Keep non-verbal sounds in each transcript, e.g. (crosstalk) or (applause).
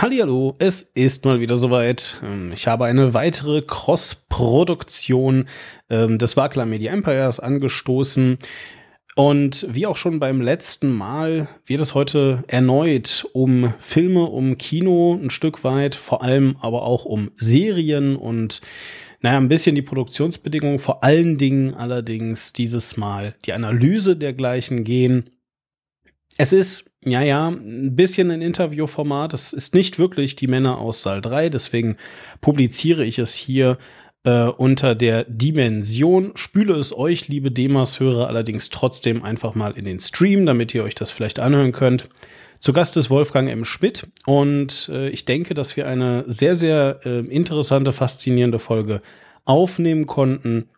Hallihallo, es ist mal wieder soweit. Ähm, ich habe eine weitere Cross-Produktion ähm, des Wagler Media Empires angestoßen. Und wie auch schon beim letzten Mal wird es heute erneut um Filme, um Kino ein Stück weit, vor allem aber auch um Serien und naja, ein bisschen die Produktionsbedingungen, vor allen Dingen allerdings dieses Mal die Analyse dergleichen gehen. Es ist, ja, ja, ein bisschen ein Interviewformat. Es ist nicht wirklich die Männer aus Saal 3, deswegen publiziere ich es hier äh, unter der Dimension. Spüle es euch, liebe Demas-Hörer, allerdings trotzdem einfach mal in den Stream, damit ihr euch das vielleicht anhören könnt. Zu Gast ist Wolfgang M. Schmidt und äh, ich denke, dass wir eine sehr, sehr äh, interessante, faszinierende Folge aufnehmen konnten.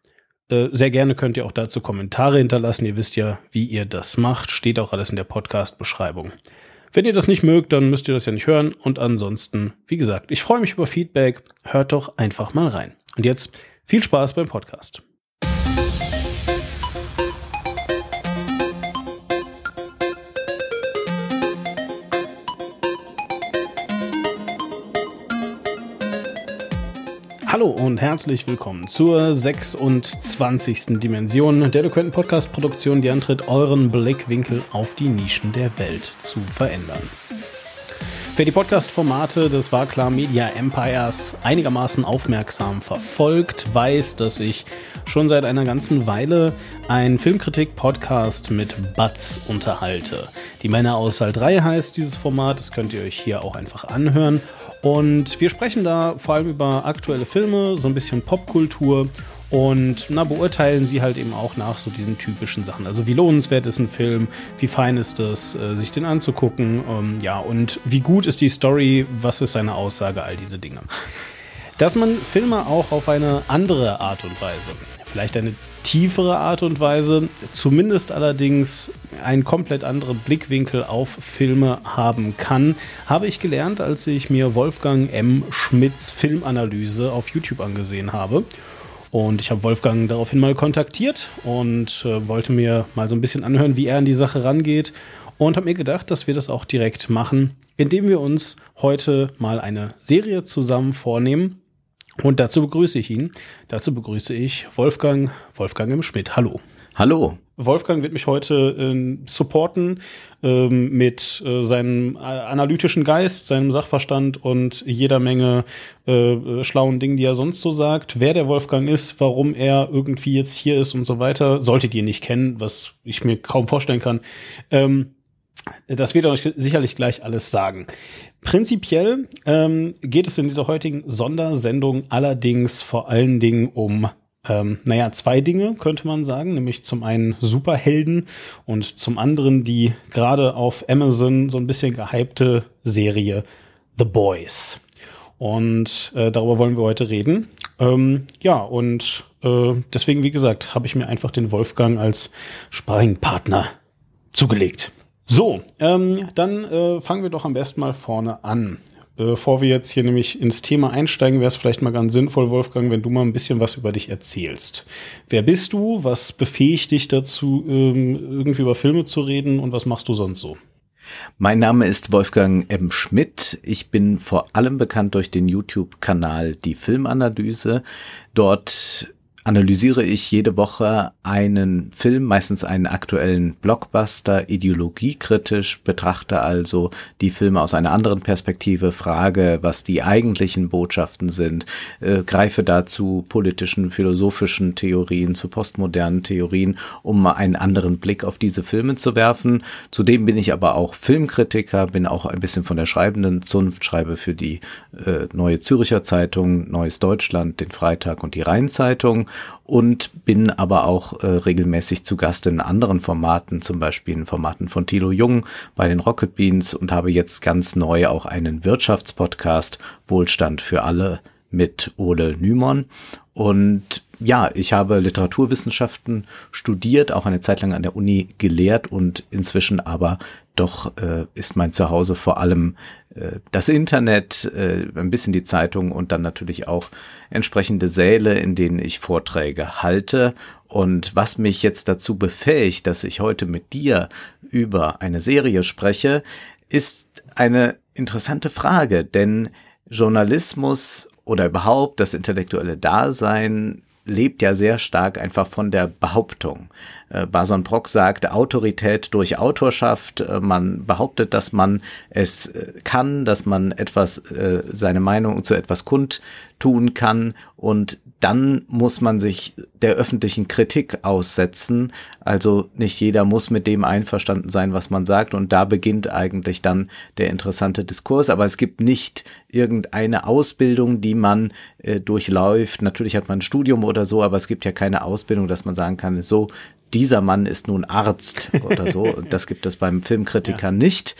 Äh, sehr gerne könnt ihr auch dazu Kommentare hinterlassen. Ihr wisst ja, wie ihr das macht. Steht auch alles in der Podcast-Beschreibung. Wenn ihr das nicht mögt, dann müsst ihr das ja nicht hören. Und ansonsten, wie gesagt, ich freue mich über Feedback. Hört doch einfach mal rein. Und jetzt viel Spaß beim Podcast. Hallo und herzlich willkommen zur 26. Dimension der Eloquenten Podcast Produktion, die antritt, euren Blickwinkel auf die Nischen der Welt zu verändern. Wer die Podcast-Formate des Warklar Media Empires einigermaßen aufmerksam verfolgt, weiß, dass ich schon seit einer ganzen Weile einen Filmkritik-Podcast mit Batz unterhalte. Die Männer aus Saal 3 heißt dieses Format, das könnt ihr euch hier auch einfach anhören. Und wir sprechen da vor allem über aktuelle Filme, so ein bisschen Popkultur und na, beurteilen sie halt eben auch nach so diesen typischen Sachen. Also wie lohnenswert ist ein Film, wie fein ist es, äh, sich den anzugucken, ähm, ja, und wie gut ist die Story, was ist seine Aussage, all diese Dinge. Dass man Filme auch auf eine andere Art und Weise, vielleicht eine tiefere Art und Weise, zumindest allerdings einen komplett anderen Blickwinkel auf Filme haben kann, habe ich gelernt, als ich mir Wolfgang M. Schmidts Filmanalyse auf YouTube angesehen habe. Und ich habe Wolfgang daraufhin mal kontaktiert und äh, wollte mir mal so ein bisschen anhören, wie er an die Sache rangeht. Und habe mir gedacht, dass wir das auch direkt machen, indem wir uns heute mal eine Serie zusammen vornehmen, und dazu begrüße ich ihn. Dazu begrüße ich Wolfgang, Wolfgang im Schmidt. Hallo. Hallo. Wolfgang wird mich heute äh, supporten ähm, mit äh, seinem äh, analytischen Geist, seinem Sachverstand und jeder Menge äh, äh, schlauen Dingen, die er sonst so sagt. Wer der Wolfgang ist, warum er irgendwie jetzt hier ist und so weiter, solltet ihr nicht kennen, was ich mir kaum vorstellen kann. Ähm, das wird euch sicherlich gleich alles sagen. Prinzipiell ähm, geht es in dieser heutigen Sondersendung allerdings vor allen Dingen um, ähm, naja, zwei Dinge, könnte man sagen, nämlich zum einen Superhelden und zum anderen die gerade auf Amazon so ein bisschen gehypte Serie The Boys. Und äh, darüber wollen wir heute reden. Ähm, ja, und äh, deswegen, wie gesagt, habe ich mir einfach den Wolfgang als Sparringpartner zugelegt. So, ähm, dann äh, fangen wir doch am besten mal vorne an. Bevor wir jetzt hier nämlich ins Thema einsteigen, wäre es vielleicht mal ganz sinnvoll, Wolfgang, wenn du mal ein bisschen was über dich erzählst. Wer bist du? Was befähigt dich dazu, ähm, irgendwie über Filme zu reden und was machst du sonst so? Mein Name ist Wolfgang M. Schmidt. Ich bin vor allem bekannt durch den YouTube-Kanal Die Filmanalyse. Dort analysiere ich jede Woche einen Film, meistens einen aktuellen Blockbuster, ideologiekritisch, betrachte also die Filme aus einer anderen Perspektive, frage, was die eigentlichen Botschaften sind, äh, greife dazu politischen, philosophischen Theorien, zu postmodernen Theorien, um einen anderen Blick auf diese Filme zu werfen. Zudem bin ich aber auch Filmkritiker, bin auch ein bisschen von der schreibenden Zunft, schreibe für die äh, Neue Züricher Zeitung, Neues Deutschland, den Freitag und die Rheinzeitung und bin aber auch äh, regelmäßig zu Gast in anderen Formaten, zum Beispiel in Formaten von Thilo Jung bei den Rocket Beans und habe jetzt ganz neu auch einen Wirtschaftspodcast Wohlstand für alle mit Ole Nymon. Und ja, ich habe Literaturwissenschaften studiert, auch eine Zeit lang an der Uni gelehrt und inzwischen aber doch äh, ist mein Zuhause vor allem äh, das Internet, äh, ein bisschen die Zeitung und dann natürlich auch entsprechende Säle, in denen ich Vorträge halte. Und was mich jetzt dazu befähigt, dass ich heute mit dir über eine Serie spreche, ist eine interessante Frage, denn Journalismus oder überhaupt das intellektuelle Dasein lebt ja sehr stark einfach von der Behauptung. Äh, Bason Brock sagt Autorität durch Autorschaft. Äh, man behauptet, dass man es äh, kann, dass man etwas, seine Meinung zu etwas kundtun kann und dann muss man sich der öffentlichen Kritik aussetzen. Also nicht jeder muss mit dem einverstanden sein, was man sagt. Und da beginnt eigentlich dann der interessante Diskurs. Aber es gibt nicht irgendeine Ausbildung, die man äh, durchläuft. Natürlich hat man ein Studium oder so, aber es gibt ja keine Ausbildung, dass man sagen kann, so, dieser Mann ist nun Arzt oder so. (laughs) Das gibt es beim Filmkritiker ja. nicht.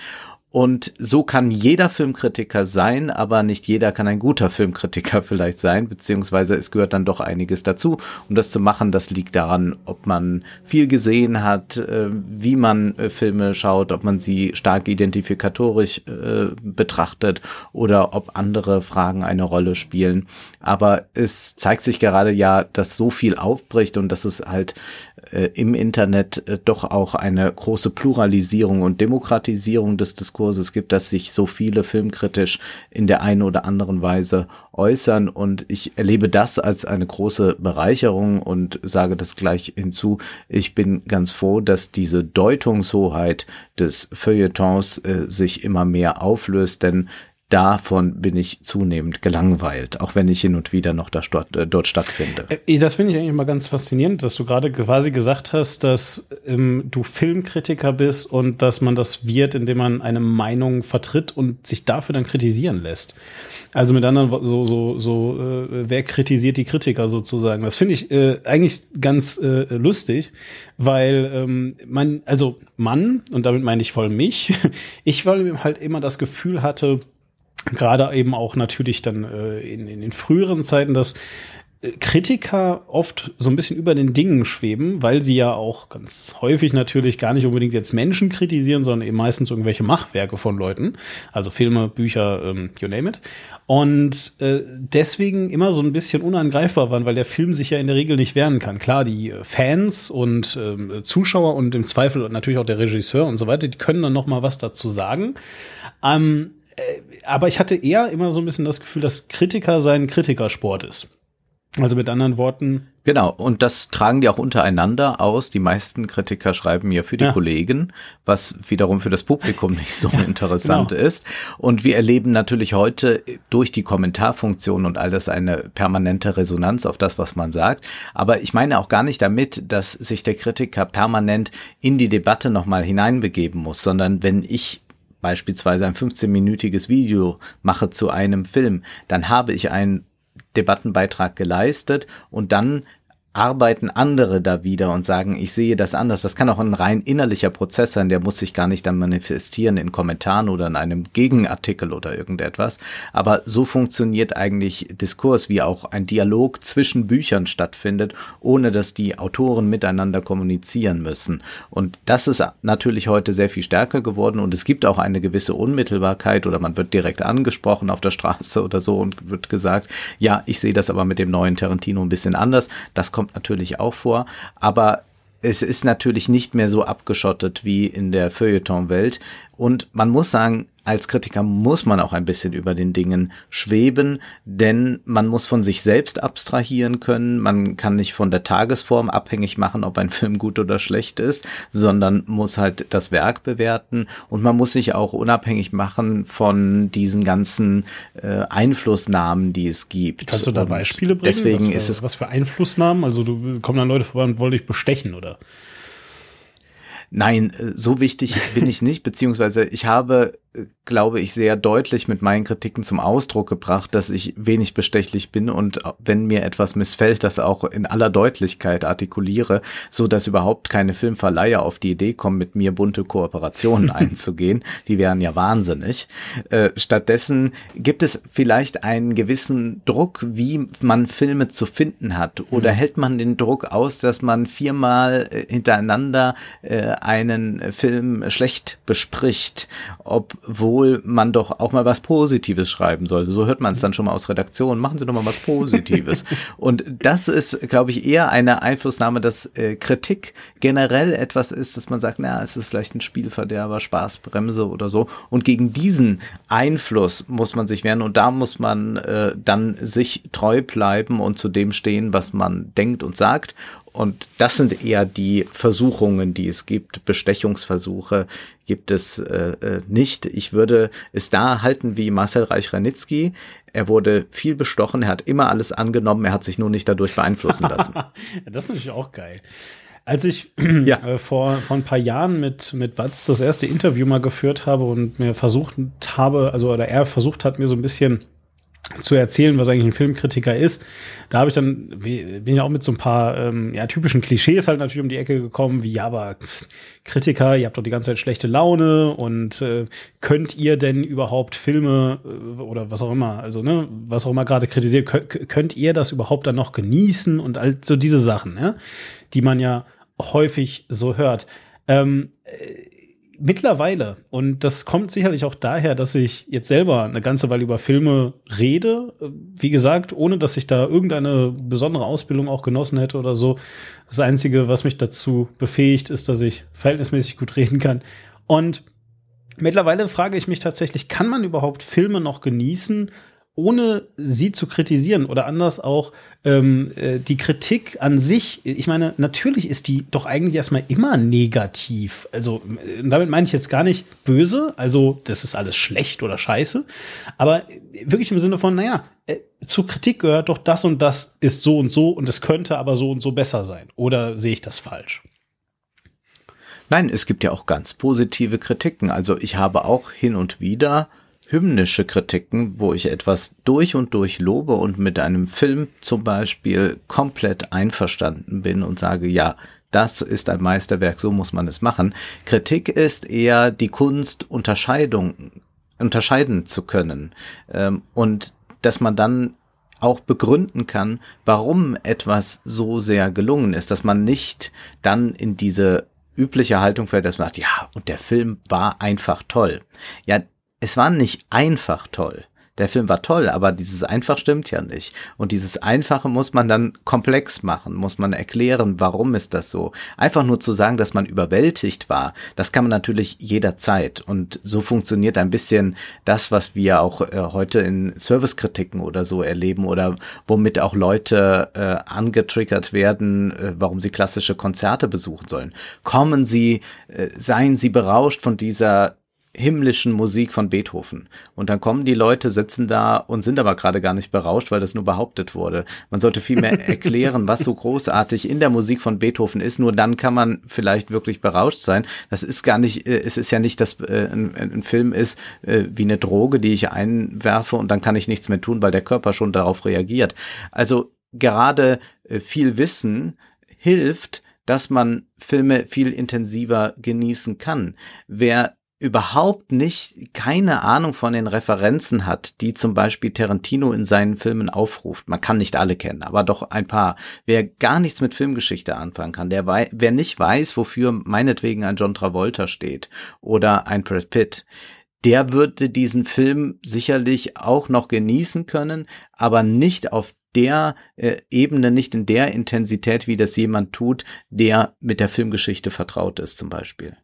Und so kann jeder Filmkritiker sein, aber nicht jeder kann ein guter Filmkritiker (laughs) vielleicht sein, beziehungsweise es gehört dann doch einiges dazu. Um das zu machen, das liegt daran, ob man viel gesehen hat, äh, wie man äh, Filme schaut, ob man sie stark identifikatorisch äh, betrachtet oder ob andere Fragen eine Rolle spielen. Aber es zeigt sich gerade ja, dass so viel aufbricht und dass es halt im Internet doch auch eine große Pluralisierung und Demokratisierung des Diskurses gibt, dass sich so viele filmkritisch in der einen oder anderen Weise äußern. Und ich erlebe das als eine große Bereicherung und sage das gleich hinzu. Ich bin ganz froh, dass diese Deutungshoheit des Feuilletons äh, sich immer mehr auflöst, denn davon bin ich zunehmend gelangweilt, auch wenn ich hin und wieder noch dort, äh, dort stattfinde. Äh, das finde ich eigentlich mal ganz faszinierend, dass du gerade quasi gesagt hast, dass ähm, du Filmkritiker bist und dass man das wird, indem man eine Meinung vertritt und sich dafür dann kritisieren lässt. Also mit anderen so so so äh, wer kritisiert die Kritiker sozusagen. Das finde ich äh, eigentlich ganz äh, lustig, weil ähm, man also Mann und damit meine ich voll mich. (laughs) Ich weil halt immer das Gefühl hatte, gerade eben auch natürlich dann äh, in, in den früheren Zeiten, dass äh, Kritiker oft so ein bisschen über den Dingen schweben, weil sie ja auch ganz häufig natürlich gar nicht unbedingt jetzt Menschen kritisieren, sondern eben meistens irgendwelche Machwerke von Leuten, also Filme, Bücher, ähm, you name it. Und äh, deswegen immer so ein bisschen unangreifbar waren, weil der Film sich ja in der Regel nicht wehren kann. Klar, die äh, Fans und äh, Zuschauer und im Zweifel natürlich auch der Regisseur und so weiter, die können dann noch mal was dazu sagen. Ähm, äh, aber ich hatte eher immer so ein bisschen das Gefühl, dass Kritiker sein Kritikersport ist. Also mit anderen Worten. Genau, und das tragen die auch untereinander aus. Die meisten Kritiker schreiben ja für die ja. Kollegen, was wiederum für das Publikum nicht so (laughs) interessant genau. ist. Und wir erleben natürlich heute durch die Kommentarfunktion und all das eine permanente Resonanz auf das, was man sagt. Aber ich meine auch gar nicht damit, dass sich der Kritiker permanent in die Debatte nochmal hineinbegeben muss, sondern wenn ich beispielsweise ein 15-minütiges Video mache zu einem Film, dann habe ich einen Debattenbeitrag geleistet und dann arbeiten andere da wieder und sagen, ich sehe das anders. Das kann auch ein rein innerlicher Prozess sein, der muss sich gar nicht dann manifestieren in Kommentaren oder in einem Gegenartikel oder irgendetwas. Aber so funktioniert eigentlich Diskurs, wie auch ein Dialog zwischen Büchern stattfindet, ohne dass die Autoren miteinander kommunizieren müssen. Und das ist natürlich heute sehr viel stärker geworden und es gibt auch eine gewisse Unmittelbarkeit oder man wird direkt angesprochen auf der Straße (laughs) oder so und wird gesagt, ja, ich sehe das aber mit dem neuen Tarantino ein bisschen anders. Das kommt natürlich auch vor, aber es ist natürlich nicht mehr so abgeschottet wie in der Feuilleton-Welt. Und man muss sagen, als Kritiker muss man auch ein bisschen über den Dingen schweben, denn man muss von sich selbst abstrahieren können. Man kann nicht von der Tagesform abhängig machen, ob ein (laughs) Film gut oder schlecht ist, sondern muss halt das Werk bewerten und man muss sich auch unabhängig machen von diesen ganzen äh, Einflussnahmen, die es gibt. Kannst du da Beispiele bringen? Deswegen was für, ist es was für Einflussnahmen? Also du kommen dann Leute vorbei und wollen dich bestechen oder? Nein, äh, so wichtig bin ich nicht, beziehungsweise ich habe glaube ich, sehr deutlich mit meinen Kritiken zum Ausdruck gebracht, dass ich wenig bestechlich bin und wenn mir etwas missfällt, das auch in aller Deutlichkeit artikuliere, so dass überhaupt keine Filmverleiher auf die Idee kommen, mit mir bunte Kooperationen (laughs) einzugehen. Die wären ja wahnsinnig. Äh, stattdessen gibt es vielleicht einen gewissen Druck, wie man Filme zu finden hat. Oder mhm. hält man den Druck aus, dass man viermal äh, hintereinander äh, einen Film schlecht bespricht, ob obwohl man doch auch mal was Positives schreiben sollte. So hört man es dann schon mal aus Redaktion. Machen Sie doch mal was Positives. (laughs) und das ist, glaube ich, eher eine Einflussnahme, dass äh, Kritik generell etwas ist, dass man sagt, na, es ist vielleicht ein Spielverderber, Spaßbremse oder so. Und gegen diesen Einfluss muss man sich wehren und da muss man äh, dann sich treu bleiben und zu dem stehen, was man denkt und sagt. Und das sind eher die Versuchungen, die es gibt. Bestechungsversuche gibt es äh, äh, nicht. Ich würde es da halten wie Marcel Reich-Ranitzky. Er wurde viel bestochen, er hat immer alles angenommen, er hat sich nur nicht dadurch beeinflussen lassen. (laughs) das ist natürlich auch geil. Als ich (clears throat) ja. äh, vor, vor ein paar Jahren mit, mit Batz das erste Interview mal geführt habe und mir versucht habe, also oder er versucht hat, mir so ein bisschen zu erzählen, was eigentlich ein Filmkritiker ist. Da habe ich dann, bin ich auch mit so ein paar ähm, ja, typischen Klischees halt natürlich um die Ecke gekommen, wie ja, aber Kritiker, ihr habt doch die ganze Zeit schlechte Laune und äh, könnt ihr denn überhaupt Filme äh, oder was auch immer, also ne, was auch immer gerade kritisiert, könnt, ihr das überhaupt dann noch genießen und all so diese Sachen, ja, die man ja häufig so hört. Ähm, äh, mittlerweile, und das kommt sicherlich auch daher, dass ich jetzt selber eine ganze Weile über Filme rede, wie gesagt, ohne dass ich da irgendeine besondere Ausbildung auch genossen hätte oder so. Das Einzige, was mich dazu befähigt, ist, dass ich verhältnismäßig gut reden kann. Und mittlerweile frage ich mich tatsächlich, kann man überhaupt Filme noch genießen, ohne sie zu kritisieren oder anders auch ähm, äh, die Kritik an sich, ich meine, natürlich ist die doch eigentlich erstmal immer negativ. Also damit meine ich jetzt gar nicht böse, also das ist alles schlecht oder scheiße, aber wirklich im Sinne von, naja, äh, zur Kritik gehört doch das und das ist so und so und es könnte aber so und so besser sein. Oder sehe ich das falsch? Nein, es gibt ja auch ganz positive Kritiken. Also ich habe auch hin und wieder hymnische Kritiken, wo ich etwas durch und durch lobe und mit einem Film zum Beispiel komplett einverstanden bin und sage, ja, das ist ein Meisterwerk, so muss man es machen. Kritik ist eher die Kunst, Unterscheidung, unterscheiden zu können. Ähm, und dass man dann auch begründen kann, warum etwas so sehr gelungen ist, dass man nicht dann in diese übliche Haltung fällt, dass man sagt, ja, und der Film war einfach toll. Ja, es war nicht einfach toll. Der Film war toll, aber dieses einfach stimmt ja nicht. Und dieses Einfache muss man dann komplex machen, muss man erklären, warum ist das so. Einfach nur zu sagen, dass man überwältigt war, das kann man natürlich jederzeit. Und so funktioniert ein bisschen das, was wir auch äh, heute in Servicekritiken oder so erleben oder womit auch Leute äh, angetriggert werden, äh, warum sie klassische Konzerte besuchen sollen. Kommen Sie, äh, seien Sie berauscht von dieser himmlischen Musik von Beethoven. Und dann kommen die Leute, sitzen da und sind aber gerade gar nicht berauscht, weil das nur behauptet wurde. Man sollte viel mehr (laughs) erklären, was so großartig in der Musik von Beethoven ist. Nur dann kann man vielleicht wirklich berauscht sein. Das ist gar nicht, äh, es ist ja nicht, dass äh, ein, ein Film ist äh, wie eine Droge, die ich einwerfe und dann kann ich nichts mehr tun, weil der Körper schon darauf reagiert. Also gerade viel Wissen hilft, dass man Filme viel intensiver genießen kann. Wer überhaupt nicht keine Ahnung von den Referenzen hat, die zum Beispiel Tarantino in seinen Filmen aufruft. Man kann nicht alle kennen, aber doch ein paar. Wer gar nichts mit Filmgeschichte anfangen kann, der wei wer nicht weiß, wofür meinetwegen ein John Travolta steht oder ein Brad Pitt, der würde diesen Film sicherlich auch noch genießen können, aber nicht auf der äh, Ebene, nicht in der Intensität, wie das jemand tut, der mit der Filmgeschichte vertraut ist zum Beispiel.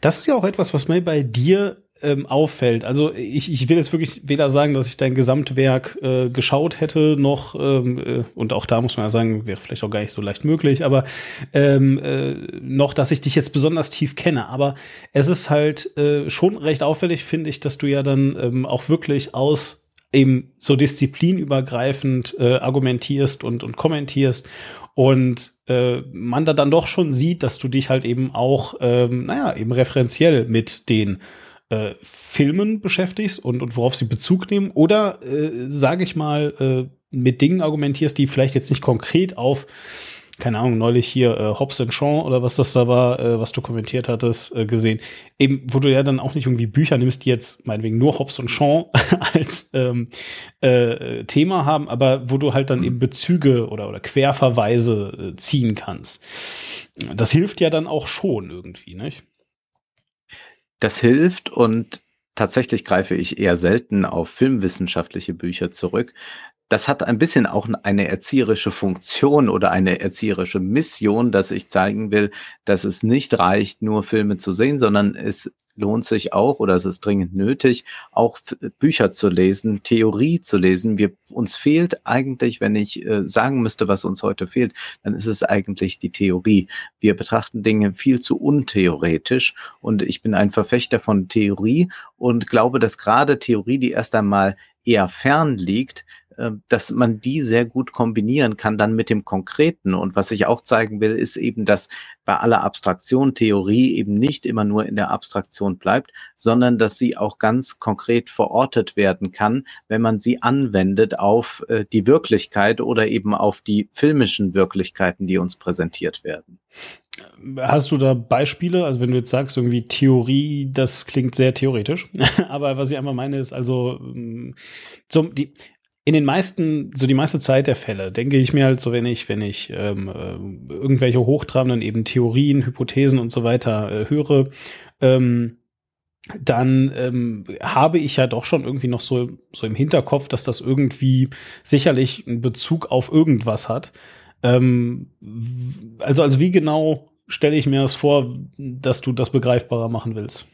Das ist ja auch etwas, was mir bei dir ähm, auffällt. Also ich, ich will jetzt wirklich weder sagen, dass ich dein Gesamtwerk äh, geschaut hätte, noch, ähm, äh, und auch da muss man ja sagen, wäre vielleicht auch gar nicht so leicht möglich, aber ähm, äh, noch, dass ich dich jetzt besonders tief kenne. Aber es ist halt äh, schon recht auffällig, finde ich, dass du ja dann ähm, auch wirklich aus eben so disziplinübergreifend äh, argumentierst und, und kommentierst und äh, man da dann doch schon sieht, dass du dich halt eben auch, ähm, naja, eben referenziell mit den äh, Filmen beschäftigst und, und worauf sie Bezug nehmen. Oder, äh, sage ich mal, äh, mit Dingen argumentierst, die vielleicht jetzt nicht konkret auf keine Ahnung, neulich hier äh, Hobbs and Shaw oder was das da war, äh, was du kommentiert hattest, äh, gesehen. Eben, wo du ja dann auch nicht irgendwie Bücher nimmst, die jetzt meinetwegen nur Hobbs und Shaw (laughs) als ähm, äh, Thema haben, aber wo du halt dann eben Bezüge oder, oder Querverweise äh, ziehen kannst. Das hilft ja dann auch schon irgendwie, nicht? Das hilft und tatsächlich greife ich eher selten auf filmwissenschaftliche Bücher zurück. Das hat ein bisschen auch eine erzieherische Funktion oder eine erzieherische Mission, dass ich zeigen will, dass es nicht reicht, nur Filme zu sehen, sondern es lohnt sich auch oder es ist dringend nötig, auch Bücher zu lesen, Theorie zu lesen. Wir, uns fehlt eigentlich, wenn ich äh, sagen müsste, was uns heute fehlt, dann ist es eigentlich die Theorie. Wir betrachten Dinge viel zu untheoretisch und ich bin ein Verfechter von Theorie und glaube, dass gerade Theorie, die erst einmal eher fern liegt, dass man die sehr gut kombinieren kann dann mit dem Konkreten. Und was ich auch zeigen will, ist eben, dass bei aller Abstraktion Theorie eben nicht immer nur in der Abstraktion bleibt, sondern dass sie auch ganz konkret verortet werden kann, wenn man sie anwendet auf äh, die Wirklichkeit oder eben auf die filmischen Wirklichkeiten, die uns präsentiert werden. Hast du da Beispiele? Also wenn du jetzt sagst, irgendwie Theorie, das klingt sehr theoretisch. (laughs) Aber was ich einfach meine ist, also zum, ähm, die, in den meisten, so die meiste Zeit der Fälle, denke ich mir halt so, wenn ich, wenn ich ähm, äh, irgendwelche hochtrabenden eben Theorien, Hypothesen und so weiter äh, höre, ähm, dann ähm, habe ich ja doch schon irgendwie noch so, so im Hinterkopf, dass das irgendwie sicherlich einen Bezug auf irgendwas hat. Ähm, also, also wie genau stelle ich mir das vor, dass du das begreifbarer machen willst?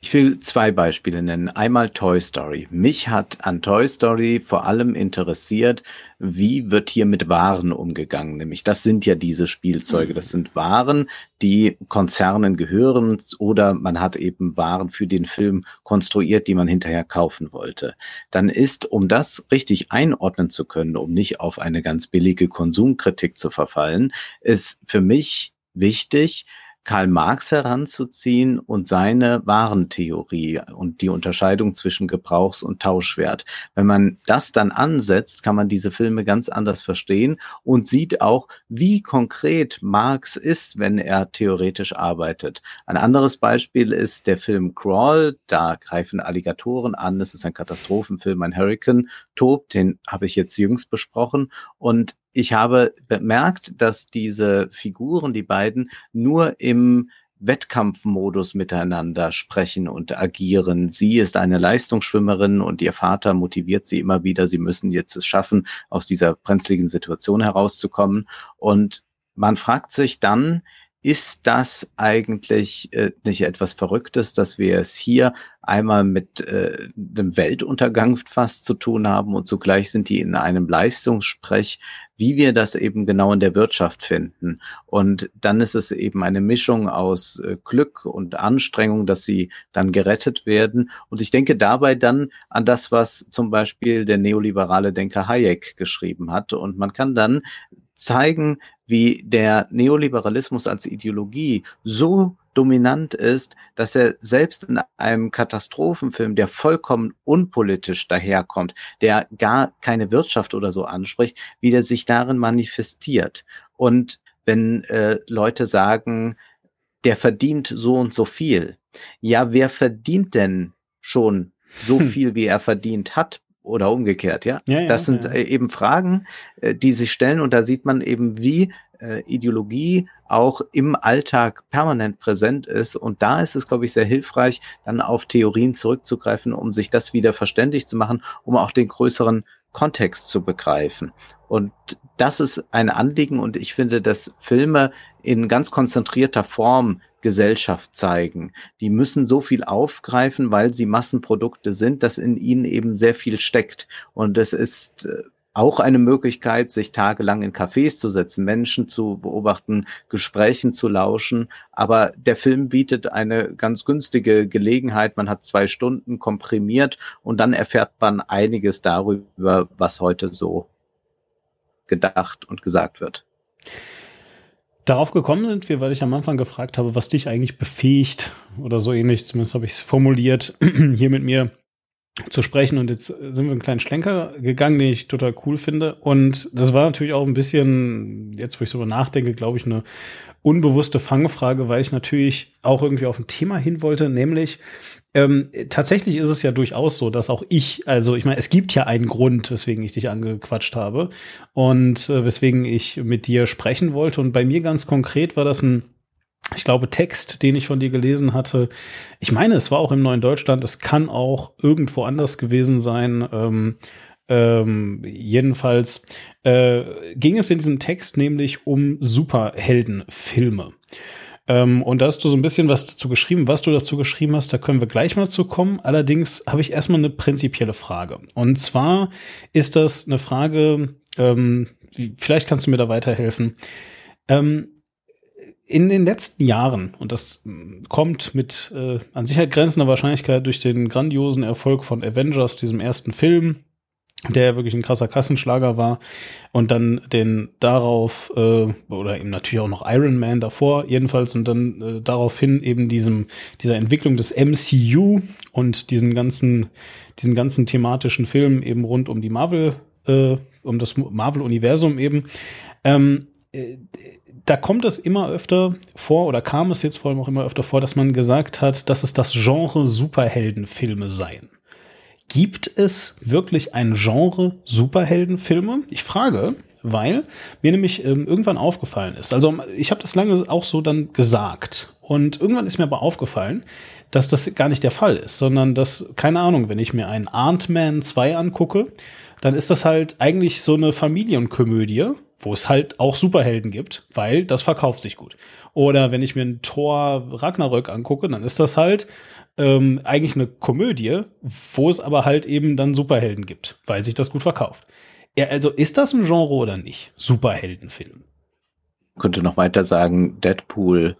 Ich will zwei Beispiele nennen. Einmal Toy Story. Mich hat an Toy Story vor allem interessiert, wie wird hier mit Waren umgegangen. Nämlich, das sind ja diese Spielzeuge. Das sind Waren, die Konzernen gehören oder man hat eben Waren für den Film konstruiert, die man hinterher kaufen wollte. Dann ist, um das richtig einordnen zu können, um nicht auf eine ganz billige Konsumkritik zu verfallen, ist für mich wichtig, Karl Marx heranzuziehen und seine Warentheorie und die Unterscheidung zwischen Gebrauchs- und Tauschwert. Wenn man das dann ansetzt, kann man diese Filme ganz anders verstehen und sieht auch, wie konkret Marx ist, wenn er theoretisch arbeitet. Ein anderes Beispiel ist der Film Crawl. Da greifen Alligatoren an. Es ist ein Katastrophenfilm, ein Hurricane tobt. Den habe ich jetzt jüngst besprochen. Und ich habe bemerkt, dass diese Figuren, die beiden, nur im Wettkampfmodus miteinander sprechen und agieren. Sie ist eine Leistungsschwimmerin und ihr Vater motiviert sie immer wieder. Sie müssen jetzt es schaffen, aus dieser brenzligen Situation herauszukommen. Und man fragt sich dann, ist das eigentlich äh, nicht etwas Verrücktes, dass wir es hier einmal mit äh, dem Weltuntergang fast zu tun haben und zugleich sind die in einem Leistungssprech, wie wir das eben genau in der Wirtschaft finden. Und dann ist es eben eine Mischung aus äh, Glück und Anstrengung, dass sie dann gerettet werden. Und ich denke dabei dann an das, was zum Beispiel der neoliberale Denker Hayek geschrieben hat. Und man kann dann zeigen, wie der Neoliberalismus als Ideologie so dominant ist, dass er selbst in einem Katastrophenfilm, der vollkommen unpolitisch daherkommt, der gar keine Wirtschaft oder so anspricht, wie der sich darin manifestiert. Und wenn äh, Leute sagen, der verdient so und so viel, ja, wer verdient denn schon so hm. viel, wie er verdient hat oder umgekehrt, ja. ja, ja das sind ja. Äh, eben Fragen, äh, die sich stellen und da sieht man eben, wie äh, Ideologie auch im Alltag permanent präsent ist. Und da ist es, glaube ich, sehr hilfreich, dann auf Theorien zurückzugreifen, um sich das wieder verständlich zu machen, um auch den größeren Kontext zu begreifen. Und das ist ein Anliegen und ich finde, dass Filme in ganz konzentrierter Form Gesellschaft zeigen. Die müssen so viel aufgreifen, weil sie Massenprodukte sind, dass in ihnen eben sehr viel steckt. Und es ist äh, auch eine Möglichkeit, sich tagelang in Cafés zu setzen, Menschen zu beobachten, Gesprächen zu lauschen. Aber der Film bietet eine ganz günstige Gelegenheit. Man hat zwei Stunden komprimiert und dann erfährt man einiges darüber, was heute so gedacht und gesagt wird. Darauf gekommen sind wir, weil ich am Anfang gefragt habe, was dich eigentlich befähigt oder so ähnlich, zumindest habe ich es formuliert, (clears throat) hier mit mir zu sprechen. Und jetzt sind wir einen kleinen Schlenker gegangen, den ich total cool finde. Und das war natürlich auch ein bisschen, jetzt wo ich so nachdenke, glaube ich, eine unbewusste Fangfrage, weil ich natürlich auch irgendwie auf ein Thema hin wollte, nämlich ähm, tatsächlich ist es ja durchaus so, dass auch ich, also ich meine, es gibt ja einen Grund, weswegen ich dich angequatscht habe und äh, weswegen ich mit dir sprechen wollte. Und bei mir ganz konkret war das ein ich glaube, Text, den ich von dir gelesen hatte. Ich meine, es war auch im Neuen Deutschland. Es kann auch irgendwo anders gewesen sein. Ähm, ähm, jedenfalls äh, ging es in diesem Text nämlich um Superheldenfilme. Ähm, und da hast du so ein bisschen was dazu geschrieben. Was du dazu geschrieben hast, da können wir gleich mal zu kommen. Allerdings habe ich erstmal eine prinzipielle Frage. Und zwar ist das eine Frage, ähm, vielleicht kannst du mir da weiterhelfen. Ähm, in den letzten Jahren, und das kommt mit äh, an Sicherheit grenzender Wahrscheinlichkeit durch den grandiosen Erfolg von Avengers, diesem ersten Film, der wirklich ein krasser Kassenschlager war, und dann den darauf, äh, oder eben natürlich auch noch Iron Man davor, jedenfalls, und dann äh, daraufhin eben diesem, dieser Entwicklung des MCU und diesen ganzen, diesen ganzen thematischen Filmen eben rund um die Marvel, äh, um das Marvel-Universum eben. Ähm, äh, da kommt es immer öfter vor, oder kam es jetzt vor allem auch immer öfter vor, dass man gesagt hat, dass es das Genre Superheldenfilme seien. Gibt es wirklich ein Genre Superheldenfilme? Ich frage, weil mir nämlich ähm, irgendwann aufgefallen ist. Also ich habe das lange auch so dann gesagt. Und irgendwann ist mir aber aufgefallen, dass das gar nicht der Fall ist, sondern dass, keine Ahnung, wenn ich mir einen Ant-Man 2 angucke, dann ist das halt eigentlich so eine Familienkomödie, wo es halt auch Superhelden gibt, weil das verkauft sich gut. Oder wenn ich mir einen Thor Ragnarök angucke, dann ist das halt ähm, eigentlich eine Komödie, wo es aber halt eben dann Superhelden gibt, weil sich das gut verkauft. Ja, also ist das ein Genre oder nicht? Superheldenfilm. könnte noch weiter sagen, Deadpool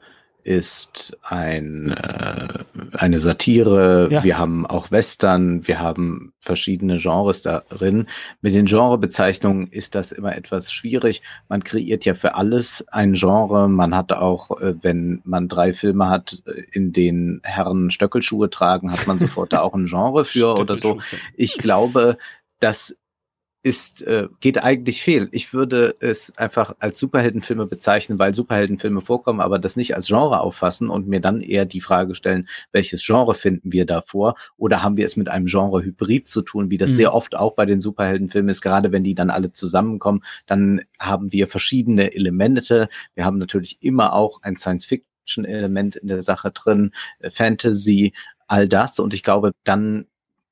ist ein, äh, eine Satire. Ja. Wir haben auch Western, wir haben verschiedene Genres darin. Mit den Genrebezeichnungen ist das immer etwas schwierig. Man kreiert ja für alles ein Genre. Man hat auch, äh, wenn man drei Filme hat, äh, in denen Herren Stöckelschuhe tragen, hat man sofort da auch ein Genre für oder so. Ich glaube, dass ist, äh, geht eigentlich fehl. Ich würde es einfach als Superheldenfilme bezeichnen, weil Superheldenfilme vorkommen, aber das nicht als Genre auffassen und mir dann eher die Frage stellen, welches Genre finden wir davor? Oder haben wir es mit einem Genre-Hybrid zu tun, wie das mhm. sehr oft auch bei den Superheldenfilmen ist, gerade wenn die dann alle zusammenkommen, dann haben wir verschiedene Elemente. Wir haben natürlich immer auch ein Science-Fiction-Element in der Sache drin, äh, Fantasy, all das. Und ich glaube, dann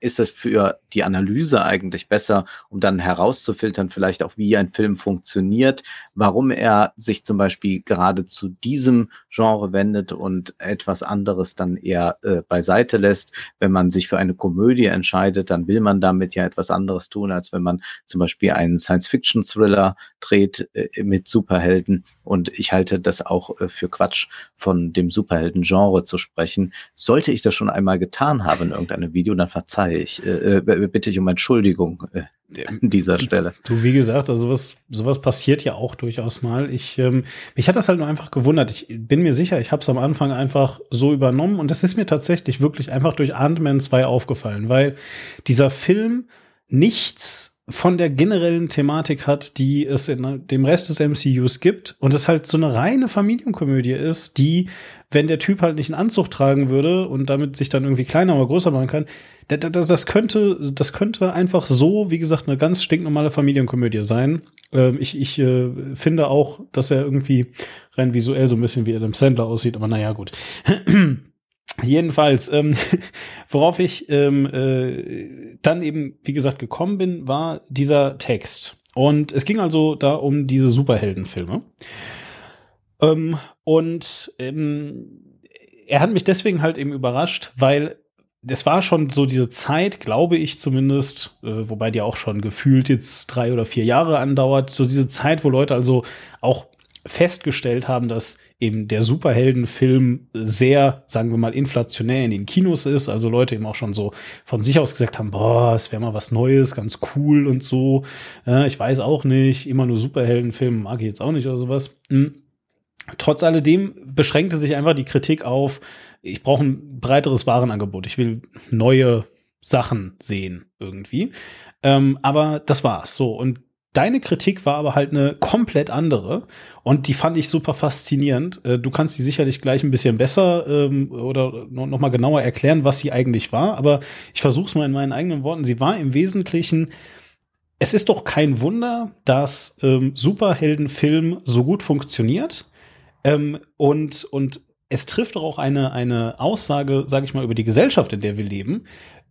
ist es für die Analyse eigentlich besser, um dann herauszufiltern, vielleicht auch, wie ein Film funktioniert, warum er sich zum Beispiel gerade zu diesem Genre wendet und etwas anderes dann eher äh, beiseite lässt. Wenn man sich für eine Komödie entscheidet, dann will man damit ja etwas anderes tun, als wenn man zum Beispiel einen Science-Fiction-Thriller dreht äh, mit Superhelden. Und ich halte das auch äh, für Quatsch, von dem Superhelden-Genre zu sprechen. Sollte ich das schon einmal getan haben in irgendeinem Video, dann verzeihe ich, äh, äh, bitte ich um Entschuldigung äh, an dieser Stelle. Du, wie gesagt, also sowas, sowas passiert ja auch durchaus mal. Ich, ähm, mich hat das halt nur einfach gewundert. Ich bin mir sicher, ich habe es am Anfang einfach so übernommen und das ist mir tatsächlich wirklich einfach durch Ant-Man 2 aufgefallen, weil dieser Film nichts von der generellen Thematik hat, die es in dem Rest des MCUs gibt und es halt so eine reine Familienkomödie ist, die, wenn der Typ halt nicht einen Anzug tragen würde und damit sich dann irgendwie kleiner oder größer machen kann, das könnte, das könnte einfach so, wie gesagt, eine ganz stinknormale Familienkomödie sein. Ähm, ich ich äh, finde auch, dass er irgendwie rein visuell so ein bisschen wie Adam Sandler aussieht, aber naja, gut. Jedenfalls, ähm, (laughs) worauf ich ähm, äh, dann eben, wie gesagt, gekommen bin, war dieser Text. Und es ging also da um diese Superheldenfilme. Ähm, und ähm, er hat mich deswegen halt eben überrascht, weil es war schon so diese Zeit, glaube ich zumindest, äh, wobei die auch schon gefühlt jetzt drei oder vier Jahre andauert, so diese Zeit, wo Leute also auch festgestellt haben, dass eben der Superheldenfilm sehr, sagen wir mal, inflationär in den Kinos ist. Also Leute eben auch schon so von sich aus gesagt haben, boah, es wäre mal was Neues, ganz cool und so. Äh, ich weiß auch nicht, immer nur Superheldenfilme mag ich jetzt auch nicht oder sowas. Hm. Trotz alledem beschränkte sich einfach die Kritik auf, ich brauche ein breiteres Warenangebot. Ich will neue Sachen sehen irgendwie. Ähm, aber das war's. So. Und deine Kritik war aber halt eine komplett andere. Und die fand ich super faszinierend. Äh, du kannst sie sicherlich gleich ein bisschen besser ähm, oder noch mal genauer erklären, was sie eigentlich war. Aber ich versuche es mal in meinen eigenen Worten. Sie war im Wesentlichen es ist doch kein Wunder, dass ähm, Superheldenfilm so gut funktioniert, Ähm, und, und es trifft auch eine, eine Aussage, sage ich mal, über die Gesellschaft, in der wir leben.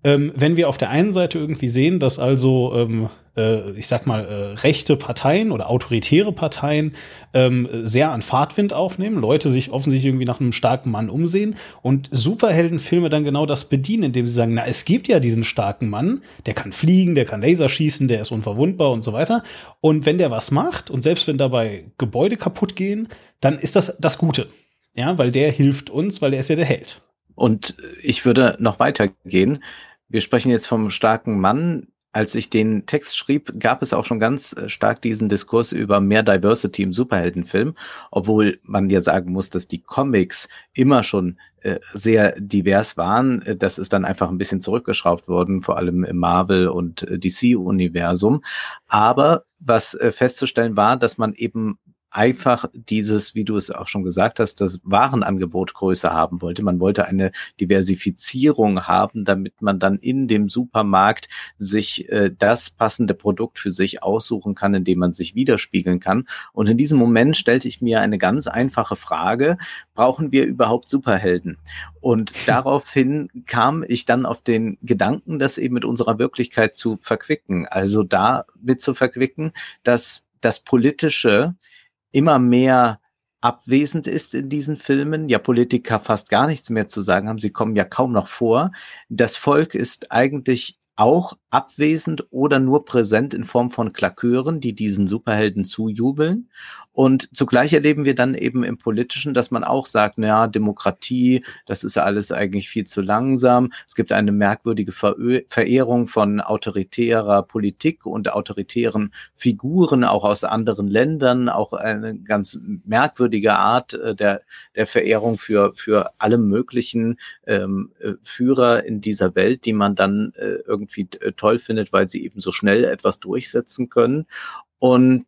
Ähm, wenn wir auf der einen Seite irgendwie sehen, dass also, ähm, äh, ich sag mal, äh, rechte Parteien oder autoritäre Parteien ähm, sehr an Fahrtwind aufnehmen, Leute sich offensichtlich irgendwie nach einem starken Mann umsehen und Superheldenfilme dann genau das bedienen, indem sie sagen, na, es gibt ja diesen starken Mann, der kann fliegen, der kann Laser schießen, der ist unverwundbar und so weiter. Und wenn der was macht und selbst wenn dabei Gebäude kaputt gehen, dann ist das das Gute. Ja, weil der hilft uns, weil der ist ja der Held. Und ich würde noch weitergehen. Wir sprechen jetzt vom starken Mann. Als ich den Text schrieb, gab es auch schon ganz äh, stark diesen Diskurs über mehr Diversity im Superheldenfilm, obwohl man ja sagen muss, dass die Comics immer schon äh, sehr divers waren. Äh, das ist dann einfach ein bisschen zurückgeschraubt worden, vor allem im Marvel- und DC-Universum. Aber was festzustellen war, dass man eben einfach dieses, wie du es auch schon gesagt hast, das Warenangebot größer haben wollte. Man wollte eine Diversifizierung haben, damit man dann in dem Supermarkt sich äh, das passende Produkt für sich aussuchen kann, indem man sich widerspiegeln kann. Und in diesem Moment stellte ich mir eine ganz einfache Frage, brauchen wir überhaupt Superhelden? Und (laughs) daraufhin kam ich dann auf den Gedanken, das eben mit unserer Wirklichkeit zu verquicken. Also damit zu verquicken, dass das Politische immer mehr abwesend ist in diesen Filmen, ja Politiker fast gar nichts mehr zu sagen haben, sie kommen ja kaum noch vor. Das Volk ist eigentlich auch abwesend oder nur präsent in Form von Klakeuren, die diesen Superhelden zujubeln. Und zugleich erleben wir dann eben im Politischen, dass man auch sagt, naja, Demokratie, das ist alles eigentlich viel zu langsam. Es gibt eine merkwürdige Verehrung von autoritärer Politik und autoritären Figuren, auch aus anderen Ländern, auch eine ganz merkwürdige Art äh, der, der Verehrung für, für alle möglichen ähm, äh, Führer in dieser Welt, die man dann äh, irgendwie äh, toll findet, weil sie eben so schnell etwas durchsetzen können. Und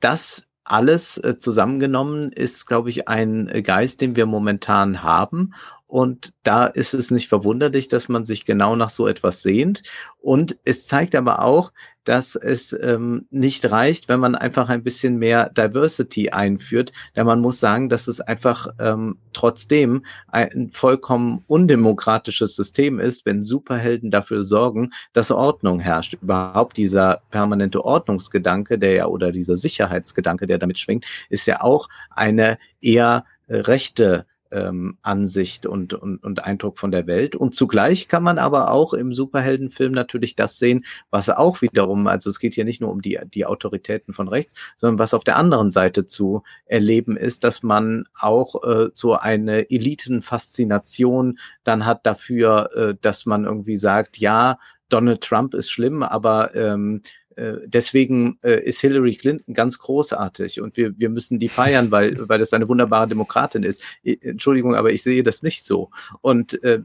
das alles äh, zusammengenommen ist, glaube ich, ein Geist, den wir momentan haben. Und da ist es nicht verwunderlich, dass man sich genau nach so etwas sehnt. Und es zeigt aber auch, dass es ähm, nicht reicht, wenn man einfach ein bisschen mehr Diversity einführt. Denn man muss sagen, dass es einfach ähm, trotzdem ein vollkommen undemokratisches System ist, wenn Superhelden dafür sorgen, dass Ordnung herrscht. Überhaupt dieser permanente Ordnungsgedanke, der ja oder dieser Sicherheitsgedanke, der damit schwingt, ist ja auch eine eher rechte ähm, Ansicht und, und, und Eindruck von der Welt. Und zugleich kann man aber auch im Superheldenfilm natürlich das sehen, was auch wiederum, also es geht hier nicht nur um die, die Autoritäten von rechts, sondern was auf der anderen Seite zu erleben ist, dass man auch äh, so eine Elitenfaszination dann hat dafür, äh, dass man irgendwie sagt, ja, Donald Trump ist schlimm, aber ähm, äh, deswegen äh, ist Hillary Clinton ganz großartig und wir, wir müssen die feiern, weil, (laughs) weil das eine wunderbare Demokratin ist. Entschuldigung, aber ich sehe das nicht so. Und äh,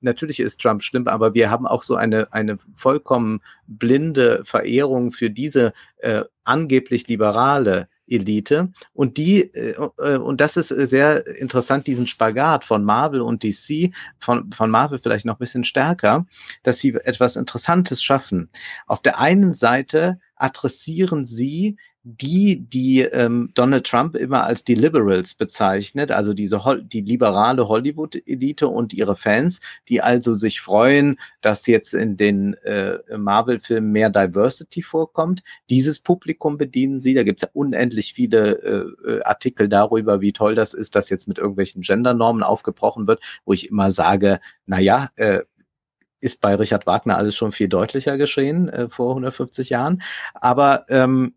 natürlich ist Trump schlimm, aber wir haben auch so eine, eine vollkommen blinde Verehrung für diese äh, angeblich liberale Elite. Und die, äh, äh, und das ist sehr interessant, diesen Spagat von Marvel und DC, von, von Marvel vielleicht noch ein bisschen stärker, dass sie etwas Interessantes schaffen. Auf der einen Seite adressieren sie die, die ähm, Donald Trump immer als die Liberals bezeichnet, also diese die liberale Hollywood-Elite und ihre Fans, die also sich freuen, dass jetzt in den äh, Marvel-Filmen mehr Diversity vorkommt. Dieses Publikum bedienen sie. Da gibt es ja unendlich viele äh, äh, Artikel darüber, wie toll das ist, dass jetzt mit irgendwelchen Gendernormen aufgebrochen wird, wo ich immer sage, na ja, äh, ist bei Richard Wagner alles schon viel deutlicher geschehen äh, vor 150 Jahren. Aber ähm,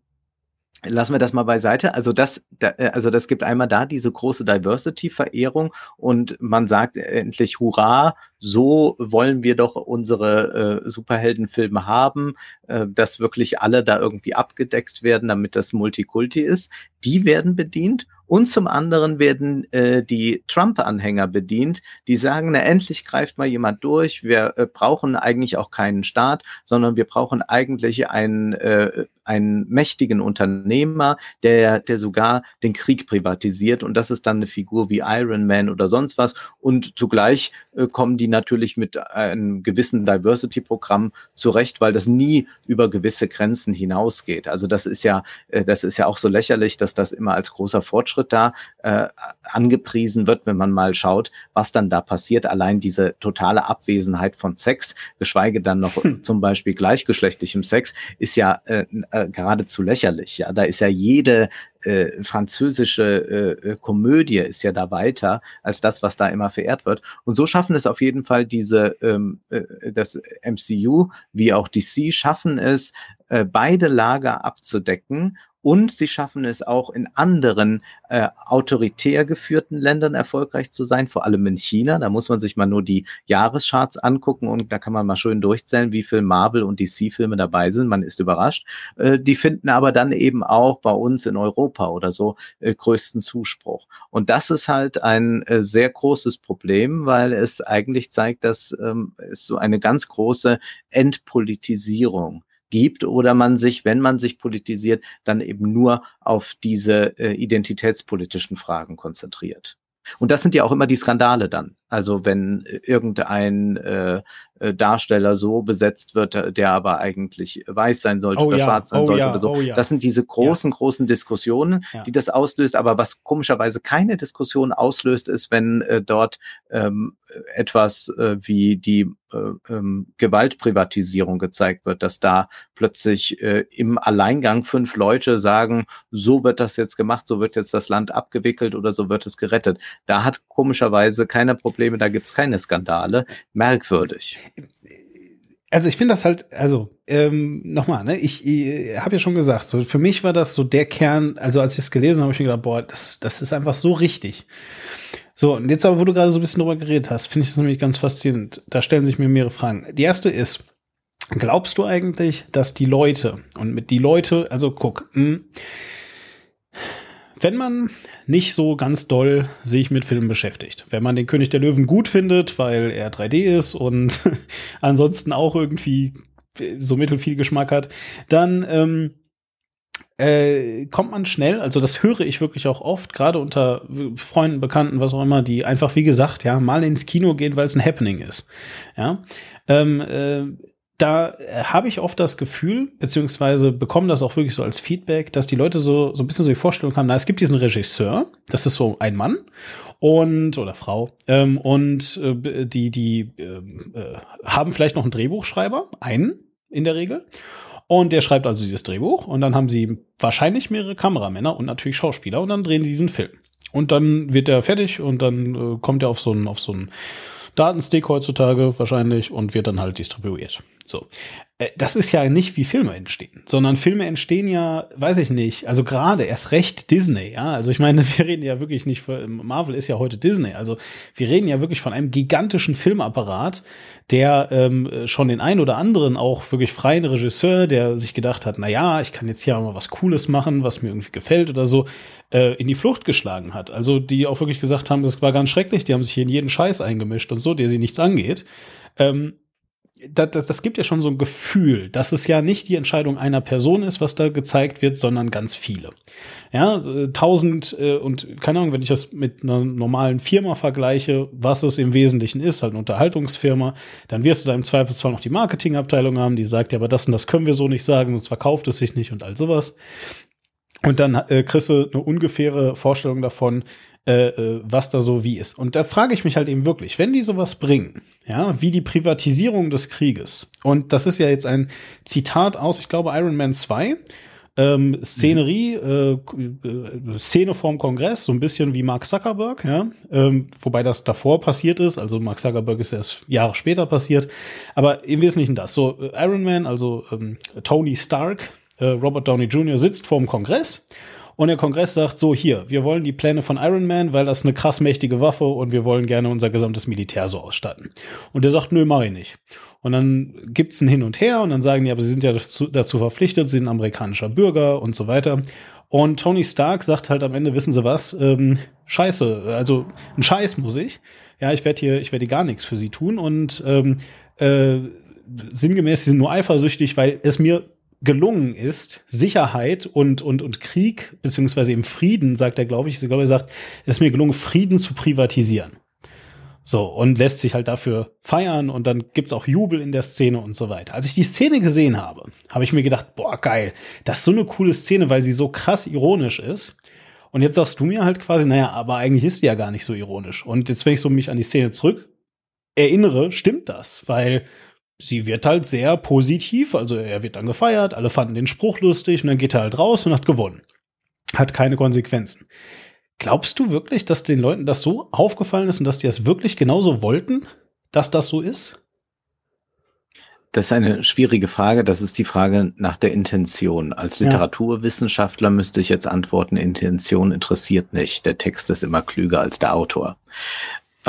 lassen wir das mal beiseite. Also das, da, äh, also das gibt einmal da diese große Diversity-Verehrung und man sagt endlich Hurra, so wollen wir doch unsere äh, Superheldenfilme haben, äh, dass wirklich alle da irgendwie abgedeckt werden, damit das Multikulti ist. Die werden bedient und zum anderen werden äh, die Trump-Anhänger bedient, die sagen, na endlich greift mal jemand durch, wir äh, brauchen eigentlich auch keinen Staat, sondern wir brauchen eigentlich ein, äh, einen mächtigen Unternehmer, der, der sogar den Krieg privatisiert. Und das ist dann eine Figur wie Iron Man oder sonst was. Und zugleich äh, kommen die natürlich mit einem gewissen Diversity-Programm zurecht, weil das nie über gewisse Grenzen hinausgeht. Also das ist ja, äh, das ist ja auch so lächerlich, dass das immer als großer Fortschritt da äh, angepriesen wird, wenn man mal schaut, was dann da passiert. Allein diese totale Abwesenheit von Sex, geschweige dann noch hm. zum Beispiel gleichgeschlechtlichem Sex, ist ja äh, äh, geradezu lächerlich. Ja, da ist ja jede äh, französische äh, Komödie ist ja da weiter als das, was da immer verehrt wird. Und so schaffen es auf jeden Fall diese, ähm, äh, das MCU wie auch DC schaffen es, äh, beide Lager abzudecken und sie schaffen es auch in anderen äh, autoritär geführten Ländern erfolgreich zu sein, vor allem in China. Da muss man sich mal nur die Jahrescharts angucken und da kann man mal schön durchzählen, wie viel Marvel und DC-Filme dabei sind. Man ist überrascht. Äh, die finden aber dann eben auch bei uns in Europa oder so äh, größten Zuspruch. Und das ist halt ein äh, sehr großes Problem, weil es eigentlich zeigt, dass ähm, es so eine ganz große Entpolitisierung gibt oder man sich, wenn man sich politisiert, dann eben nur auf diese äh, identitätspolitischen Fragen konzentriert. Und das sind ja auch immer die Skandale dann. Also wenn irgendein äh, äh, Darsteller so besetzt wird, äh, der aber eigentlich weiß sein sollte oh, oder ja. schwarz sein oh, sollte ja. oder so. Oh, ja. Das sind diese großen, großen Diskussionen, die das auslöst. Aber was komischerweise keine Diskussion auslöst, ist, wenn äh, dort ähm, etwas äh, wie die äh, ähm, Gewaltprivatisierung gezeigt wird, dass da plötzlich äh, im Alleingang fünf Leute sagen, so wird das jetzt gemacht, so wird jetzt das Land abgewickelt oder so wird es gerettet. Da hat komischerweise keiner Probleme Probleme, da gibt es keine Skandale. Merkwürdig. Also ich finde das halt, also ähm, nochmal, ne, ich, ich habe ja schon gesagt, so für mich war das so der Kern, also als ich es gelesen habe, habe ich mir gedacht, boah, das, das ist einfach so richtig. So, und jetzt aber, wo du gerade so ein bisschen drüber geredet hast, finde ich das nämlich ganz faszinierend. Da stellen sich mir mehrere Fragen. Die erste ist, glaubst du eigentlich, dass die Leute, und mit die Leute, also guck, mh, hm, wenn man nicht so ganz doll sich mit Filmen beschäftigt, wenn man den König der Löwen gut findet, weil er 3D ist und (laughs) ansonsten auch irgendwie so mittel viel Geschmack hat, dann ähm, äh, kommt man schnell, also das höre ich wirklich auch oft, gerade unter Freunden, Bekannten, was auch immer, die einfach, wie gesagt, ja, mal ins Kino gehen, weil es ein Happening ist. Ja. Ähm, äh, da äh, habe ich oft das Gefühl, beziehungsweise bekomme das auch wirklich so als Feedback, dass die Leute so, so ein bisschen so die Vorstellung haben, na, es gibt diesen Regisseur, das ist so ein Mann und oder Frau ähm, und äh, die die ähm, äh, haben vielleicht noch einen Drehbuchschreiber, einen in der Regel und der schreibt also dieses Drehbuch und dann haben sie wahrscheinlich mehrere Kameramänner und natürlich Schauspieler und dann drehen die diesen Film. Und dann wird er fertig und dann äh, kommt er auf so einen auf so einen Datenstick heutzutage wahrscheinlich und wird dann halt distribuiert. So. Äh, das ist ja nicht wie Filme entstehen, sondern Filme entstehen ja, weiß ich nicht, also gerade erst recht Disney, ja. Also ich meine, (laughs) wir reden ja wirklich nicht, Marvel ist ja heute Disney, also wir reden ja wirklich von einem gigantischen Filmapparat, der ähm, schon den ein oder anderen auch wirklich freien Regisseur, der sich gedacht hat, na ja, ich kann jetzt hier mal was Cooles machen, was mir irgendwie gefällt oder so, äh, in die Flucht geschlagen hat. Also die auch wirklich gesagt haben, das war ganz schrecklich, die haben sich hier in jeden Scheiß eingemischt und so, der sie nichts angeht. Ähm, das, das, das gibt ja schon so ein Gefühl, dass es ja nicht die Entscheidung einer Person ist, was da gezeigt wird, sondern ganz viele. Ja, äh, tausend äh, und keine Ahnung, wenn ich das mit einer normalen Firma vergleiche, was es im Wesentlichen ist, halt eine Unterhaltungsfirma, dann wirst du da im Zweifelsfall noch die Marketingabteilung haben, die sagt, ja, aber das und das können wir so nicht sagen, sonst verkauft es sich nicht und all sowas. Und dann äh, kriegst du eine ungefähre Vorstellung davon, äh, äh, was da so wie ist. Und da frage ich mich halt eben wirklich, wenn die sowas bringen, ja, wie die Privatisierung des Krieges, und das ist ja jetzt ein Zitat aus, ich glaube, Iron Man 2, ähm, Szenerie, äh, äh, Szene vorm Kongress, so ein bisschen wie Mark Zuckerberg, ja, ähm, wobei das davor passiert ist, also Mark Zuckerberg ist erst Jahre später passiert, aber im Wesentlichen das. So, äh, Iron Man, also ähm, Tony Stark, äh, Robert Downey Jr. sitzt vorm Kongress und der Kongress sagt so, hier, wir wollen die Pläne von Iron Man, weil das eine krass mächtige Waffe und wir wollen gerne unser gesamtes Militär so ausstatten. Und der sagt, nö, mach ich nicht. Und dann gibt's ein Hin und Her und dann sagen die, aber sie sind ja dazu, dazu verpflichtet, sie sind amerikanischer Bürger und so weiter. Und Tony Stark sagt halt am Ende, wissen Sie was, ähm, scheiße, also ein Scheiß muss ich. Ja, ich werde hier, ich werde gar nichts für Sie tun und ähm, äh, sinngemäß, sie sind nur eifersüchtig, weil es mir gelungen ist, Sicherheit und, und, und Krieg, beziehungsweise im Frieden, sagt er, glaube ich, ich glaube, er sagt, es ist mir gelungen, Frieden zu privatisieren. So, und lässt sich halt dafür feiern und dann gibt's auch Jubel in der Szene und so weiter. Als ich die Szene gesehen habe, habe ich mir gedacht, boah, geil, das ist so eine coole Szene, weil sie so krass ironisch ist. Und jetzt sagst du mir halt quasi, naja, aber eigentlich ist die ja gar nicht so ironisch. Und jetzt, wenn ich so mich an die Szene zurück erinnere, stimmt das, weil sie wird halt sehr positiv, also er wird dann gefeiert, alle fanden den Spruch lustig und dann geht er halt raus und hat gewonnen. Hat keine Konsequenzen. Glaubst du wirklich, dass den Leuten das so aufgefallen ist und dass die es wirklich genauso wollten, dass das so ist? Das ist eine schwierige Frage. Das ist die Frage nach der Intention. Als Literaturwissenschaftler müsste ich jetzt antworten, Intention interessiert nicht. Der Text ist immer klüger als der Autor.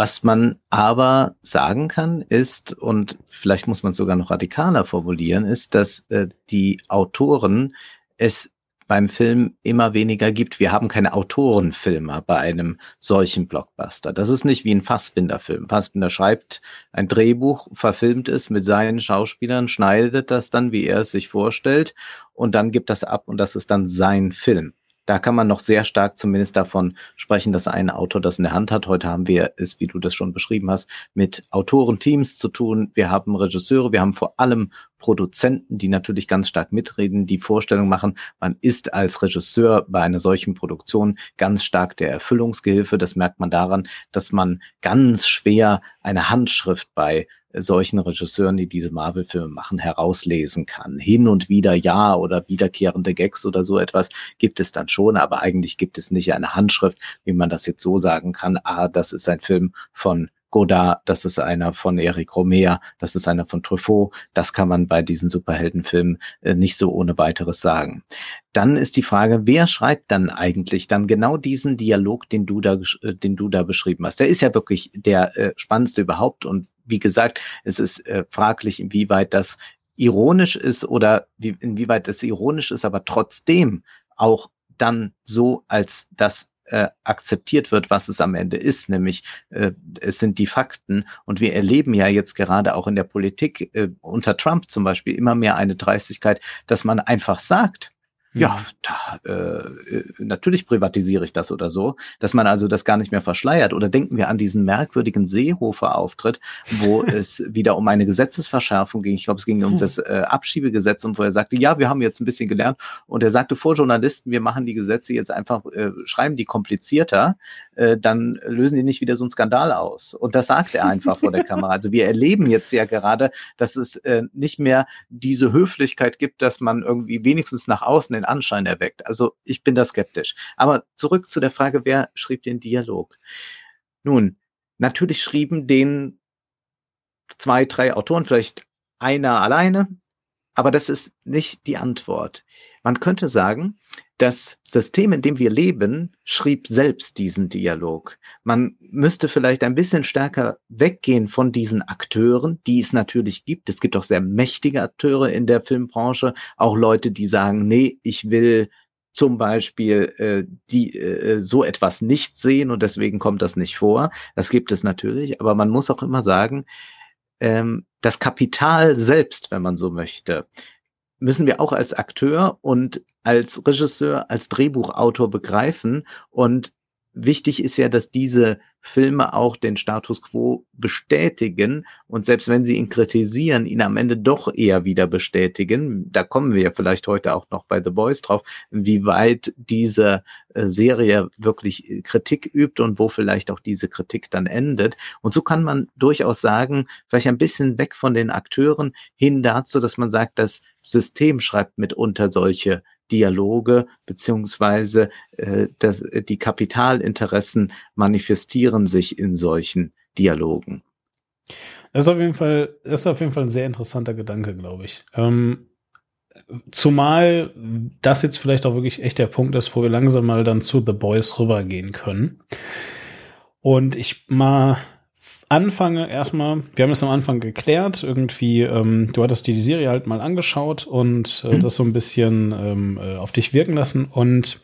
Was man aber sagen kann, ist, und vielleicht muss man es sogar noch radikaler formulieren, ist, dass äh, die Autoren es beim Film immer weniger gibt. Wir haben keine Autorenfilmer bei einem solchen Blockbuster. Das ist nicht wie ein Fassbinder-Film. Fassbinder schreibt ein Drehbuch, verfilmt es mit seinen Schauspielern, schneidet das dann, wie er es sich vorstellt, und dann gibt das ab und das ist dann sein Film da kann man noch sehr stark zumindest davon sprechen, dass ein Autor das in der Hand hat. Heute haben wir es, wie du das schon beschrieben hast, mit Autorenteams zu tun. Wir haben Regisseure, wir haben vor allem Produzenten, die natürlich ganz stark mitreden, die Vorstellung machen, man ist als Regisseur bei einer solchen Produktion ganz stark der Erfüllungsgehilfe. Das merkt man daran, dass man ganz schwer eine Handschrift bei solchen Regisseuren, die diese Marvel-Filme machen, herauslesen kann. Hin und wieder ja oder wiederkehrende Gags oder so etwas gibt es dann schon, aber eigentlich gibt es nicht eine Handschrift, wie man das jetzt so sagen kann. Ah, das ist ein Film von Godard, das ist einer von Eric Romer, das ist einer von Truffaut. Das kann man bei diesen Superheldenfilmen äh, nicht so ohne weiteres sagen. Dann ist die Frage, wer schreibt dann eigentlich dann genau diesen Dialog, den du da, äh, den du da beschrieben hast? Der ist ja wirklich der äh, spannendste überhaupt und wie gesagt, es ist fraglich, inwieweit das ironisch ist oder wie, inwieweit es ironisch ist, aber trotzdem auch dann so als das äh, akzeptiert wird, was es am Ende ist, nämlich äh, es sind die Fakten. Und wir erleben ja jetzt gerade auch in der Politik äh, unter Trump zum Beispiel immer mehr eine Dreistigkeit, dass man einfach sagt, ja, mhm. da, äh, natürlich privatisiere ich das oder so, dass man also das gar nicht mehr verschleiert. Oder denken wir an diesen merkwürdigen Seehofer-Auftritt, wo (laughs) es wieder um eine Gesetzesverschärfung ging. Ich glaube, es ging um das äh, Abschiebegesetz und wo er sagte, ja, wir haben jetzt ein bisschen gelernt. Und er sagte vor Journalisten, wir machen die Gesetze jetzt einfach, äh, schreiben die komplizierter, äh, dann lösen die nicht wieder so einen Skandal aus. Und das sagt er einfach vor der Kamera. Also wir erleben jetzt ja gerade, dass es äh, nicht mehr diese Höflichkeit gibt, dass man irgendwie wenigstens nach außen den Anschein erweckt. Also ich bin da skeptisch. Aber zurück zu der Frage, wer schrieb den Dialog? Nun, natürlich schrieben den zwei, drei Autoren, vielleicht einer alleine, aber das ist nicht die Antwort. Man könnte sagen, das System, in dem wir leben, schrieb selbst diesen Dialog. Man müsste vielleicht ein bisschen stärker weggehen von diesen Akteuren, die es natürlich gibt. Es gibt auch sehr mächtige Akteure in der Filmbranche, auch Leute, die sagen, nee, ich will zum Beispiel äh, die äh, so etwas nicht sehen und deswegen kommt das nicht vor. Das gibt es natürlich, aber man muss auch immer sagen, ähm, das Kapital selbst, wenn man so möchte, müssen wir auch als Akteur und als Regisseur, als Drehbuchautor begreifen. Und wichtig ist ja, dass diese Filme auch den Status quo bestätigen und selbst wenn sie ihn kritisieren, ihn am Ende doch eher wieder bestätigen. Da kommen wir ja vielleicht heute auch noch bei The Boys drauf, wie weit diese äh, Serie wirklich äh, Kritik übt und wo vielleicht auch diese Kritik dann endet. Und so kann man durchaus sagen, vielleicht ein bisschen weg von den Akteuren hin dazu, dass man sagt, das System schreibt mitunter solche Dialoge beziehungsweise äh, das, die Kapitalinteressen manifestieren sich in solchen Dialogen. Das ist auf jeden Fall, das ist auf jeden Fall ein sehr interessanter Gedanke, glaube ich. Ähm, zumal das jetzt vielleicht auch wirklich echt der Punkt ist, wo wir langsam mal dann zu The Boys rübergehen können. Und ich mal anfange erstmal, wir haben das am Anfang geklärt, irgendwie, ähm, du hattest dir die Serie halt mal angeschaut und äh, mhm. das so ein bisschen ähm, äh, auf dich wirken lassen und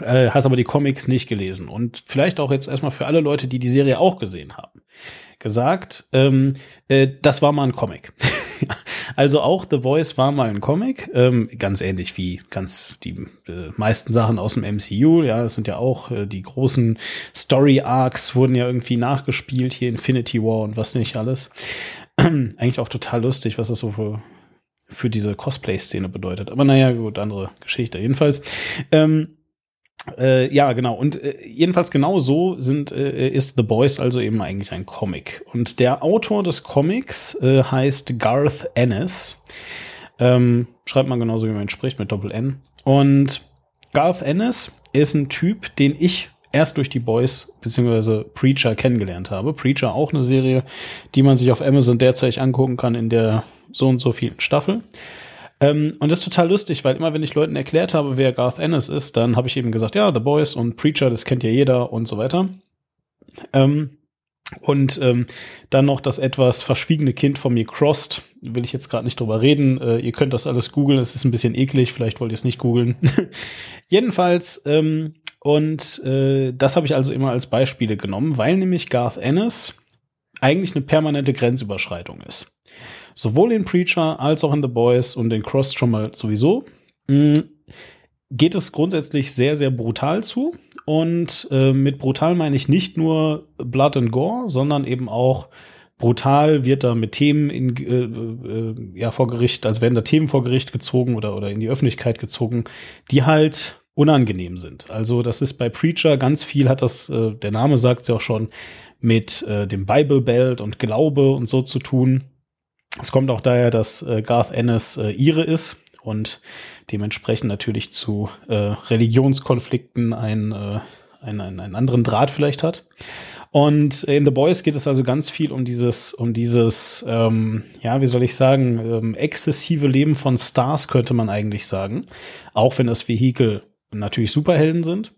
äh, hast aber die Comics nicht gelesen. Und vielleicht auch jetzt erstmal für alle Leute, die die Serie auch gesehen haben, gesagt, ähm, äh, das war mal ein Comic. (laughs) (laughs) also auch The Voice war mal ein Comic, ähm, ganz ähnlich wie ganz die äh, meisten Sachen aus dem MCU. Ja, das sind ja auch äh, die großen Story Arcs wurden ja irgendwie nachgespielt hier Infinity War und was nicht alles. (clears throat) Eigentlich auch total lustig, was das so für, für diese Cosplay-Szene bedeutet. Aber naja, gut, andere Geschichte. Jedenfalls. Ähm, äh, ja, genau. Und äh, jedenfalls genau so sind, äh, ist The Boys also eben eigentlich ein Comic. Und der Autor des Comics äh, heißt Garth Ennis. Ähm, schreibt man genauso, wie man spricht, mit Doppel-N. Und Garth Ennis ist ein Typ, den ich erst durch die Boys bzw. Preacher kennengelernt habe. Preacher auch eine Serie, die man sich auf Amazon derzeit angucken kann in der so und so vielen Staffel. Ähm, und das ist total lustig, weil immer wenn ich Leuten erklärt habe, wer Garth Ennis ist, dann habe ich eben gesagt, ja, The Boys und Preacher, das kennt ja jeder und so weiter. Ähm, und ähm, dann noch das etwas verschwiegene Kind von mir, Crossed, will ich jetzt gerade nicht drüber reden. Äh, ihr könnt das alles googeln, es ist ein bisschen eklig, vielleicht wollt ihr es nicht googeln. (laughs) Jedenfalls, ähm, und äh, das habe ich also immer als Beispiele genommen, weil nämlich Garth Ennis eigentlich eine permanente Grenzüberschreitung ist. Sowohl in Preacher als auch in The Boys und in Cross schon mal sowieso. Mm, geht es grundsätzlich sehr, sehr brutal zu. Und äh, mit brutal meine ich nicht nur Blood and Gore, sondern eben auch brutal wird da mit Themen in, äh, äh, ja, vor Gericht, als werden da Themen vor Gericht gezogen oder, oder in die Öffentlichkeit gezogen, die halt unangenehm sind. Also das ist bei Preacher ganz viel, hat das, äh, der Name sagt es ja auch schon, mit äh, dem Bible Belt und Glaube und so zu tun. Es kommt auch daher, dass äh, Garth Ennis äh, Ire ist und dementsprechend natürlich zu äh, Religionskonflikten ein, äh, einen, einen, einen anderen Draht vielleicht hat. Und in The Boys geht es also ganz viel um dieses, um dieses, ähm, ja, wie soll ich sagen, ähm, exzessive Leben von Stars, könnte man eigentlich sagen. Auch wenn das Vehikel natürlich Superhelden sind.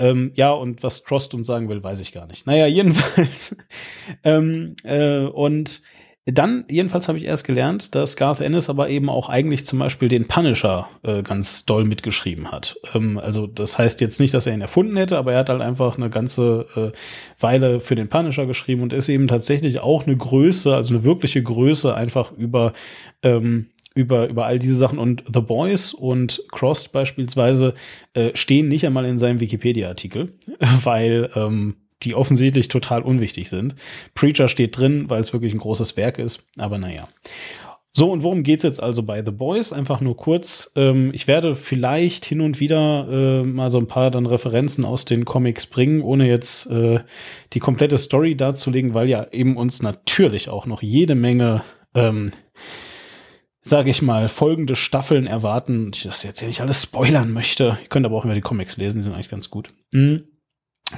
Ähm, ja, und was Trost uns sagen will, weiß ich gar nicht. Naja, jedenfalls. (laughs) ähm, äh, und dann, jedenfalls habe ich erst gelernt, dass Garth Ennis aber eben auch eigentlich zum Beispiel den Punisher äh, ganz doll mitgeschrieben hat. Ähm, also das heißt jetzt nicht, dass er ihn erfunden hätte, aber er hat halt einfach eine ganze äh, Weile für den Punisher geschrieben und ist eben tatsächlich auch eine Größe, also eine wirkliche Größe einfach über ähm, über, über all diese Sachen. Und The Boys und Crossed beispielsweise äh, stehen nicht einmal in seinem Wikipedia-Artikel, (laughs) weil ähm, die offensichtlich total unwichtig sind. Preacher steht drin, weil es wirklich ein großes Werk ist, aber naja. So, und worum geht's jetzt also bei The Boys? Einfach nur kurz. Ähm, ich werde vielleicht hin und wieder äh, mal so ein paar dann Referenzen aus den Comics bringen, ohne jetzt äh, die komplette Story darzulegen, weil ja eben uns natürlich auch noch jede Menge, ähm, sage ich mal, folgende Staffeln erwarten. Ich das jetzt ja nicht alles spoilern möchte. Ihr könnt aber auch immer die Comics lesen, die sind eigentlich ganz gut. Mhm.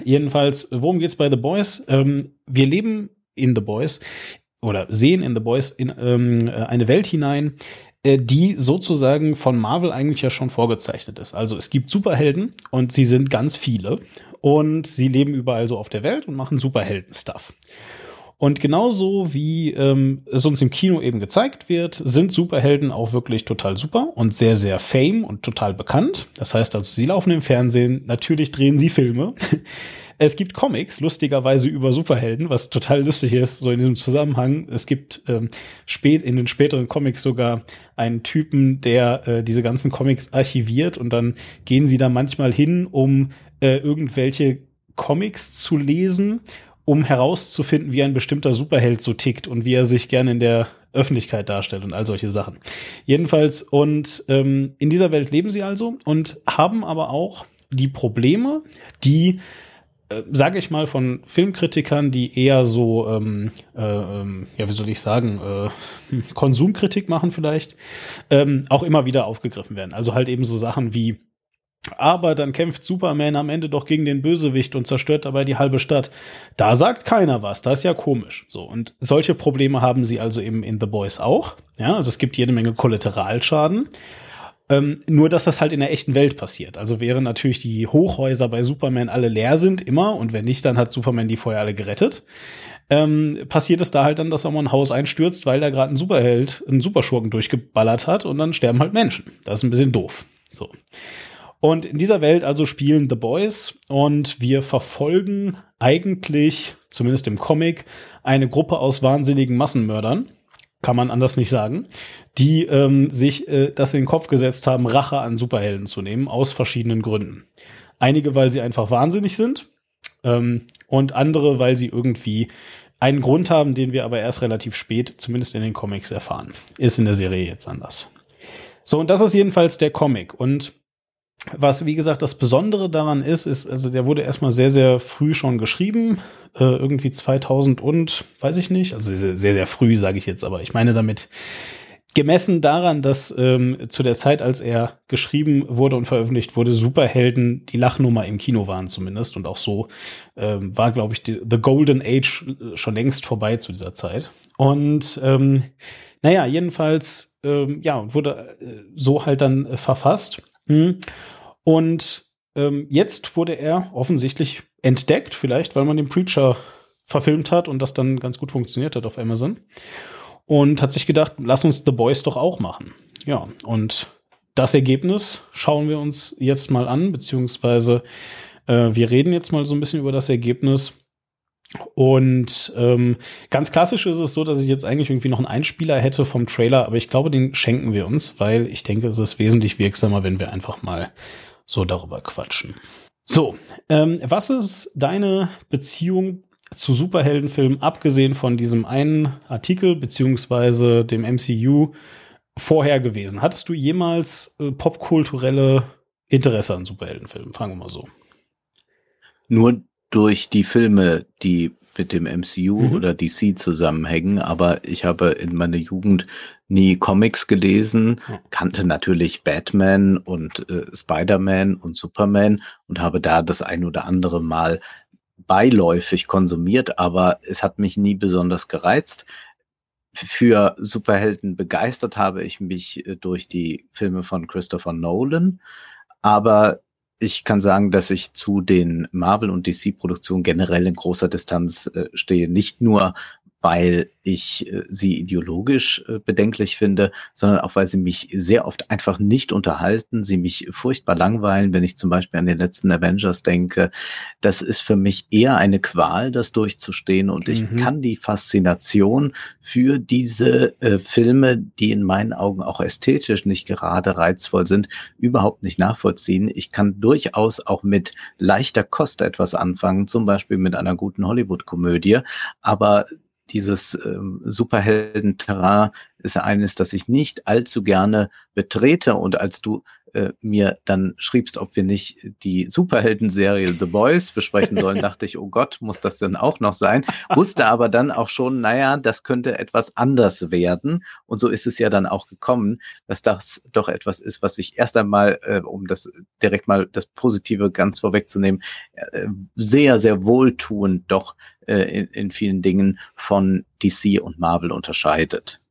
Jedenfalls, worum geht's bei The Boys? Ähm, wir leben in The Boys oder sehen in The Boys in ähm, eine Welt hinein, äh, die sozusagen von Marvel eigentlich ja schon vorgezeichnet ist. Also es gibt Superhelden und sie sind ganz viele und sie leben überall so auf der Welt und machen Superhelden-Stuff. Und genauso wie ähm, es uns im Kino eben gezeigt wird, sind Superhelden auch wirklich total super und sehr, sehr fame und total bekannt. Das heißt also, sie laufen im Fernsehen, natürlich drehen sie Filme. (laughs) Es gibt Comics, lustigerweise über Superhelden, was total lustig ist, so in diesem Zusammenhang. Es gibt ähm, spät in den späteren Comics sogar einen Typen, der äh, diese ganzen Comics archiviert und dann gehen sie da manchmal hin, um äh, irgendwelche Comics zu lesen um herauszufinden, wie ein bestimmter Superheld so tickt und wie er sich gerne in der Öffentlichkeit darstellt und all solche Sachen. Jedenfalls, und ähm, in dieser Welt leben sie also und haben aber auch die Probleme, die, äh, sage ich mal, von Filmkritikern, die eher so, ähm, äh, ähm, ja, wie soll ich sagen, äh, Konsumkritik machen vielleicht, ähm, auch immer wieder aufgegriffen werden. Also halt eben so Sachen wie aber dann kämpft Superman am Ende doch gegen den Bösewicht und zerstört dabei die halbe Stadt. Da sagt keiner was. Das ist ja komisch. So. Und solche Probleme haben sie also eben in The Boys auch. Ja, also es gibt jede Menge Kollateralschaden. Ähm, nur, dass das halt in der echten Welt passiert. Also während natürlich die Hochhäuser bei Superman alle leer sind, immer, und wenn nicht, dann hat Superman die vorher alle gerettet. Ähm, passiert es da halt dann, dass auch mal ein Haus einstürzt, weil da gerade ein Superheld, einen Superschurken durchgeballert hat und dann sterben halt Menschen. Das ist ein bisschen doof. So. Und in dieser Welt also spielen The Boys und wir verfolgen eigentlich, zumindest im Comic, eine Gruppe aus wahnsinnigen Massenmördern, kann man anders nicht sagen, die ähm, sich äh, das in den Kopf gesetzt haben, Rache an Superhelden zu nehmen, aus verschiedenen Gründen. Einige, weil sie einfach wahnsinnig sind ähm, und andere, weil sie irgendwie einen Grund haben, den wir aber erst relativ spät, zumindest in den Comics, erfahren. Ist in der Serie jetzt anders. So, und das ist jedenfalls der Comic. Und was, wie gesagt, das Besondere daran ist, ist, also der wurde erstmal sehr, sehr früh schon geschrieben, äh, irgendwie 2000 und, weiß ich nicht, also sehr, sehr, sehr früh, sage ich jetzt, aber ich meine damit gemessen daran, dass ähm, zu der Zeit, als er geschrieben wurde und veröffentlicht wurde, Superhelden die Lachnummer im Kino waren zumindest und auch so ähm, war, glaube ich, die, The Golden Age schon längst vorbei zu dieser Zeit. Und ähm, naja, jedenfalls, ähm, ja, wurde äh, so halt dann äh, verfasst. Hm. Und ähm, jetzt wurde er offensichtlich entdeckt, vielleicht weil man den Preacher verfilmt hat und das dann ganz gut funktioniert hat auf Amazon. Und hat sich gedacht, lass uns The Boys doch auch machen. Ja, und das Ergebnis schauen wir uns jetzt mal an, beziehungsweise äh, wir reden jetzt mal so ein bisschen über das Ergebnis. Und ähm, ganz klassisch ist es so, dass ich jetzt eigentlich irgendwie noch einen Einspieler hätte vom Trailer, aber ich glaube, den schenken wir uns, weil ich denke, es ist wesentlich wirksamer, wenn wir einfach mal so darüber quatschen. So, ähm, was ist deine Beziehung zu Superheldenfilmen, abgesehen von diesem einen Artikel beziehungsweise dem MCU, vorher gewesen? Hattest du jemals äh, popkulturelle Interesse an Superheldenfilmen? Fangen wir mal so. Nur durch die Filme, die mit dem MCU mhm. oder DC zusammenhängen, aber ich habe in meiner Jugend nie Comics gelesen, kannte natürlich Batman und äh, Spider-Man und Superman und habe da das ein oder andere Mal beiläufig konsumiert, aber es hat mich nie besonders gereizt. Für Superhelden begeistert habe ich mich äh, durch die Filme von Christopher Nolan, aber ich kann sagen, dass ich zu den Marvel- und DC-Produktionen generell in großer Distanz äh, stehe. Nicht nur, weil ich äh, sie ideologisch äh, bedenklich finde, sondern auch, weil sie mich sehr oft einfach nicht unterhalten, sie mich furchtbar langweilen, wenn ich zum Beispiel an den letzten Avengers denke. Das ist für mich eher eine Qual, das durchzustehen und ich mhm. kann die Faszination für diese äh, Filme, die in meinen Augen auch ästhetisch nicht gerade reizvoll sind, überhaupt nicht nachvollziehen. Ich kann durchaus auch mit leichter Kost etwas anfangen, zum Beispiel mit einer guten Hollywood-Komödie, aber dieses ähm, Superhelden-Terrain ist eines, das ich nicht allzu gerne betrete. Und als du äh, mir dann schriebst, ob wir nicht die Superhelden-Serie The Boys besprechen sollen, (laughs) dachte ich, oh Gott, muss das denn auch noch sein? Wusste aber dann auch schon, naja, das könnte etwas anders werden. Und so ist es ja dann auch gekommen, dass das doch etwas ist, was ich erst einmal, äh, um das direkt mal das Positive ganz vorwegzunehmen, äh, sehr, sehr wohltuend doch äh, in, in vielen Dingen von DC und Marvel unterscheidet.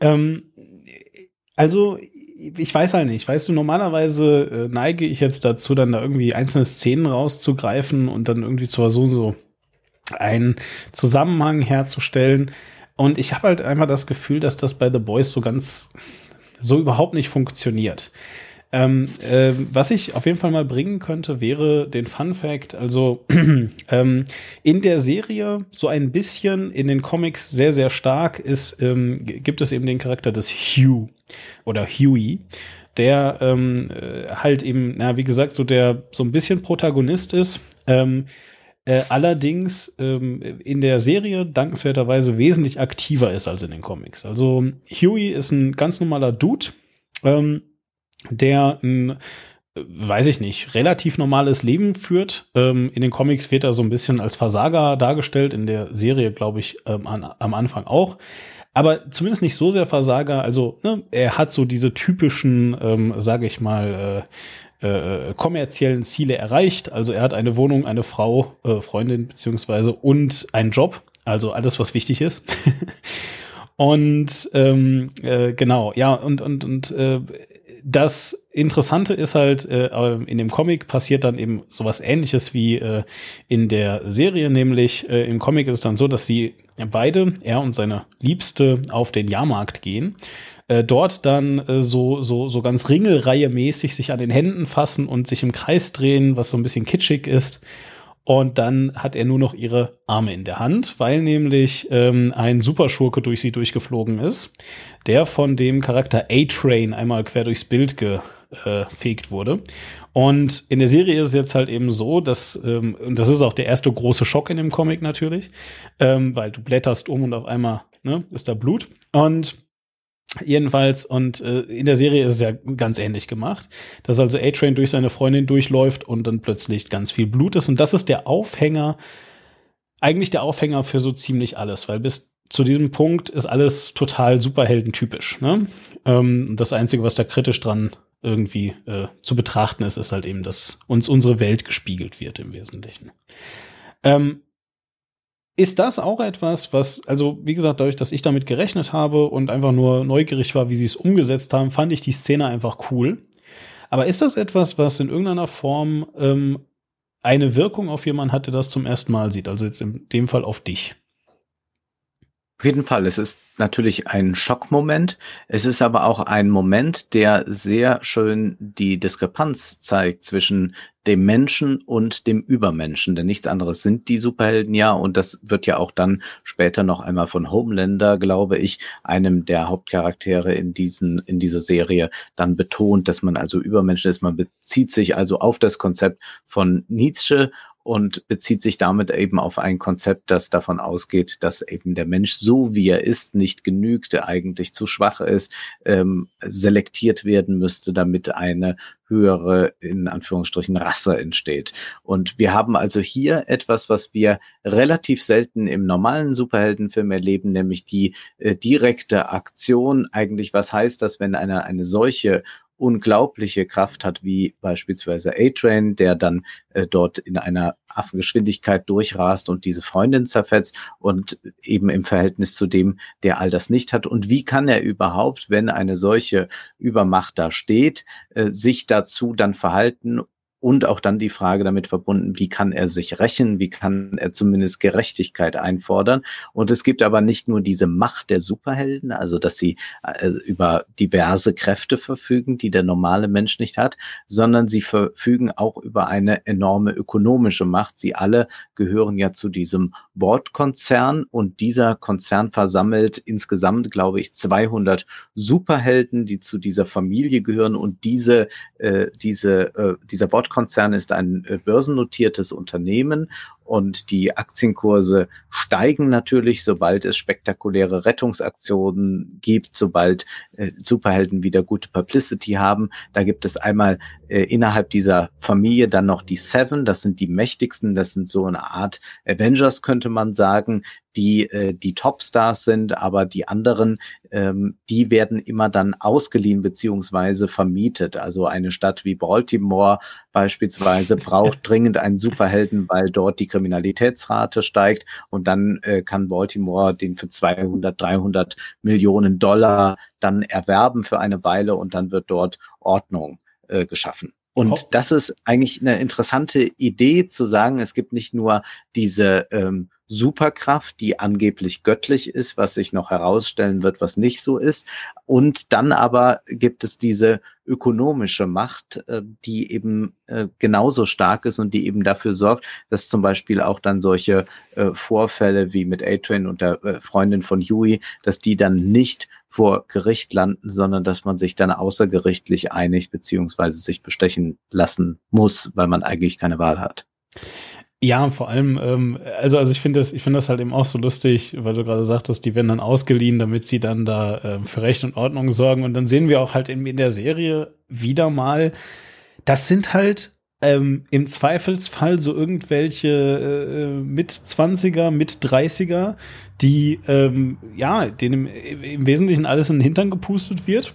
Ähm, also ich weiß halt nicht. Weißt du, normalerweise äh, neige ich jetzt dazu, dann da irgendwie einzelne Szenen rauszugreifen und dann irgendwie zu versuchen, so einen Zusammenhang herzustellen. Und ich habe halt einfach das Gefühl, dass das bei The Boys so ganz, so überhaupt nicht funktioniert. Ähm, äh, was ich auf jeden Fall mal bringen könnte, wäre den Fun Fact. Also (clears throat) ähm, in der Serie so ein bisschen, in den Comics sehr, sehr stark ist, ähm, gibt es eben den Charakter des Hugh oder Huey, der ähm, äh, halt eben, na, wie gesagt, so der so ein bisschen Protagonist ist. Ähm, äh, allerdings ähm, in der Serie dankenswerterweise wesentlich aktiver ist als in den Comics. Also Huey ist ein ganz normaler Dude, ähm, der ein weiß ich nicht, relativ normales Leben führt. Ähm, in den Comics wird er so ein bisschen als Versager dargestellt, in der Serie, glaube ich, ähm, an, am Anfang auch. Aber zumindest nicht so sehr Versager. Also, ne, er hat so diese typischen, ähm, sage ich mal, äh, äh, kommerziellen Ziele erreicht. Also er hat eine Wohnung, eine Frau, äh, Freundin beziehungsweise und einen Job. Also alles, was wichtig ist. (laughs) und ähm, äh, genau, ja, und, und, und äh, das Interessante ist halt, äh, in dem Comic passiert dann eben sowas ähnliches wie äh, in der Serie, nämlich äh, im Comic ist es dann so, dass sie beide, er und seine Liebste, auf den Jahrmarkt gehen. Äh, dort dann äh, so, so, so ganz Ringelreihe mäßig sich an den Händen fassen und sich im Kreis drehen, was so ein bisschen kitschig ist. Und dann hat er nur noch ihre Arme in der Hand, weil nämlich ähm, ein Superschurke durch sie durchgeflogen ist, der von dem Charakter A-Train einmal quer durchs Bild gefegt wurde. Und in der Serie ist es jetzt halt eben so, dass, ähm, und das ist auch der erste große Schock in dem Comic natürlich, ähm, weil du blätterst um und auf einmal ne, ist da Blut. Und Jedenfalls, und äh, in der Serie ist es ja ganz ähnlich gemacht, dass also A-Train durch seine Freundin durchläuft und dann plötzlich ganz viel Blut ist. Und das ist der Aufhänger, eigentlich der Aufhänger für so ziemlich alles, weil bis zu diesem Punkt ist alles total superheldentypisch. Ne? Ähm, das Einzige, was da kritisch dran irgendwie äh, zu betrachten ist, ist halt eben, dass uns unsere Welt gespiegelt wird im Wesentlichen. Ähm, ist das auch etwas, was, also wie gesagt, dadurch, dass ich damit gerechnet habe und einfach nur neugierig war, wie sie es umgesetzt haben, fand ich die Szene einfach cool. Aber ist das etwas, was in irgendeiner Form ähm, eine Wirkung auf jemanden hat, der das zum ersten Mal sieht? Also jetzt in dem Fall auf dich. Auf jeden Fall. Es ist natürlich ein Schockmoment. Es ist aber auch ein Moment, der sehr schön die Diskrepanz zeigt zwischen dem Menschen und dem Übermenschen. Denn nichts anderes sind die Superhelden ja. Und das wird ja auch dann später noch einmal von Homelander, glaube ich, einem der Hauptcharaktere in diesen, in dieser Serie dann betont, dass man also Übermenschen ist. Man bezieht sich also auf das Konzept von Nietzsche und bezieht sich damit eben auf ein Konzept, das davon ausgeht, dass eben der Mensch so wie er ist nicht genügt, der eigentlich zu schwach ist, ähm, selektiert werden müsste, damit eine höhere, in Anführungsstrichen, Rasse entsteht. Und wir haben also hier etwas, was wir relativ selten im normalen Superheldenfilm erleben, nämlich die äh, direkte Aktion. Eigentlich, was heißt das, wenn eine, eine solche unglaubliche Kraft hat, wie beispielsweise A-Train, der dann äh, dort in einer Affengeschwindigkeit durchrast und diese Freundin zerfetzt und eben im Verhältnis zu dem, der all das nicht hat. Und wie kann er überhaupt, wenn eine solche Übermacht da steht, äh, sich dazu dann verhalten und auch dann die Frage damit verbunden, wie kann er sich rächen, wie kann er zumindest Gerechtigkeit einfordern. Und es gibt aber nicht nur diese Macht der Superhelden, also dass sie äh, über diverse Kräfte verfügen, die der normale Mensch nicht hat, sondern sie verfügen auch über eine enorme ökonomische Macht. Sie alle gehören ja zu diesem Bordkonzern und dieser Konzern versammelt insgesamt, glaube ich, 200 Superhelden, die zu dieser Familie gehören und diese, äh, diese, äh, dieser Bordkonzern Konzern ist ein äh, börsennotiertes Unternehmen und die Aktienkurse steigen natürlich, sobald es spektakuläre Rettungsaktionen gibt, sobald äh, Superhelden wieder gute Publicity haben. Da gibt es einmal äh, innerhalb dieser Familie dann noch die Seven, das sind die mächtigsten, das sind so eine Art Avengers, könnte man sagen, die äh, die Topstars sind, aber die anderen, ähm, die werden immer dann ausgeliehen beziehungsweise vermietet. Also eine Stadt wie Baltimore beispielsweise braucht (laughs) dringend einen Superhelden, weil dort die Kriminalitätsrate steigt und dann äh, kann Baltimore den für 200, 300 Millionen Dollar dann erwerben für eine Weile und dann wird dort Ordnung äh, geschaffen. Und oh. das ist eigentlich eine interessante Idee zu sagen, es gibt nicht nur diese ähm, Superkraft, die angeblich göttlich ist, was sich noch herausstellen wird, was nicht so ist. Und dann aber gibt es diese ökonomische Macht, äh, die eben äh, genauso stark ist und die eben dafür sorgt, dass zum Beispiel auch dann solche äh, Vorfälle wie mit A-Train und der Freundin von Huey, dass die dann nicht vor Gericht landen, sondern dass man sich dann außergerichtlich einigt beziehungsweise sich bestechen lassen muss, weil man eigentlich keine Wahl hat. Ja, vor allem, ähm, also, also ich finde das, ich finde das halt eben auch so lustig, weil du gerade sagtest, die werden dann ausgeliehen, damit sie dann da äh, für Recht und Ordnung sorgen. Und dann sehen wir auch halt in, in der Serie wieder mal, das sind halt ähm, im Zweifelsfall so irgendwelche äh, mit 20er, mit 30er, die ähm, ja, denen im, im Wesentlichen alles in den Hintern gepustet wird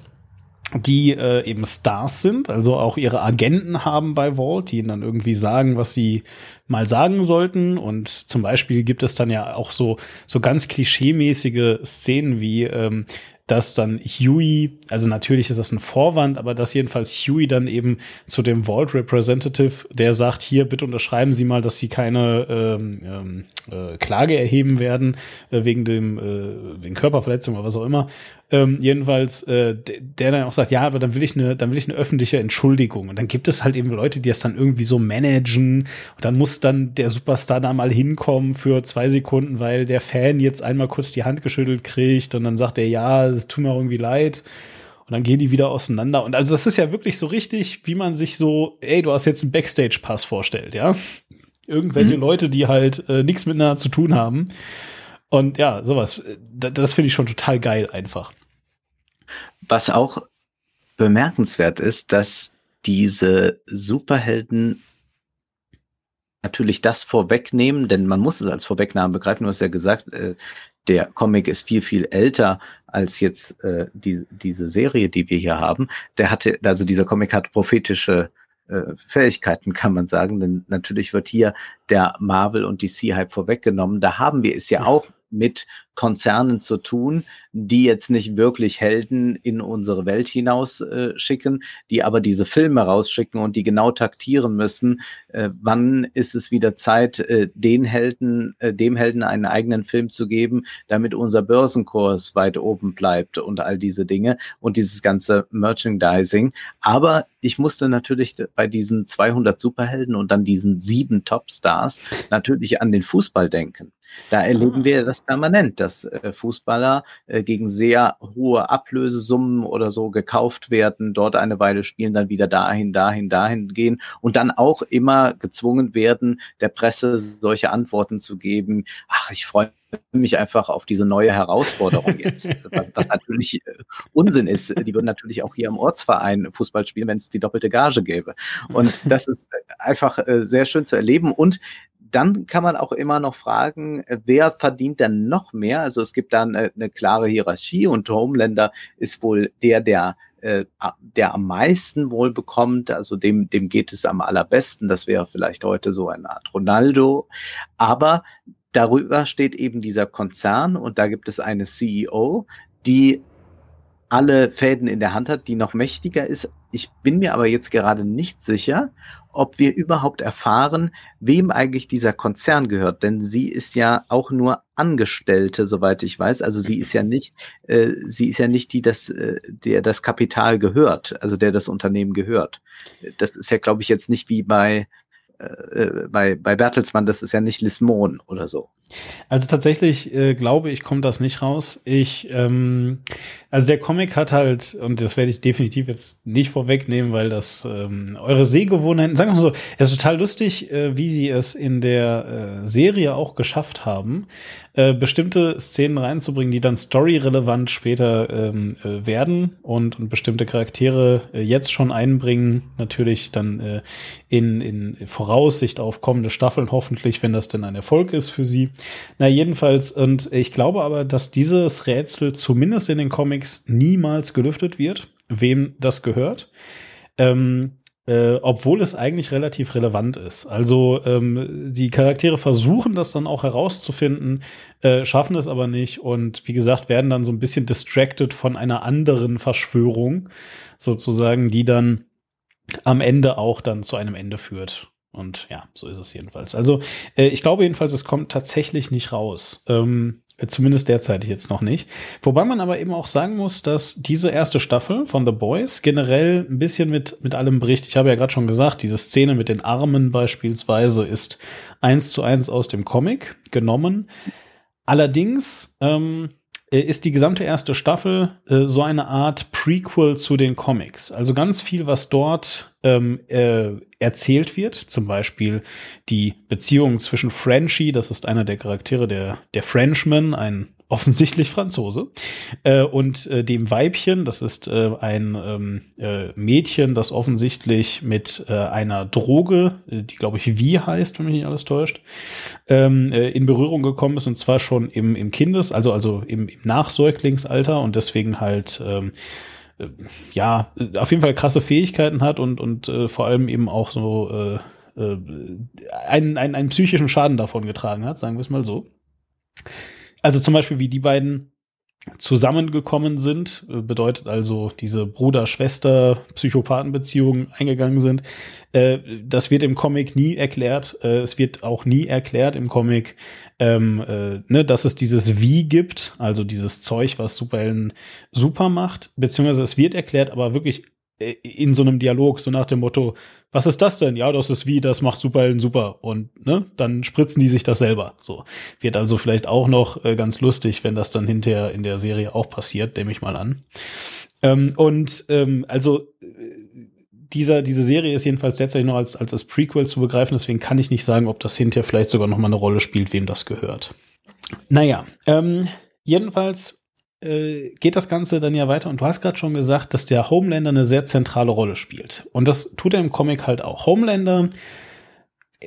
die äh, eben Stars sind, also auch ihre Agenten haben bei Vault, die ihnen dann irgendwie sagen, was sie mal sagen sollten. Und zum Beispiel gibt es dann ja auch so, so ganz klischeemäßige Szenen wie, ähm, dass dann Huey, also natürlich ist das ein Vorwand, aber dass jedenfalls Huey dann eben zu dem Vault Representative, der sagt, hier, bitte unterschreiben Sie mal, dass Sie keine ähm, ähm, äh, Klage erheben werden äh, wegen dem äh, wegen Körperverletzung oder was auch immer, Ähm, jedenfalls, äh, der dann auch sagt, ja, aber dann will ich eine, dann will ich eine öffentliche Entschuldigung. Und dann gibt es halt eben Leute, die das dann irgendwie so managen. Und dann muss dann der Superstar da mal hinkommen für zwei Sekunden, weil der Fan jetzt einmal kurz die Hand geschüttelt kriegt und dann sagt er, ja, es tut mir irgendwie leid. Und dann gehen die wieder auseinander. Und also das ist ja wirklich so richtig, wie man sich so, ey, du hast jetzt einen Backstage-Pass vorstellt, ja. Irgendwelche mhm. Leute, die halt äh, nichts miteinander zu tun haben. Und ja, sowas, das, das finde ich schon total geil einfach. Was auch bemerkenswert ist, dass diese Superhelden natürlich das vorwegnehmen, denn man muss es als Vorwegnahme begreifen. Du hast ja gesagt, äh, der Comic ist viel, viel älter als jetzt äh, die, diese Serie, die wir hier haben. Der hatte, also dieser Comic hat prophetische äh, Fähigkeiten, (laughs) kann man sagen. Denn natürlich wird hier der Marvel und DC-Hype vorweggenommen. Da haben wir es ja auch mit Konzernen zu tun, die jetzt nicht wirklich Helden in unsere Welt hinaus äh, schicken, die aber diese Filme rausschicken und die genau taktieren müssen, äh, wann ist es wieder Zeit, äh, den Helden, äh, dem Helden einen eigenen Film zu geben, damit unser Börsenkurs weit oben bleibt und all diese Dinge und dieses ganze Merchandising. Aber ich musste natürlich bei diesen 200 Superhelden und dann diesen sieben Topstars natürlich an den Fußball denken. Da erleben ah. wir das permanent, dass äh, Fußballer äh, gegen sehr hohe Ablösesummen oder so gekauft werden, dort eine Weile spielen, dann wieder dahin, dahin, dahin gehen und dann auch immer gezwungen werden, der Presse solche Antworten zu geben. Ach, ich freue mich einfach auf diese neue Herausforderung jetzt, (laughs) was, natürlich äh, Unsinn ist. Die würden natürlich auch hier im Ortsverein Fußball spielen, wenn es die doppelte Gage gäbe. Und (laughs) das ist einfach äh, sehr schön zu erleben. Und dann kann man auch immer noch fragen, äh, wer verdient denn noch mehr? Also es gibt dann eine, eine klare Hierarchie und Homelander ist wohl der, der äh, der am meisten wohl bekommt, also dem, dem geht es am allerbesten. Das wäre vielleicht heute so eine Art Ronaldo. Aber darüber steht eben dieser Konzern und da gibt es eine CEO, die alle Fäden in der Hand hat, die noch mächtiger ist. Ich bin mir aber jetzt gerade nicht sicher, ob wir überhaupt erfahren, wem eigentlich dieser Konzern gehört. Denn sie ist ja auch nur Angestellte, soweit ich weiß. Also sie ist ja nicht, äh, sie ist ja nicht die, das, äh, der das Kapital gehört, also der das Unternehmen gehört. Das ist ja, glaube ich, jetzt nicht wie bei äh, bei, bei Bertelsmann, das ist ja nicht Lismon oder so. Also tatsächlich äh, glaube ich, kommt das nicht raus. Ich, ähm, also der Comic hat halt, und das werde ich definitiv jetzt nicht vorwegnehmen, weil das ähm, eure Sehgewohnheiten, sagen wir mal so, es ist total lustig, äh, wie sie es in der äh, Serie auch geschafft haben, äh, bestimmte Szenen reinzubringen, die dann storyrelevant später ähm, äh, werden und, und bestimmte Charaktere äh, jetzt schon einbringen, natürlich dann äh, in, in Voraussicht auf kommende Staffeln, hoffentlich, wenn das denn ein Erfolg ist für sie. Na, jedenfalls, und ich glaube aber, dass dieses Rätsel zumindest in den Comics niemals gelüftet wird, wem das gehört. Ähm, äh, obwohl es eigentlich relativ relevant ist. Also ähm, die Charaktere versuchen das dann auch herauszufinden, äh, schaffen es aber nicht und wie gesagt werden dann so ein bisschen distracted von einer anderen Verschwörung sozusagen, die dann am Ende auch dann zu einem Ende führt. Und ja, so ist es jedenfalls. Also äh, ich glaube jedenfalls, es kommt tatsächlich nicht raus. Ähm, zumindest derzeitig jetzt noch nicht. Wobei man aber eben auch sagen muss, dass diese erste Staffel von The Boys generell ein bisschen mit, mit allem bricht. Ich habe ja gerade schon gesagt, diese Szene mit den Armen beispielsweise ist eins zu eins aus dem Comic genommen. Allerdings ähm, äh, ist die gesamte erste Staffel äh, so eine Art Prequel zu den Comics. Also ganz viel, was dort ähm, äh, erzählt wird, zum Beispiel die Beziehung zwischen Frenchie, das ist einer der Charaktere der, der Frenchman, ein offensichtlich Franzose. Äh, und äh, dem Weibchen, das ist äh, ein ähm, äh, Mädchen, das offensichtlich mit äh, einer Droge, äh, die glaube ich wie heißt, wenn mich nicht alles täuscht, ähm, äh, in Berührung gekommen ist und zwar schon im, im Kindes, also also im, im Nachsäuglingsalter und deswegen halt ähm, äh, ja auf jeden Fall krasse Fähigkeiten hat und und äh, vor allem eben auch so äh, äh, einen, einen, einen psychischen Schaden davon getragen hat, sagen wir es mal so. Also zum Beispiel, wie die beiden zusammengekommen sind, äh, bedeutet also diese Bruder-Schwester-Psychopathenbeziehungen eingegangen sind. Äh, das wird im Comic nie erklärt. Äh, es wird auch nie erklärt im Comic, ähm, äh, ne, dass es dieses Wie gibt, also dieses Zeug, was Superhelden super macht, beziehungsweise es wird erklärt, aber wirklich in so einem Dialog, so nach dem Motto, was ist das denn? Ja, das ist wie, das macht Superhelden super. Und ne, dann spritzen die sich das selber. So. Wird also vielleicht auch noch äh, ganz lustig, wenn das dann hinterher in der Serie auch passiert, nehme ich mal an. Ähm, und ähm, also äh, dieser, diese Serie ist jedenfalls derzeit noch als, als das Prequel zu begreifen, deswegen kann ich nicht sagen, ob das hinterher vielleicht sogar noch mal eine Rolle spielt, wem das gehört. Naja, ähm, jedenfalls geht das Ganze dann ja weiter. Und du hast gerade schon gesagt, dass der Homelander eine sehr zentrale Rolle spielt. Und das tut er im Comic halt auch. Homelander,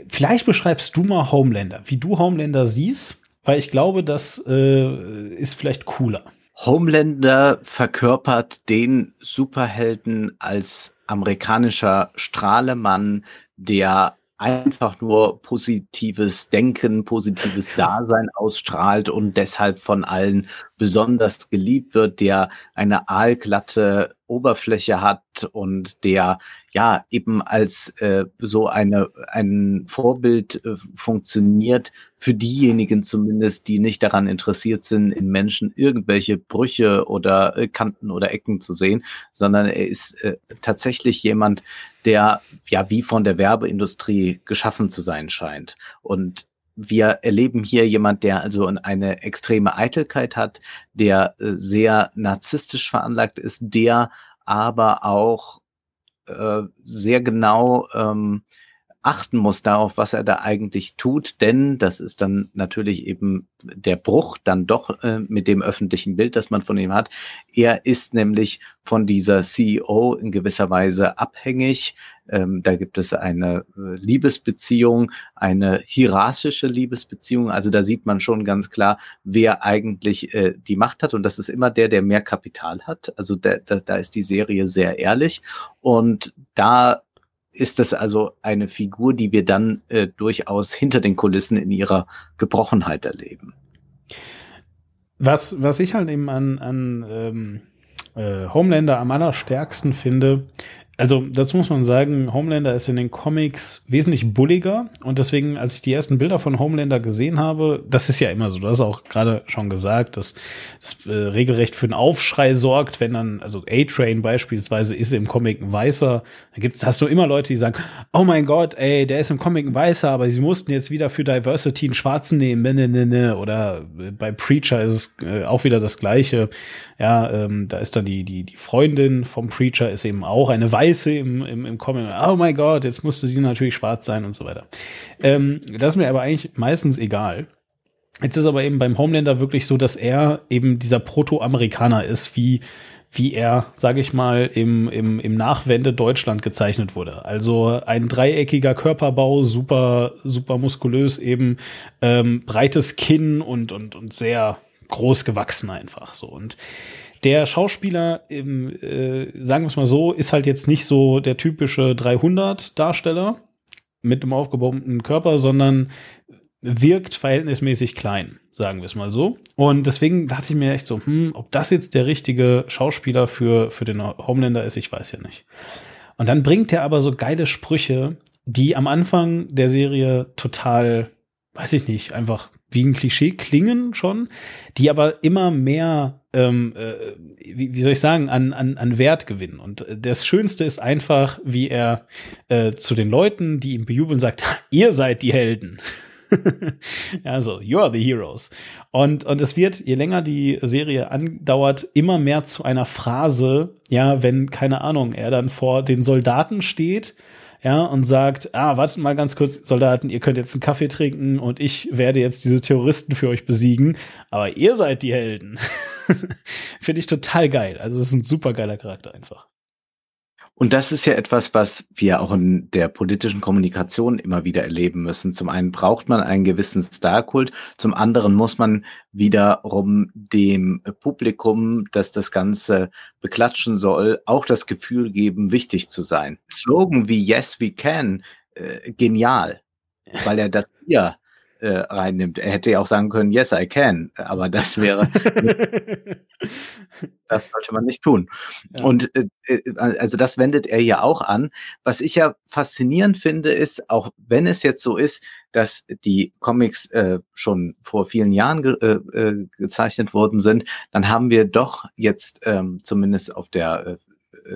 vielleicht beschreibst du mal Homelander, wie du Homelander siehst, weil ich glaube, das äh, ist vielleicht cooler. Homelander verkörpert den Superhelden als amerikanischer Strahlemann, der einfach nur positives Denken, positives Dasein ausstrahlt und deshalb von allen besonders geliebt wird, der eine aalglatte Oberfläche hat und der ja eben als äh, so eine ein Vorbild äh, funktioniert für diejenigen zumindest, die nicht daran interessiert sind, in Menschen irgendwelche Brüche oder äh, Kanten oder Ecken zu sehen, sondern er ist äh, tatsächlich jemand, der ja wie von der Werbeindustrie geschaffen zu sein scheint. Und wir erleben hier jemand, der also eine extreme Eitelkeit hat, der äh, sehr narzisstisch veranlagt ist, der aber auch äh, sehr genau ähm, achten muss darauf, was er da eigentlich tut, denn das ist dann natürlich eben der Bruch dann doch äh, mit dem öffentlichen Bild, das man von ihm hat. Er ist nämlich von dieser CEO in gewisser Weise abhängig. Ähm, da gibt es eine äh, Liebesbeziehung, eine hierarchische Liebesbeziehung. Also da sieht man schon ganz klar, wer eigentlich äh, die Macht hat. Und das ist immer der, der mehr Kapital hat. Also da, da, da ist die Serie sehr ehrlich. Und da ist das also eine Figur, die wir dann äh, durchaus hinter den Kulissen in ihrer Gebrochenheit erleben. Was, was ich halt eben an, an ähm, äh, Homelander am allerstärksten finde, also dazu muss man sagen, Homelander ist in den Comics wesentlich bulliger und deswegen, als ich die ersten Bilder von Homelander gesehen habe, das ist ja immer so, du hast auch gerade schon gesagt, dass das äh, regelrecht für einen Aufschrei sorgt, wenn dann, also A-Train beispielsweise ist im Comic ein Weißer, da gibt's, hast du immer Leute, die sagen, oh mein Gott, ey, der ist im Comic ein Weißer, aber sie mussten jetzt wieder für Diversity einen Schwarzen nehmen, ne, ne, ne, ne. oder äh, bei Preacher ist es äh, auch wieder das Gleiche, ja, ähm, da ist dann die, die, die Freundin vom Preacher ist eben auch eine Weiße im, im, im Comic. Oh mein Gott, jetzt musste sie natürlich schwarz sein und so weiter. Ähm, das ist mir aber eigentlich meistens egal. Jetzt ist aber eben beim Homelander wirklich so, dass er eben dieser Proto-Amerikaner ist, wie, wie er, sage ich mal, im, im, im Nachwende Deutschland gezeichnet wurde. Also ein dreieckiger Körperbau, super, super muskulös, eben ähm, breites Kinn und, und, und sehr groß gewachsen einfach so. Und der Schauspieler, im, äh, sagen wir es mal so, ist halt jetzt nicht so der typische 300-Darsteller mit einem aufgebauten Körper, sondern wirkt verhältnismäßig klein, sagen wir es mal so. Und deswegen dachte ich mir echt so, hm, ob das jetzt der richtige Schauspieler für, für den Homelander ist, ich weiß ja nicht. Und dann bringt er aber so geile Sprüche, die am Anfang der Serie total, weiß ich nicht, einfach wie ein Klischee klingen schon, die aber immer mehr, ähm, äh, wie, wie soll ich sagen, an, an, an Wert gewinnen. Und das Schönste ist einfach, wie er äh, zu den Leuten, die ihn bejubeln, sagt, (laughs) ihr seid die Helden. (laughs) also, you are the heroes. Und, und es wird, je länger die Serie andauert, immer mehr zu einer Phrase, ja, wenn, keine Ahnung, er dann vor den Soldaten steht ja, und sagt, ah, wartet mal ganz kurz, Soldaten, ihr könnt jetzt einen Kaffee trinken und ich werde jetzt diese Terroristen für euch besiegen, aber ihr seid die Helden. (laughs) Finde ich total geil. Also es ist ein super geiler Charakter einfach. Und das ist ja etwas, was wir auch in der politischen Kommunikation immer wieder erleben müssen. Zum einen braucht man einen gewissen Starkult, zum anderen muss man wiederum dem Publikum, das das Ganze beklatschen soll, auch das Gefühl geben, wichtig zu sein. Slogan wie Yes, we can, äh, genial, weil er das hier äh, reinnimmt. Er hätte ja auch sagen können, yes, I can, aber das wäre, (laughs) das sollte man nicht tun. Ja. Und äh, äh, also das wendet er ja auch an. Was ich ja faszinierend finde, ist, auch wenn es jetzt so ist, dass die Comics äh, schon vor vielen Jahren ge äh, äh gezeichnet worden sind, dann haben wir doch jetzt ähm, zumindest auf der äh,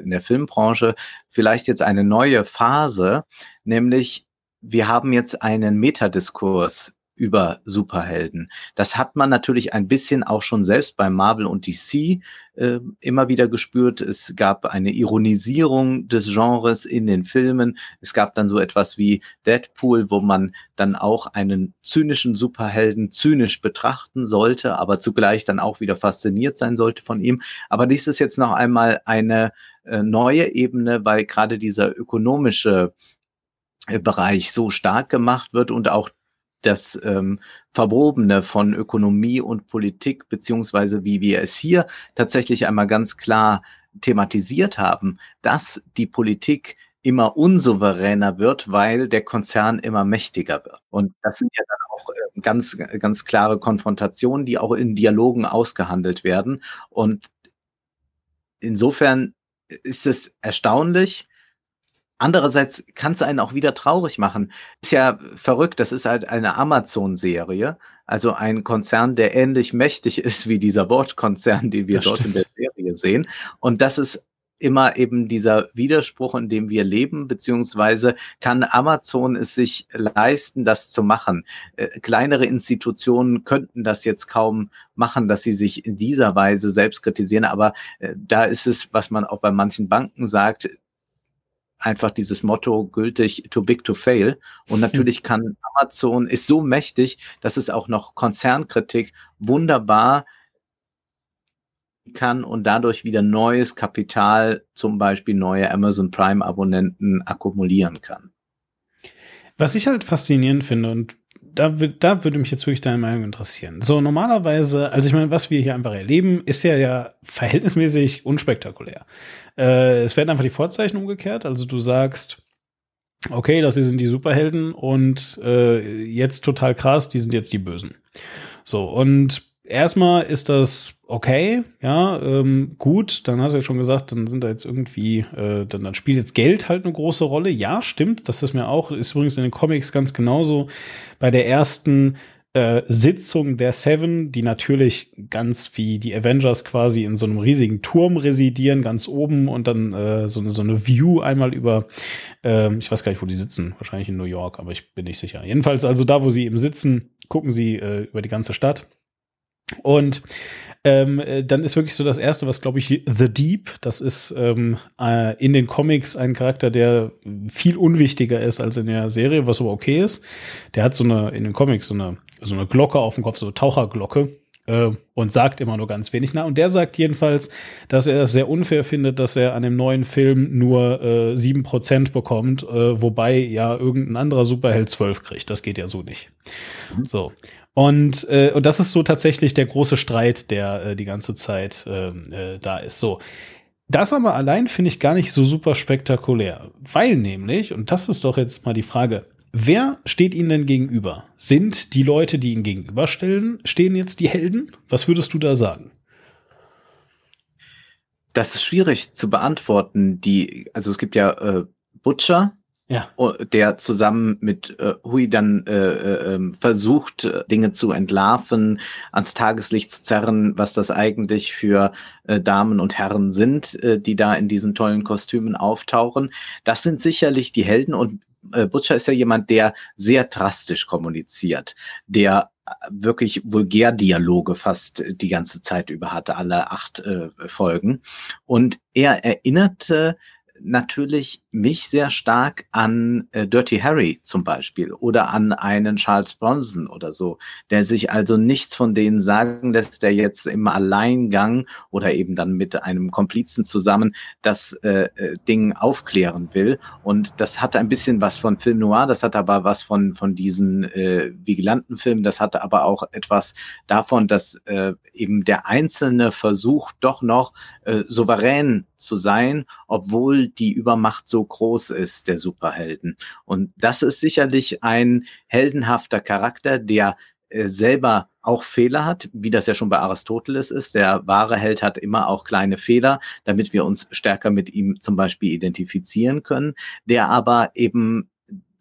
in der Filmbranche vielleicht jetzt eine neue Phase, nämlich wir haben jetzt einen Metadiskurs über Superhelden. Das hat man natürlich ein bisschen auch schon selbst bei Marvel und DC äh, immer wieder gespürt. Es gab eine Ironisierung des Genres in den Filmen. Es gab dann so etwas wie Deadpool, wo man dann auch einen zynischen Superhelden zynisch betrachten sollte, aber zugleich dann auch wieder fasziniert sein sollte von ihm. Aber dies ist jetzt noch einmal eine äh, neue Ebene, weil gerade dieser ökonomische äh, Bereich so stark gemacht wird und auch das ähm, Verwobene von Ökonomie und Politik, beziehungsweise wie wir es hier tatsächlich einmal ganz klar thematisiert haben, dass die Politik immer unsouveräner wird, weil der Konzern immer mächtiger wird. Und das sind ja dann auch äh, ganz, ganz klare Konfrontationen, die auch in Dialogen ausgehandelt werden. Und insofern ist es erstaunlich, Andererseits kann es einen auch wieder traurig machen. Ist ja verrückt, das ist halt eine Amazon-Serie, also ein Konzern, der ähnlich mächtig (laughs) ist wie dieser Wortkonzern, den wir das dort stimmt. in der Serie sehen. Und das ist immer eben dieser Widerspruch, in dem wir leben, beziehungsweise kann Amazon es sich leisten, das zu machen. Äh, kleinere Institutionen könnten das jetzt kaum machen, dass sie sich in dieser Weise selbst kritisieren, aber äh, da ist es, was man auch bei manchen Banken sagt, einfach dieses Motto gültig, too big to fail. Und natürlich kann Amazon, ist so mächtig, dass es auch noch Konzernkritik wunderbar kann und dadurch wieder neues Kapital, zum Beispiel neue Amazon Prime Abonnenten akkumulieren kann. Was ich halt faszinierend finde und da, da würde mich jetzt wirklich deine Meinung interessieren. So, normalerweise, also ich meine, was wir hier einfach erleben, ist ja ja verhältnismäßig unspektakulär. Äh, es werden einfach die Vorzeichen umgekehrt. Also du sagst, okay, das hier sind die Superhelden und äh, jetzt total krass, die sind jetzt die Bösen. So, und erstmal ist das okay, ja, ähm, gut, dann hast du ja schon gesagt, dann sind da jetzt irgendwie, äh, dann, dann spielt jetzt Geld halt eine große Rolle. Ja, stimmt, das ist mir auch, ist übrigens in den Comics ganz genauso. Bei der ersten äh, Sitzung der Seven, die natürlich ganz wie die Avengers quasi in so einem riesigen Turm residieren, ganz oben und dann äh, so, eine, so eine View einmal über, äh, ich weiß gar nicht, wo die sitzen, wahrscheinlich in New York, aber ich bin nicht sicher. Jedenfalls also da, wo sie eben sitzen, gucken sie äh, über die ganze Stadt. Und ähm, äh, dann ist wirklich so das erste, was glaube ich The Deep, das ist ähm, äh, in den Comics ein Charakter, der viel unwichtiger ist als in der Serie, was aber okay ist. Der hat so eine in den Comics so eine so eine Glocke auf dem Kopf, so eine Taucherglocke äh, und sagt immer nur ganz wenig. Na, und der sagt jedenfalls, dass er es sehr unfair findet, dass er an dem neuen Film nur äh, 7% bekommt, äh, wobei ja irgendein anderer Superheld 12 kriegt. Das geht ja so nicht. Mhm. So. Und, äh, und das ist so tatsächlich der große Streit, der äh, die ganze Zeit ähm, äh, da ist. So. Das aber allein finde ich gar nicht so super spektakulär, weil nämlich, und das ist doch jetzt mal die Frage, wer steht Ihnen denn gegenüber? Sind die Leute, die Ihnen gegenüberstellen, stehen jetzt die Helden? Was würdest du da sagen? Das ist schwierig zu beantworten. Die, also es gibt ja äh, Butcher, ja. der zusammen mit äh, Hui dann äh, äh, ähm, versucht, Dinge zu entlarven, ans Tageslicht zu zerren, was das eigentlich für äh, Damen und Herren sind, äh, die da in diesen tollen Kostümen auftauchen. Das sind sicherlich die Helden und äh, Butcher ist ja jemand, der sehr drastisch kommuniziert, der äh, wirklich Vulgärdialoge fast die ganze Zeit über hatte, alle acht äh, Folgen. Und er erinnerte natürlich mich sehr stark an äh, Dirty Harry zum Beispiel oder an einen Charles Bronson oder so, der sich also nichts von denen sagen lässt, der jetzt im Alleingang oder eben dann mit einem Komplizen zusammen das äh, äh, Ding aufklären will. Und das hatte ein bisschen was von Film Noir, das hatte aber was von, von diesen äh, Vigilantenfilmen, das hatte aber auch etwas davon, dass äh, eben der Einzelne versucht, doch noch äh, souverän zu sein, obwohl die Übermacht so groß ist, der Superhelden. Und das ist sicherlich ein heldenhafter Charakter, der äh, selber auch Fehler hat, wie das ja schon bei Aristoteles ist. Der wahre Held hat immer auch kleine Fehler, damit wir uns stärker mit ihm zum Beispiel identifizieren können, der aber eben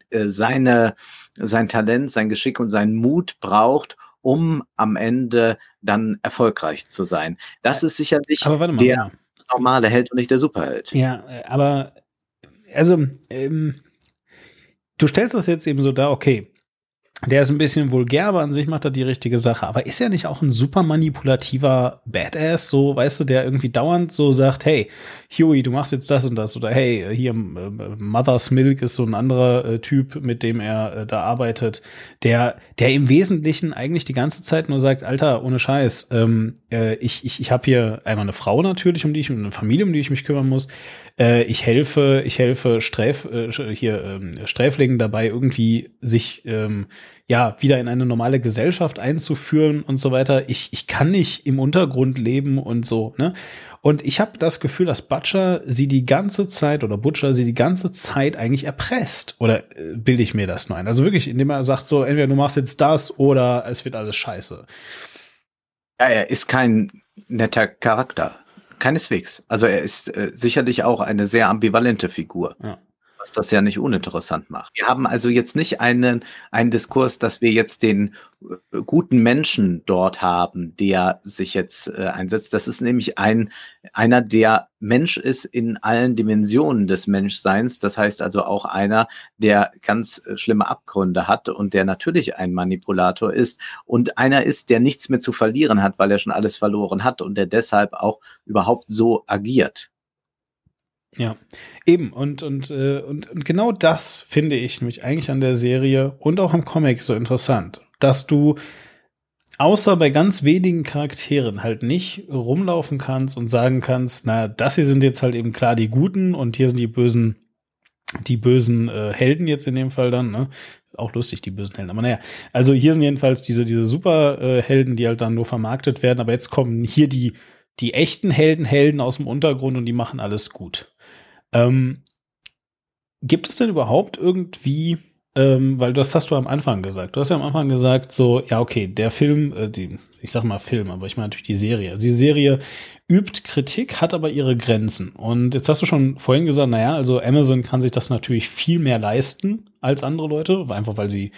äh, seine, sein Talent, sein Geschick und seinen Mut braucht, um am Ende dann erfolgreich zu sein. Das ist sicherlich der normale Held und nicht der Superheld. Ja, äh, aber also ähm, du stellst das jetzt eben so da, okay, der ist ein bisschen vulgär, aber an sich macht er die richtige Sache. Aber ist er nicht auch ein super manipulativer Badass, so, weißt du, der irgendwie dauernd so sagt, hey, Huey, du machst jetzt das und das. Oder hey, hier äh, Mother's Milk ist so ein anderer äh, Typ, mit dem er äh, da arbeitet, der, der im Wesentlichen eigentlich die ganze Zeit nur sagt, Alter, ohne Scheiß, ähm, äh, ich, ich, ich habe hier einmal eine Frau natürlich, um die ich, eine Familie, um die ich mich kümmern muss äh, ich helfe, ich helfe Sträf, äh, hier ähm, Sträflingen dabei, irgendwie sich ähm, ja wieder in eine normale Gesellschaft einzuführen und so weiter. Ich, ich kann nicht im Untergrund leben und so, ne? Und ich habe das Gefühl, dass Butcher sie die ganze Zeit oder Butcher sie die ganze Zeit eigentlich erpresst. Oder äh, bilde ich mir das nur ein? Also wirklich, indem er sagt so, entweder du machst jetzt das oder es wird alles scheiße. Ja, er ist kein netter Charakter. Keineswegs. Also er ist äh, sicherlich auch eine sehr ambivalente Figur. Ja was das ja nicht uninteressant macht. Wir haben also jetzt nicht einen, einen Diskurs, dass wir jetzt den äh, guten Menschen dort haben, der sich jetzt äh, einsetzt. Das ist nämlich ein, einer, der Mensch ist in allen Dimensionen des Menschseins. Das heißt also auch einer, der ganz äh, schlimme Abgründe hat und der natürlich ein Manipulator ist und einer ist, der nichts mehr zu verlieren hat, weil er schon alles verloren hat und der deshalb auch überhaupt so agiert. Ja, eben. Und, und, äh, und, und genau das finde ich nämlich eigentlich an der Serie und auch am Comic so interessant, dass du außer bei ganz wenigen Charakteren halt nicht rumlaufen kannst und sagen kannst, na, das hier sind jetzt halt eben klar die Guten und hier sind die bösen, die bösen äh, Helden jetzt in dem Fall dann, ne? Auch lustig, die bösen Helden. Aber naja, also hier sind jedenfalls diese, diese Superhelden, äh, die halt dann nur vermarktet werden, aber jetzt kommen hier die, die echten Helden, Helden aus dem Untergrund und die machen alles gut. Ähm, gibt es denn überhaupt irgendwie, ähm, weil das hast du am Anfang gesagt, du hast ja am Anfang gesagt, so, ja, okay, der Film, äh, die, ich sag mal Film, aber ich meine natürlich die Serie. Die Serie übt Kritik, hat aber ihre Grenzen. Und jetzt hast du schon vorhin gesagt, naja, also Amazon kann sich das natürlich viel mehr leisten als andere Leute, einfach weil sie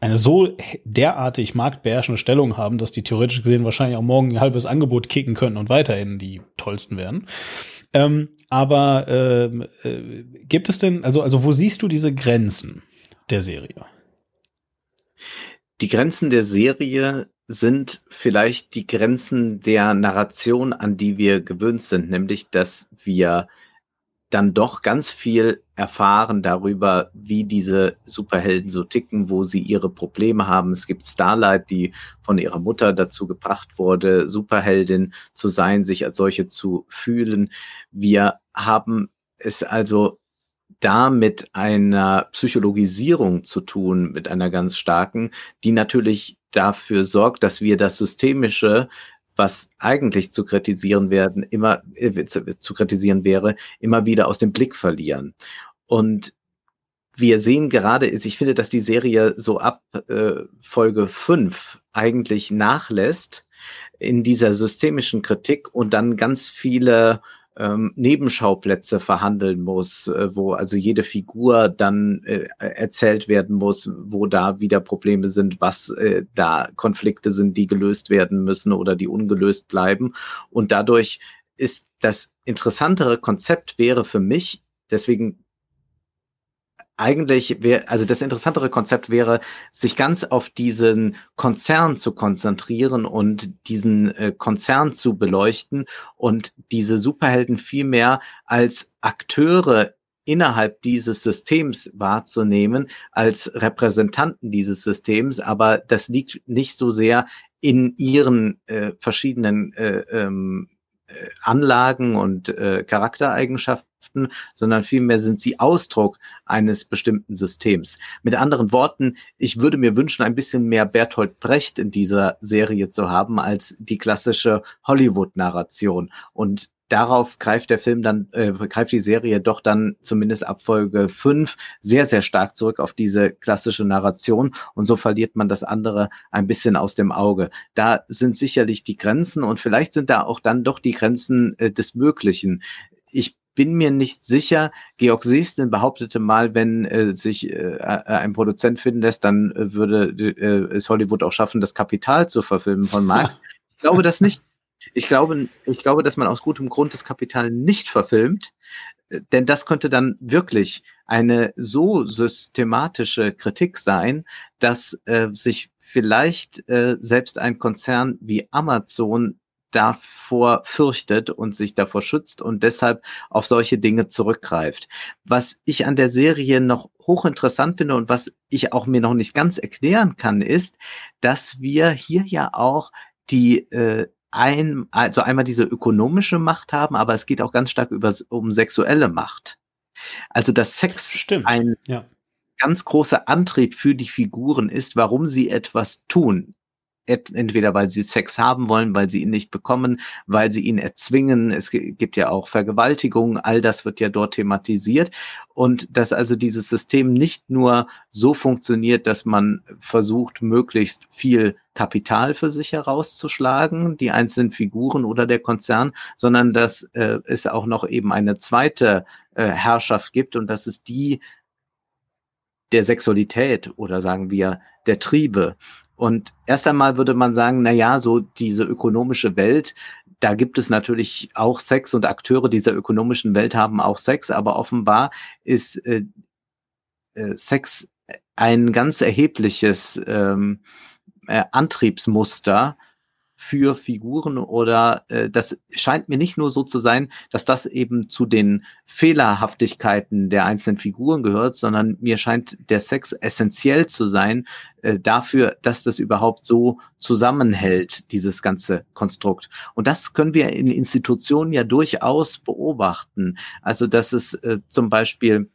eine so derartig marktbeherrschende Stellung haben, dass die theoretisch gesehen wahrscheinlich auch morgen ein halbes Angebot kicken können und weiterhin die tollsten werden. Ähm, aber ähm, äh, gibt es denn, also, also wo siehst du diese Grenzen der Serie? Die Grenzen der Serie sind vielleicht die Grenzen der Narration, an die wir gewöhnt sind, nämlich dass wir dann doch ganz viel erfahren darüber, wie diese Superhelden so ticken, wo sie ihre Probleme haben. Es gibt Starlight, die von ihrer Mutter dazu gebracht wurde, Superheldin zu sein, sich als solche zu fühlen. Wir haben es also da mit einer Psychologisierung zu tun, mit einer ganz starken, die natürlich dafür sorgt, dass wir das Systemische was eigentlich zu kritisieren werden, immer äh, zu, zu kritisieren wäre, immer wieder aus dem Blick verlieren. Und wir sehen gerade, ich finde, dass die Serie so ab äh, Folge 5 eigentlich nachlässt in dieser systemischen Kritik und dann ganz viele ähm, Nebenschauplätze verhandeln muss, äh, wo also jede Figur dann äh, erzählt werden muss, wo da wieder Probleme sind, was äh, da Konflikte sind, die gelöst werden müssen oder die ungelöst bleiben. Und dadurch ist das interessantere Konzept wäre für mich, deswegen eigentlich wäre, also das interessantere Konzept wäre, sich ganz auf diesen Konzern zu konzentrieren und diesen äh, Konzern zu beleuchten und diese Superhelden viel mehr als Akteure innerhalb dieses Systems wahrzunehmen, als Repräsentanten dieses Systems, aber das liegt nicht so sehr in ihren äh, verschiedenen äh, ähm, äh, Anlagen und äh, Charaktereigenschaften, sondern vielmehr sind sie Ausdruck eines bestimmten Systems. Mit anderen Worten, ich würde mir wünschen, ein bisschen mehr Bertolt Brecht in dieser Serie zu haben als die klassische Hollywood-Narration. Und darauf greift der Film dann, äh, greift die Serie doch dann zumindest ab Folge 5 sehr, sehr stark zurück auf diese klassische Narration und so verliert man das andere ein bisschen aus dem Auge. Da sind sicherlich die Grenzen und vielleicht sind da auch dann doch die Grenzen äh, des Möglichen. Ich bin mir nicht sicher. Georg Seestel behauptete mal, wenn äh, sich äh, ein Produzent finden lässt, dann äh, würde äh, es Hollywood auch schaffen, das Kapital zu verfilmen von Marx. (laughs) Ich glaube das nicht. Ich glaube, ich glaube, dass man aus gutem Grund das Kapital nicht verfilmt, äh, denn das könnte dann wirklich eine so systematische Kritik sein, dass äh, sich vielleicht äh, selbst ein Konzern wie Amazon davor fürchtet und sich davor schützt und deshalb auf solche Dinge zurückgreift. Was ich an der Serie noch hochinteressant finde und was ich auch mir noch nicht ganz erklären kann, ist, dass wir hier ja auch die äh, ein, also einmal diese ökonomische Macht haben, aber es geht auch ganz stark über, um sexuelle Macht. Also dass Sex Stimmt. ein ja. ganz großer Antrieb für die Figuren ist, warum sie etwas tun entweder weil sie Sex haben wollen, weil sie ihn nicht bekommen, weil sie ihn erzwingen. Es gibt ja auch Vergewaltigungen, all das wird ja dort thematisiert. Und dass also dieses System nicht nur so funktioniert, dass man versucht, möglichst viel Kapital für sich herauszuschlagen, die einzelnen Figuren oder der Konzern, sondern dass äh, es auch noch eben eine zweite äh, Herrschaft gibt und das ist die der Sexualität oder sagen wir der Triebe. Und erst einmal würde man sagen, na ja, so diese ökonomische Welt, da gibt es natürlich auch Sex und Akteure dieser ökonomischen Welt haben auch Sex, aber offenbar ist äh, äh, Sex ein ganz erhebliches ähm, äh, Antriebsmuster für Figuren oder äh, das scheint mir nicht nur so zu sein, dass das eben zu den Fehlerhaftigkeiten der einzelnen Figuren gehört, sondern mir scheint der Sex essentiell zu sein äh, dafür, dass das überhaupt so zusammenhält, dieses ganze Konstrukt. Und das können wir in Institutionen ja durchaus beobachten. Also dass es äh, zum Beispiel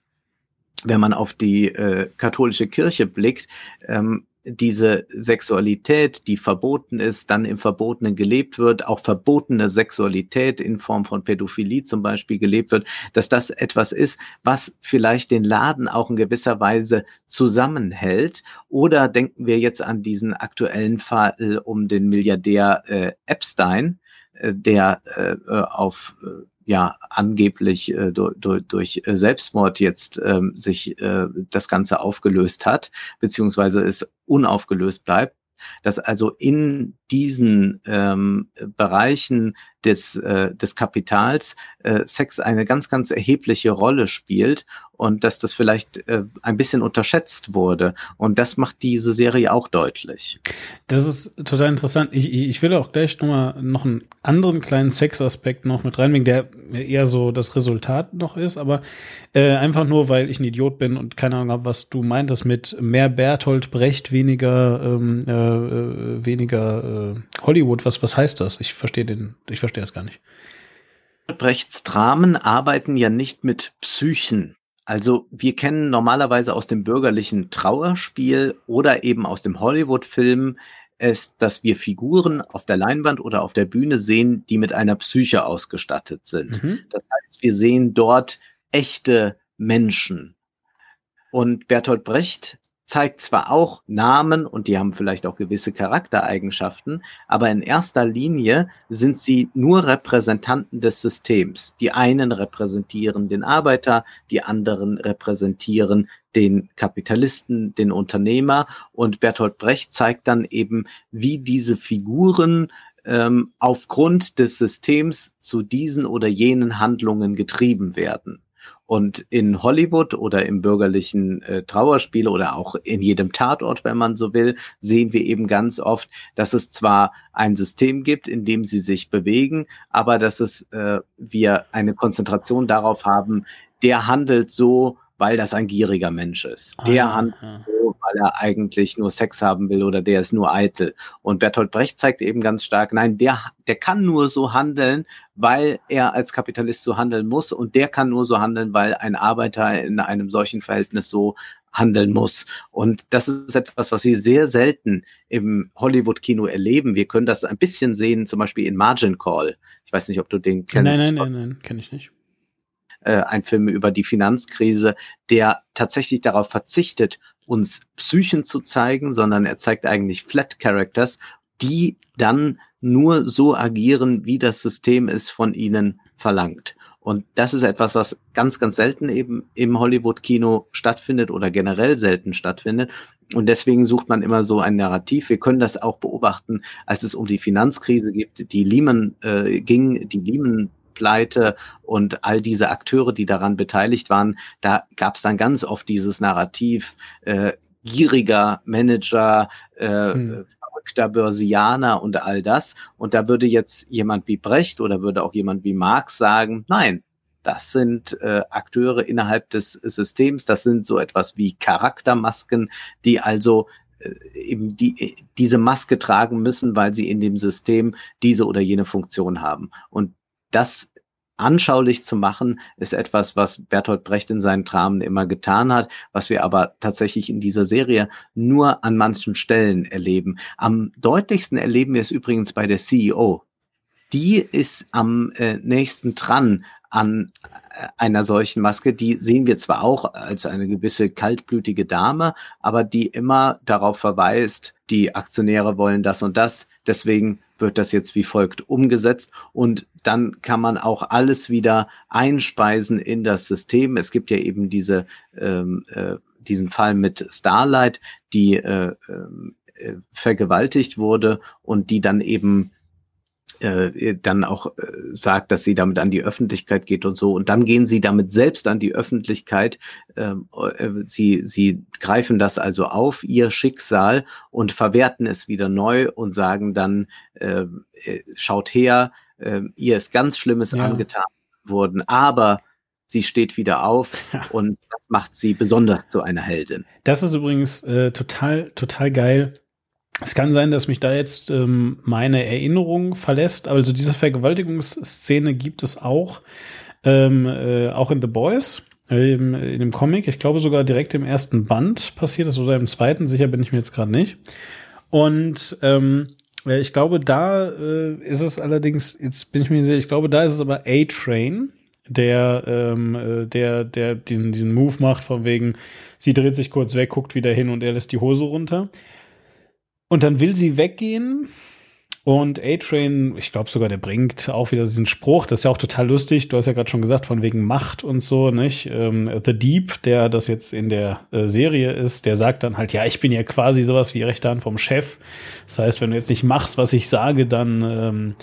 wenn man auf die äh, katholische Kirche blickt, ähm, diese Sexualität, die verboten ist, dann im Verbotenen gelebt wird, auch verbotene Sexualität in Form von Pädophilie zum Beispiel gelebt wird, dass das etwas ist, was vielleicht den Laden auch in gewisser Weise zusammenhält. Oder denken wir jetzt an diesen aktuellen Fall um den Milliardär äh, Epstein, äh, der äh, auf äh, ja angeblich äh, durch, durch, durch Selbstmord jetzt ähm, sich äh, das Ganze aufgelöst hat, beziehungsweise es unaufgelöst bleibt, dass also in diesen ähm, Bereichen des, äh, des Kapitals äh, Sex eine ganz, ganz erhebliche Rolle spielt und dass das vielleicht äh, ein bisschen unterschätzt wurde. Und das macht diese Serie auch deutlich. Das ist total interessant. Ich, ich will auch gleich nochmal noch einen anderen kleinen Sexaspekt noch mit reinbringen, der eher so das Resultat noch ist, aber äh, einfach nur, weil ich ein Idiot bin und keine Ahnung habe, was du meintest mit mehr Bertolt Brecht, weniger, ähm, äh, äh weniger äh, Hollywood. Was, was heißt das? Ich verstehe den, ich verstehe verstehe es gar nicht. Brechts Dramen arbeiten ja nicht mit Psychen. Also wir kennen normalerweise aus dem bürgerlichen Trauerspiel oder eben aus dem Hollywood-Film es, dass wir Figuren auf der Leinwand oder auf der Bühne sehen, die mit einer Psyche ausgestattet sind. Mhm. Das heißt, wir sehen dort echte Menschen. Und Bertolt Brecht zeigt zwar auch Namen und die haben vielleicht auch gewisse Charaktereigenschaften, aber in erster Linie sind sie nur Repräsentanten des Systems. Die einen repräsentieren den Arbeiter, die anderen repräsentieren den Kapitalisten, den Unternehmer und Bertolt Brecht zeigt dann eben, wie diese Figuren ähm, aufgrund des Systems zu diesen oder jenen Handlungen getrieben werden. Und in Hollywood oder im bürgerlichen äh, Trauerspiel oder auch in jedem Tatort, wenn man so will, sehen wir eben ganz oft, dass es zwar ein System gibt, in dem sie sich bewegen, aber dass es äh, wir eine Konzentration darauf haben, der handelt so, weil das ein gieriger Mensch ist. Ah, der handelt ja. so, weil er eigentlich nur Sex haben will oder der ist nur eitel. Und Bertolt Brecht zeigt eben ganz stark, nein, der, der kann nur so handeln, weil er als Kapitalist so handeln muss und der kann nur so handeln, weil ein Arbeiter in einem solchen Verhältnis so handeln muss. Und das ist etwas, was wir sehr selten im Hollywood-Kino erleben. Wir können das ein bisschen sehen, zum Beispiel in Margin Call. Ich weiß nicht, ob du den kennst. Nein, nein, nein, nein, kenne ich nicht. Äh, ein Film über die Finanzkrise, der tatsächlich darauf verzichtet, uns Psychen zu zeigen, sondern er zeigt eigentlich Flat Characters, die dann nur so agieren, wie das System es von ihnen verlangt. Und das ist etwas, was ganz, ganz selten eben im Hollywood-Kino stattfindet oder generell selten stattfindet. Und deswegen sucht man immer so ein Narrativ. Wir können das auch beobachten, als es um die Finanzkrise gibt, die Lehman äh, ging, die Lehman Pleite und all diese Akteure, die daran beteiligt waren, da gab es dann ganz oft dieses Narrativ, äh, gieriger Manager, äh, hm verrückter Börsianer und all das. Und da würde jetzt jemand wie Brecht oder würde auch jemand wie Marx sagen, nein, das sind äh, Akteure innerhalb des Systems, das sind so etwas wie Charaktermasken, die also äh, eben die, diese Maske tragen müssen, weil sie in dem System diese oder jene Funktion haben. Und das anschaulich zu machen, ist etwas, was Bertolt Brecht in seinen Dramen immer getan hat, was wir aber tatsächlich in dieser Serie nur an manchen Stellen erleben. Am deutlichsten erleben wir es übrigens bei der CEO. Die ist am äh, nächsten dran an einer solchen Maske. Die sehen wir zwar auch als eine gewisse kaltblütige Dame, aber die immer darauf verweist, die Aktionäre wollen das und das, deswegen wird das jetzt wie folgt umgesetzt und dann kann man auch alles wieder einspeisen in das System. Es gibt ja eben diese ähm, äh, diesen Fall mit Starlight, die äh, äh, vergewaltigt wurde und die dann eben äh, dann auch äh, sagt, dass sie damit an die Öffentlichkeit geht und so. Und dann gehen sie damit selbst an die Öffentlichkeit. Ähm, äh, sie, sie greifen das also auf, ihr Schicksal, und verwerten es wieder neu und sagen dann, äh, schaut her, äh, ihr ist ganz Schlimmes ja. angetan worden, aber sie steht wieder auf und das macht sie besonders zu einer Heldin. Das ist übrigens äh, total, total geil es kann sein, dass mich da jetzt ähm, meine Erinnerung verlässt. Also diese Vergewaltigungsszene gibt es auch, ähm, äh, auch in The Boys, äh, in dem Comic. Ich glaube sogar direkt im ersten Band passiert es oder im zweiten. Sicher bin ich mir jetzt gerade nicht. Und ähm, ich glaube, da äh, ist es allerdings, jetzt bin ich mir sicher, ich glaube, da ist es aber A-Train, der, ähm, äh, der, der diesen, diesen Move macht, von wegen, sie dreht sich kurz weg, guckt wieder hin und er lässt die Hose runter. Und dann will sie weggehen. Und A-Train, ich glaube sogar, der bringt auch wieder diesen Spruch, das ist ja auch total lustig. Du hast ja gerade schon gesagt, von wegen Macht und so, nicht? Ähm, The Deep, der das jetzt in der äh, Serie ist, der sagt dann halt, ja, ich bin ja quasi sowas wie rechter Hand vom Chef. Das heißt, wenn du jetzt nicht machst, was ich sage, dann ähm,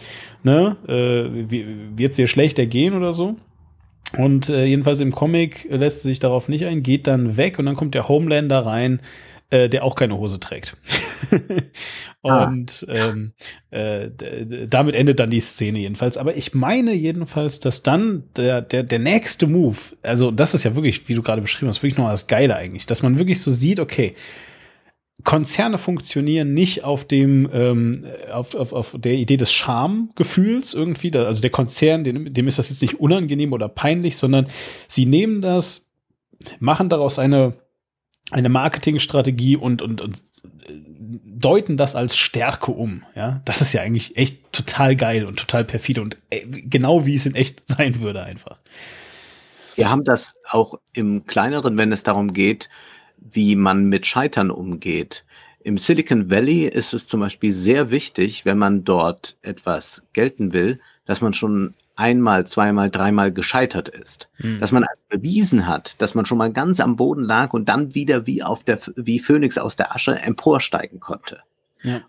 ne, äh, wird es dir schlechter gehen oder so. Und äh, jedenfalls im Comic lässt sie sich darauf nicht ein, geht dann weg und dann kommt der Homelander rein, äh, der auch keine Hose trägt. (laughs) Ah. und ah. ähm, äh, damit endet dann die Szene jedenfalls. Aber ich meine jedenfalls, dass dann der, der, der nächste Move, also das ist ja wirklich, wie du gerade beschrieben hast, wirklich noch das Geile eigentlich, dass man wirklich so sieht, okay, Konzerne funktionieren nicht auf dem ähm, auf, auf, auf der Idee des Schamgefühls irgendwie. Also der Konzern, dem, dem ist das jetzt nicht unangenehm oder peinlich, sondern sie nehmen das, machen daraus eine eine Marketingstrategie und, und, und deuten das als Stärke um. Ja, das ist ja eigentlich echt total geil und total perfide und äh, genau wie es in echt (laughs) sein würde einfach. Wir haben das auch im kleineren, wenn es darum geht, wie man mit Scheitern umgeht. Im Silicon Valley ist es zum Beispiel sehr wichtig, wenn man dort etwas gelten will, dass man schon einmal, zweimal, dreimal gescheitert ist. Mhm. Dass man also bewiesen hat, dass man schon mal ganz am Boden lag und dann wieder wie auf der, wie Phönix aus der Asche emporsteigen konnte. Ja.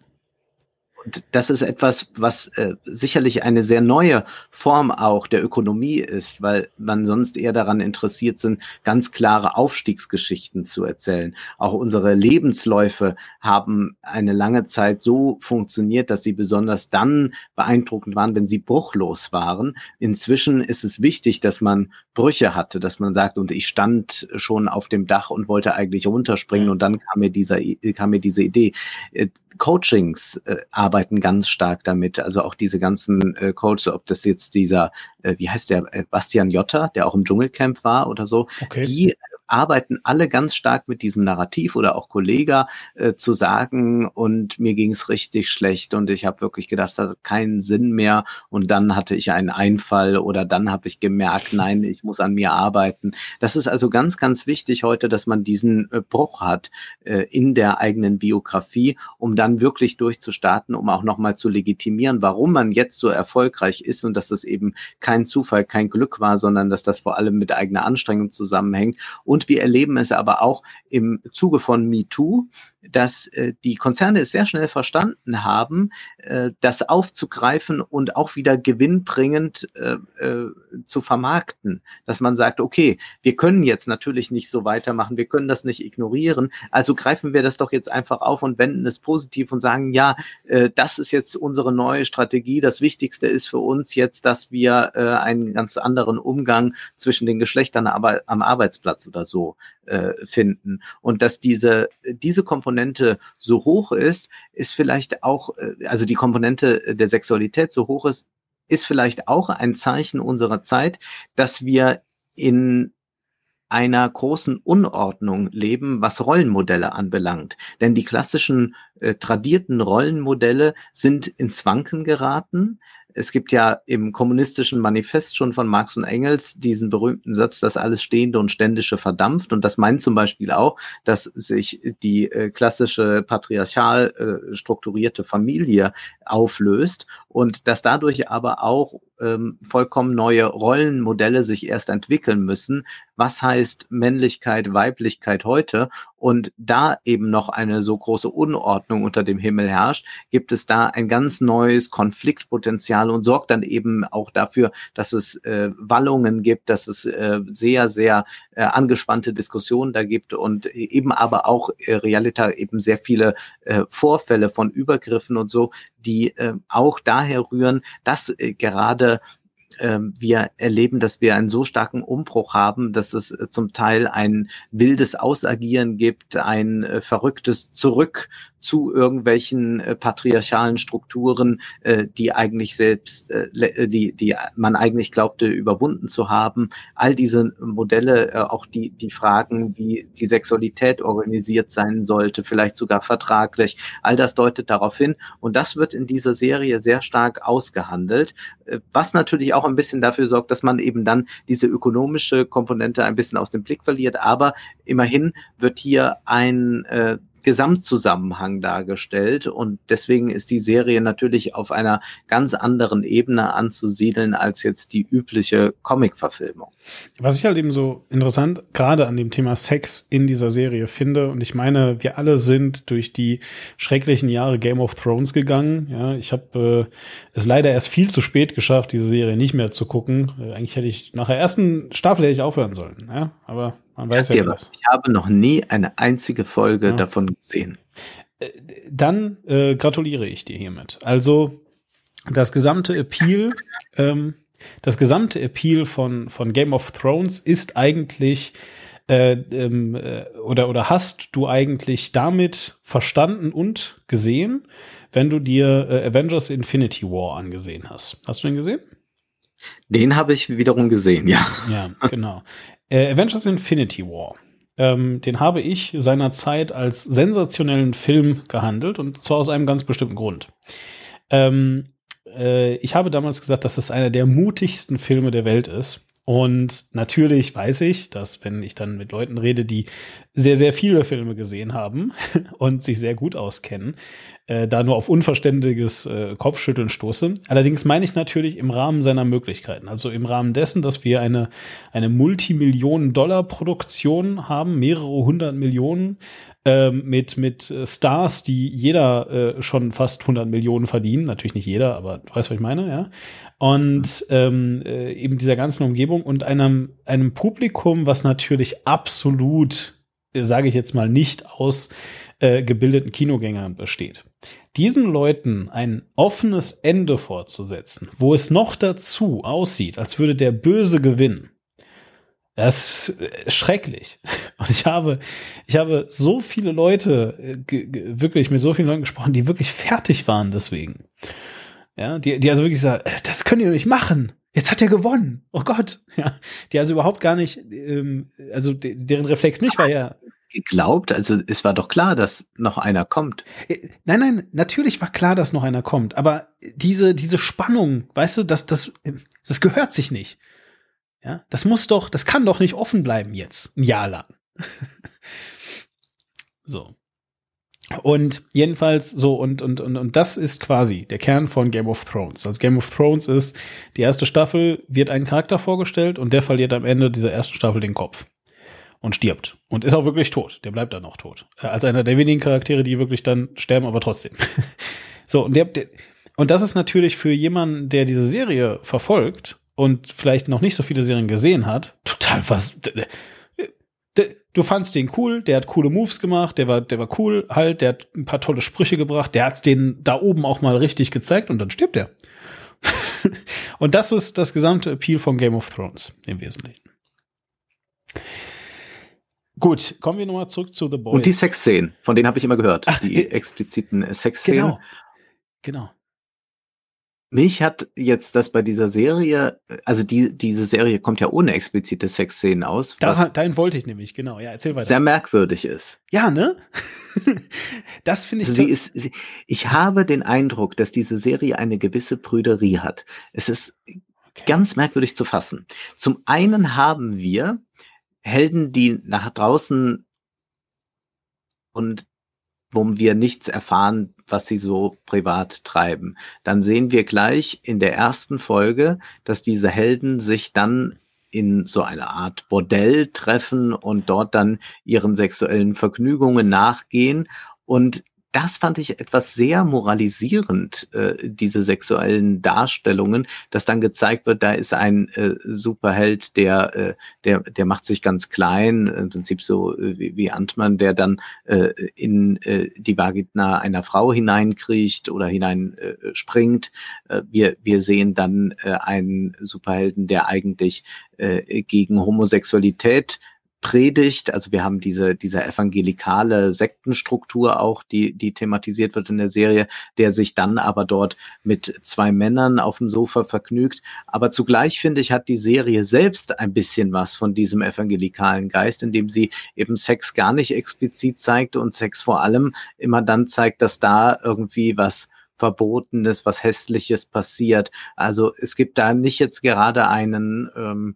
Und das ist etwas, was äh, sicherlich eine sehr neue Form auch der Ökonomie ist, weil man sonst eher daran interessiert sind, ganz klare Aufstiegsgeschichten zu erzählen. Auch unsere Lebensläufe haben eine lange Zeit so funktioniert, dass sie besonders dann beeindruckend waren, wenn sie bruchlos waren. Inzwischen ist es wichtig, dass man Brüche hatte, dass man sagt, und ich stand schon auf dem Dach und wollte eigentlich runterspringen und dann kam mir dieser, kam mir diese Idee. Coachings äh, arbeiten ganz stark damit. Also auch diese ganzen äh, Coaches, ob das jetzt dieser, äh, wie heißt der, äh, Bastian Jotta, der auch im Dschungelcamp war oder so, okay. die arbeiten alle ganz stark mit diesem Narrativ oder auch Kollega äh, zu sagen, und mir ging es richtig schlecht und ich habe wirklich gedacht, das hat keinen Sinn mehr. Und dann hatte ich einen Einfall oder dann habe ich gemerkt, nein, ich muss an mir arbeiten. Das ist also ganz, ganz wichtig heute, dass man diesen äh, Bruch hat äh, in der eigenen Biografie, um dann wirklich durchzustarten, um auch nochmal zu legitimieren, warum man jetzt so erfolgreich ist und dass das eben kein Zufall, kein Glück war, sondern dass das vor allem mit eigener Anstrengung zusammenhängt. Und wir erleben es aber auch im Zuge von MeToo, dass äh, die Konzerne es sehr schnell verstanden haben, äh, das aufzugreifen und auch wieder gewinnbringend äh, äh, zu vermarkten. Dass man sagt, okay, wir können jetzt natürlich nicht so weitermachen, wir können das nicht ignorieren, also greifen wir das doch jetzt einfach auf und wenden es positiv und sagen, ja, äh, das ist jetzt unsere neue Strategie. Das Wichtigste ist für uns jetzt, dass wir äh, einen ganz anderen Umgang zwischen den Geschlechtern aber am Arbeitsplatz oder so äh, finden. Und dass diese, diese Komponente so hoch ist, ist vielleicht auch, äh, also die Komponente der Sexualität so hoch ist, ist vielleicht auch ein Zeichen unserer Zeit, dass wir in einer großen Unordnung leben, was Rollenmodelle anbelangt. Denn die klassischen äh, tradierten Rollenmodelle sind ins Wanken geraten. Es gibt ja im kommunistischen Manifest schon von Marx und Engels diesen berühmten Satz, dass alles Stehende und Ständische verdampft. Und das meint zum Beispiel auch, dass sich die äh, klassische patriarchal äh, strukturierte Familie auflöst und dass dadurch aber auch ähm, vollkommen neue Rollenmodelle sich erst entwickeln müssen. Was heißt Männlichkeit, Weiblichkeit heute? Und da eben noch eine so große Unordnung unter dem Himmel herrscht, gibt es da ein ganz neues Konfliktpotenzial und sorgt dann eben auch dafür, dass es äh, Wallungen gibt, dass es äh, sehr, sehr äh, angespannte Diskussionen da gibt und eben aber auch äh, Realita eben sehr viele äh, Vorfälle von Übergriffen und so, die äh, auch daher rühren, dass äh, gerade wir erleben, dass wir einen so starken Umbruch haben, dass es äh, zum Teil ein wildes Ausagieren gibt, ein äh, verrücktes Zurück zu irgendwelchen äh, patriarchalen Strukturen, äh, die eigentlich selbst, äh, äh, die, die man eigentlich glaubte überwunden zu haben. All diese Modelle, äh, auch die, die Fragen, wie die Sexualität organisiert sein sollte, vielleicht sogar vertraglich, all das deutet darauf hin. Und das wird in dieser Serie sehr stark ausgehandelt, äh, was natürlich auch ein bisschen dafür sorgt, dass man eben dann diese ökonomische Komponente ein bisschen aus dem Blick verliert. Aber immerhin wird hier ein äh, Gesamtzusammenhang dargestellt und deswegen ist die Serie natürlich auf einer ganz anderen Ebene anzusiedeln als jetzt die übliche Comic-Verfilmung. Was ich halt eben so interessant gerade an dem Thema Sex in dieser Serie finde und ich meine, wir alle sind durch die schrecklichen Jahre Game of Thrones gegangen. Ja, ich habe äh, es leider erst viel zu spät geschafft, diese Serie nicht mehr zu gucken. Äh, eigentlich hätte ich nach der ersten Staffel hätte ich aufhören sollen. Ja, aber man weiß ja was. Ich habe noch nie eine einzige Folge ja. davon gesehen. Äh, dann äh, gratuliere ich dir hiermit. Also das gesamte Appeal, (laughs) ähm, das gesamte Appeal von, von Game of Thrones ist eigentlich äh, ähm, äh, oder, oder hast du eigentlich damit verstanden und gesehen, wenn du dir äh, Avengers Infinity War angesehen hast. Hast du den gesehen? Den habe ich wiederum gesehen, ja. Ja, (laughs) genau. Äh, Avengers Infinity War. Ähm, den habe ich seinerzeit als sensationellen Film gehandelt und zwar aus einem ganz bestimmten Grund. Ähm, äh, ich habe damals gesagt, dass es einer der mutigsten Filme der Welt ist. Und natürlich weiß ich, dass wenn ich dann mit Leuten rede, die sehr, sehr viele Filme gesehen haben (laughs) und sich sehr gut auskennen, äh, da nur auf unverständiges äh, Kopfschütteln stoße. Allerdings meine ich natürlich im Rahmen seiner Möglichkeiten. Also im Rahmen dessen, dass wir eine, eine Multimillionen-Dollar-Produktion haben, mehrere hundert Millionen, ähm, mit, mit äh, Stars, die jeder äh, schon fast 100 Millionen verdienen. Natürlich nicht jeder, aber du weißt, was ich meine, ja. Und ähm, äh, eben dieser ganzen Umgebung und einem, einem Publikum, was natürlich absolut, äh, sage ich jetzt mal, nicht aus äh, gebildeten Kinogängern besteht. Diesen Leuten ein offenes Ende fortzusetzen, wo es noch dazu aussieht, als würde der Böse gewinnen, das ist äh, schrecklich. (laughs) Und ich habe, ich habe so viele Leute, äh, wirklich mit so vielen Leuten gesprochen, die wirklich fertig waren deswegen. Ja, die, die also wirklich sagen, äh, das könnt ihr nicht machen. Jetzt hat er gewonnen. Oh Gott. (laughs) Ja, die also überhaupt gar nicht, ähm, also deren Reflex nicht war ja. Geglaubt, also es war doch klar, dass noch einer kommt. Nein, nein, natürlich war klar, dass noch einer kommt, aber diese, diese Spannung, weißt du, das, das, das gehört sich nicht. Ja, das muss doch, das kann doch nicht offen bleiben jetzt, ein Jahr lang. (laughs) so. Und jedenfalls so, und, und, und, und das ist quasi der Kern von Game of Thrones. Also Game of Thrones ist, die erste Staffel wird ein Charakter vorgestellt und der verliert am Ende dieser ersten Staffel den Kopf und stirbt. Und ist auch wirklich tot. Der bleibt dann auch tot. Äh, als einer der wenigen Charaktere, die wirklich dann sterben, aber trotzdem. (laughs) so, und der, der, und das ist natürlich für jemanden, der diese Serie verfolgt und vielleicht noch nicht so viele Serien gesehen hat, total was du fandst den cool, der hat coole Moves gemacht, der war, der war cool halt, der hat ein paar tolle Sprüche gebracht, der hat's den da oben auch mal richtig gezeigt und dann stirbt er. (laughs) und das ist das gesamte Appeal von Game of Thrones im Wesentlichen. Gut, kommen wir nochmal zurück zu The Boys. Und die Sexszenen, von denen habe ich immer gehört. Ach, die äh, expliziten Sexszenen. Genau. Genau. Mich hat jetzt das bei dieser Serie, also die, diese Serie kommt ja ohne explizite Sexszenen aus. Da, dahin wollte ich nämlich, genau. Ja, erzähl weiter. Sehr merkwürdig ist. Ja, ne? (laughs) das finde ich. Also sie ist, sie, ich habe den Eindruck, dass diese Serie eine gewisse Prüderie hat. Es ist okay. ganz merkwürdig zu fassen. Zum einen haben wir Helden, die nach draußen und wo wir nichts erfahren, was sie so privat treiben. Dann sehen wir gleich in der ersten Folge, dass diese Helden sich dann in so eine Art Bordell treffen und dort dann ihren sexuellen Vergnügungen nachgehen und das fand ich etwas sehr moralisierend, äh, diese sexuellen Darstellungen, dass dann gezeigt wird, da ist ein äh, Superheld, der, äh, der, der macht sich ganz klein, im Prinzip so äh, wie, wie Antmann, der dann äh, in äh, die Vagina einer Frau hineinkriecht oder hineinspringt. Wir, wir sehen dann einen Superhelden, der eigentlich gegen Homosexualität predigt. Also wir haben diese, diese evangelikale Sektenstruktur auch, die, die thematisiert wird in der Serie, der sich dann aber dort mit zwei Männern auf dem Sofa vergnügt. Aber zugleich finde ich, hat die Serie selbst ein bisschen was von diesem evangelikalen Geist, indem sie eben Sex gar nicht explizit zeigt und Sex vor allem immer dann zeigt, dass da irgendwie was Verbotenes, was Hässliches passiert. Also es gibt da nicht jetzt gerade einen ähm,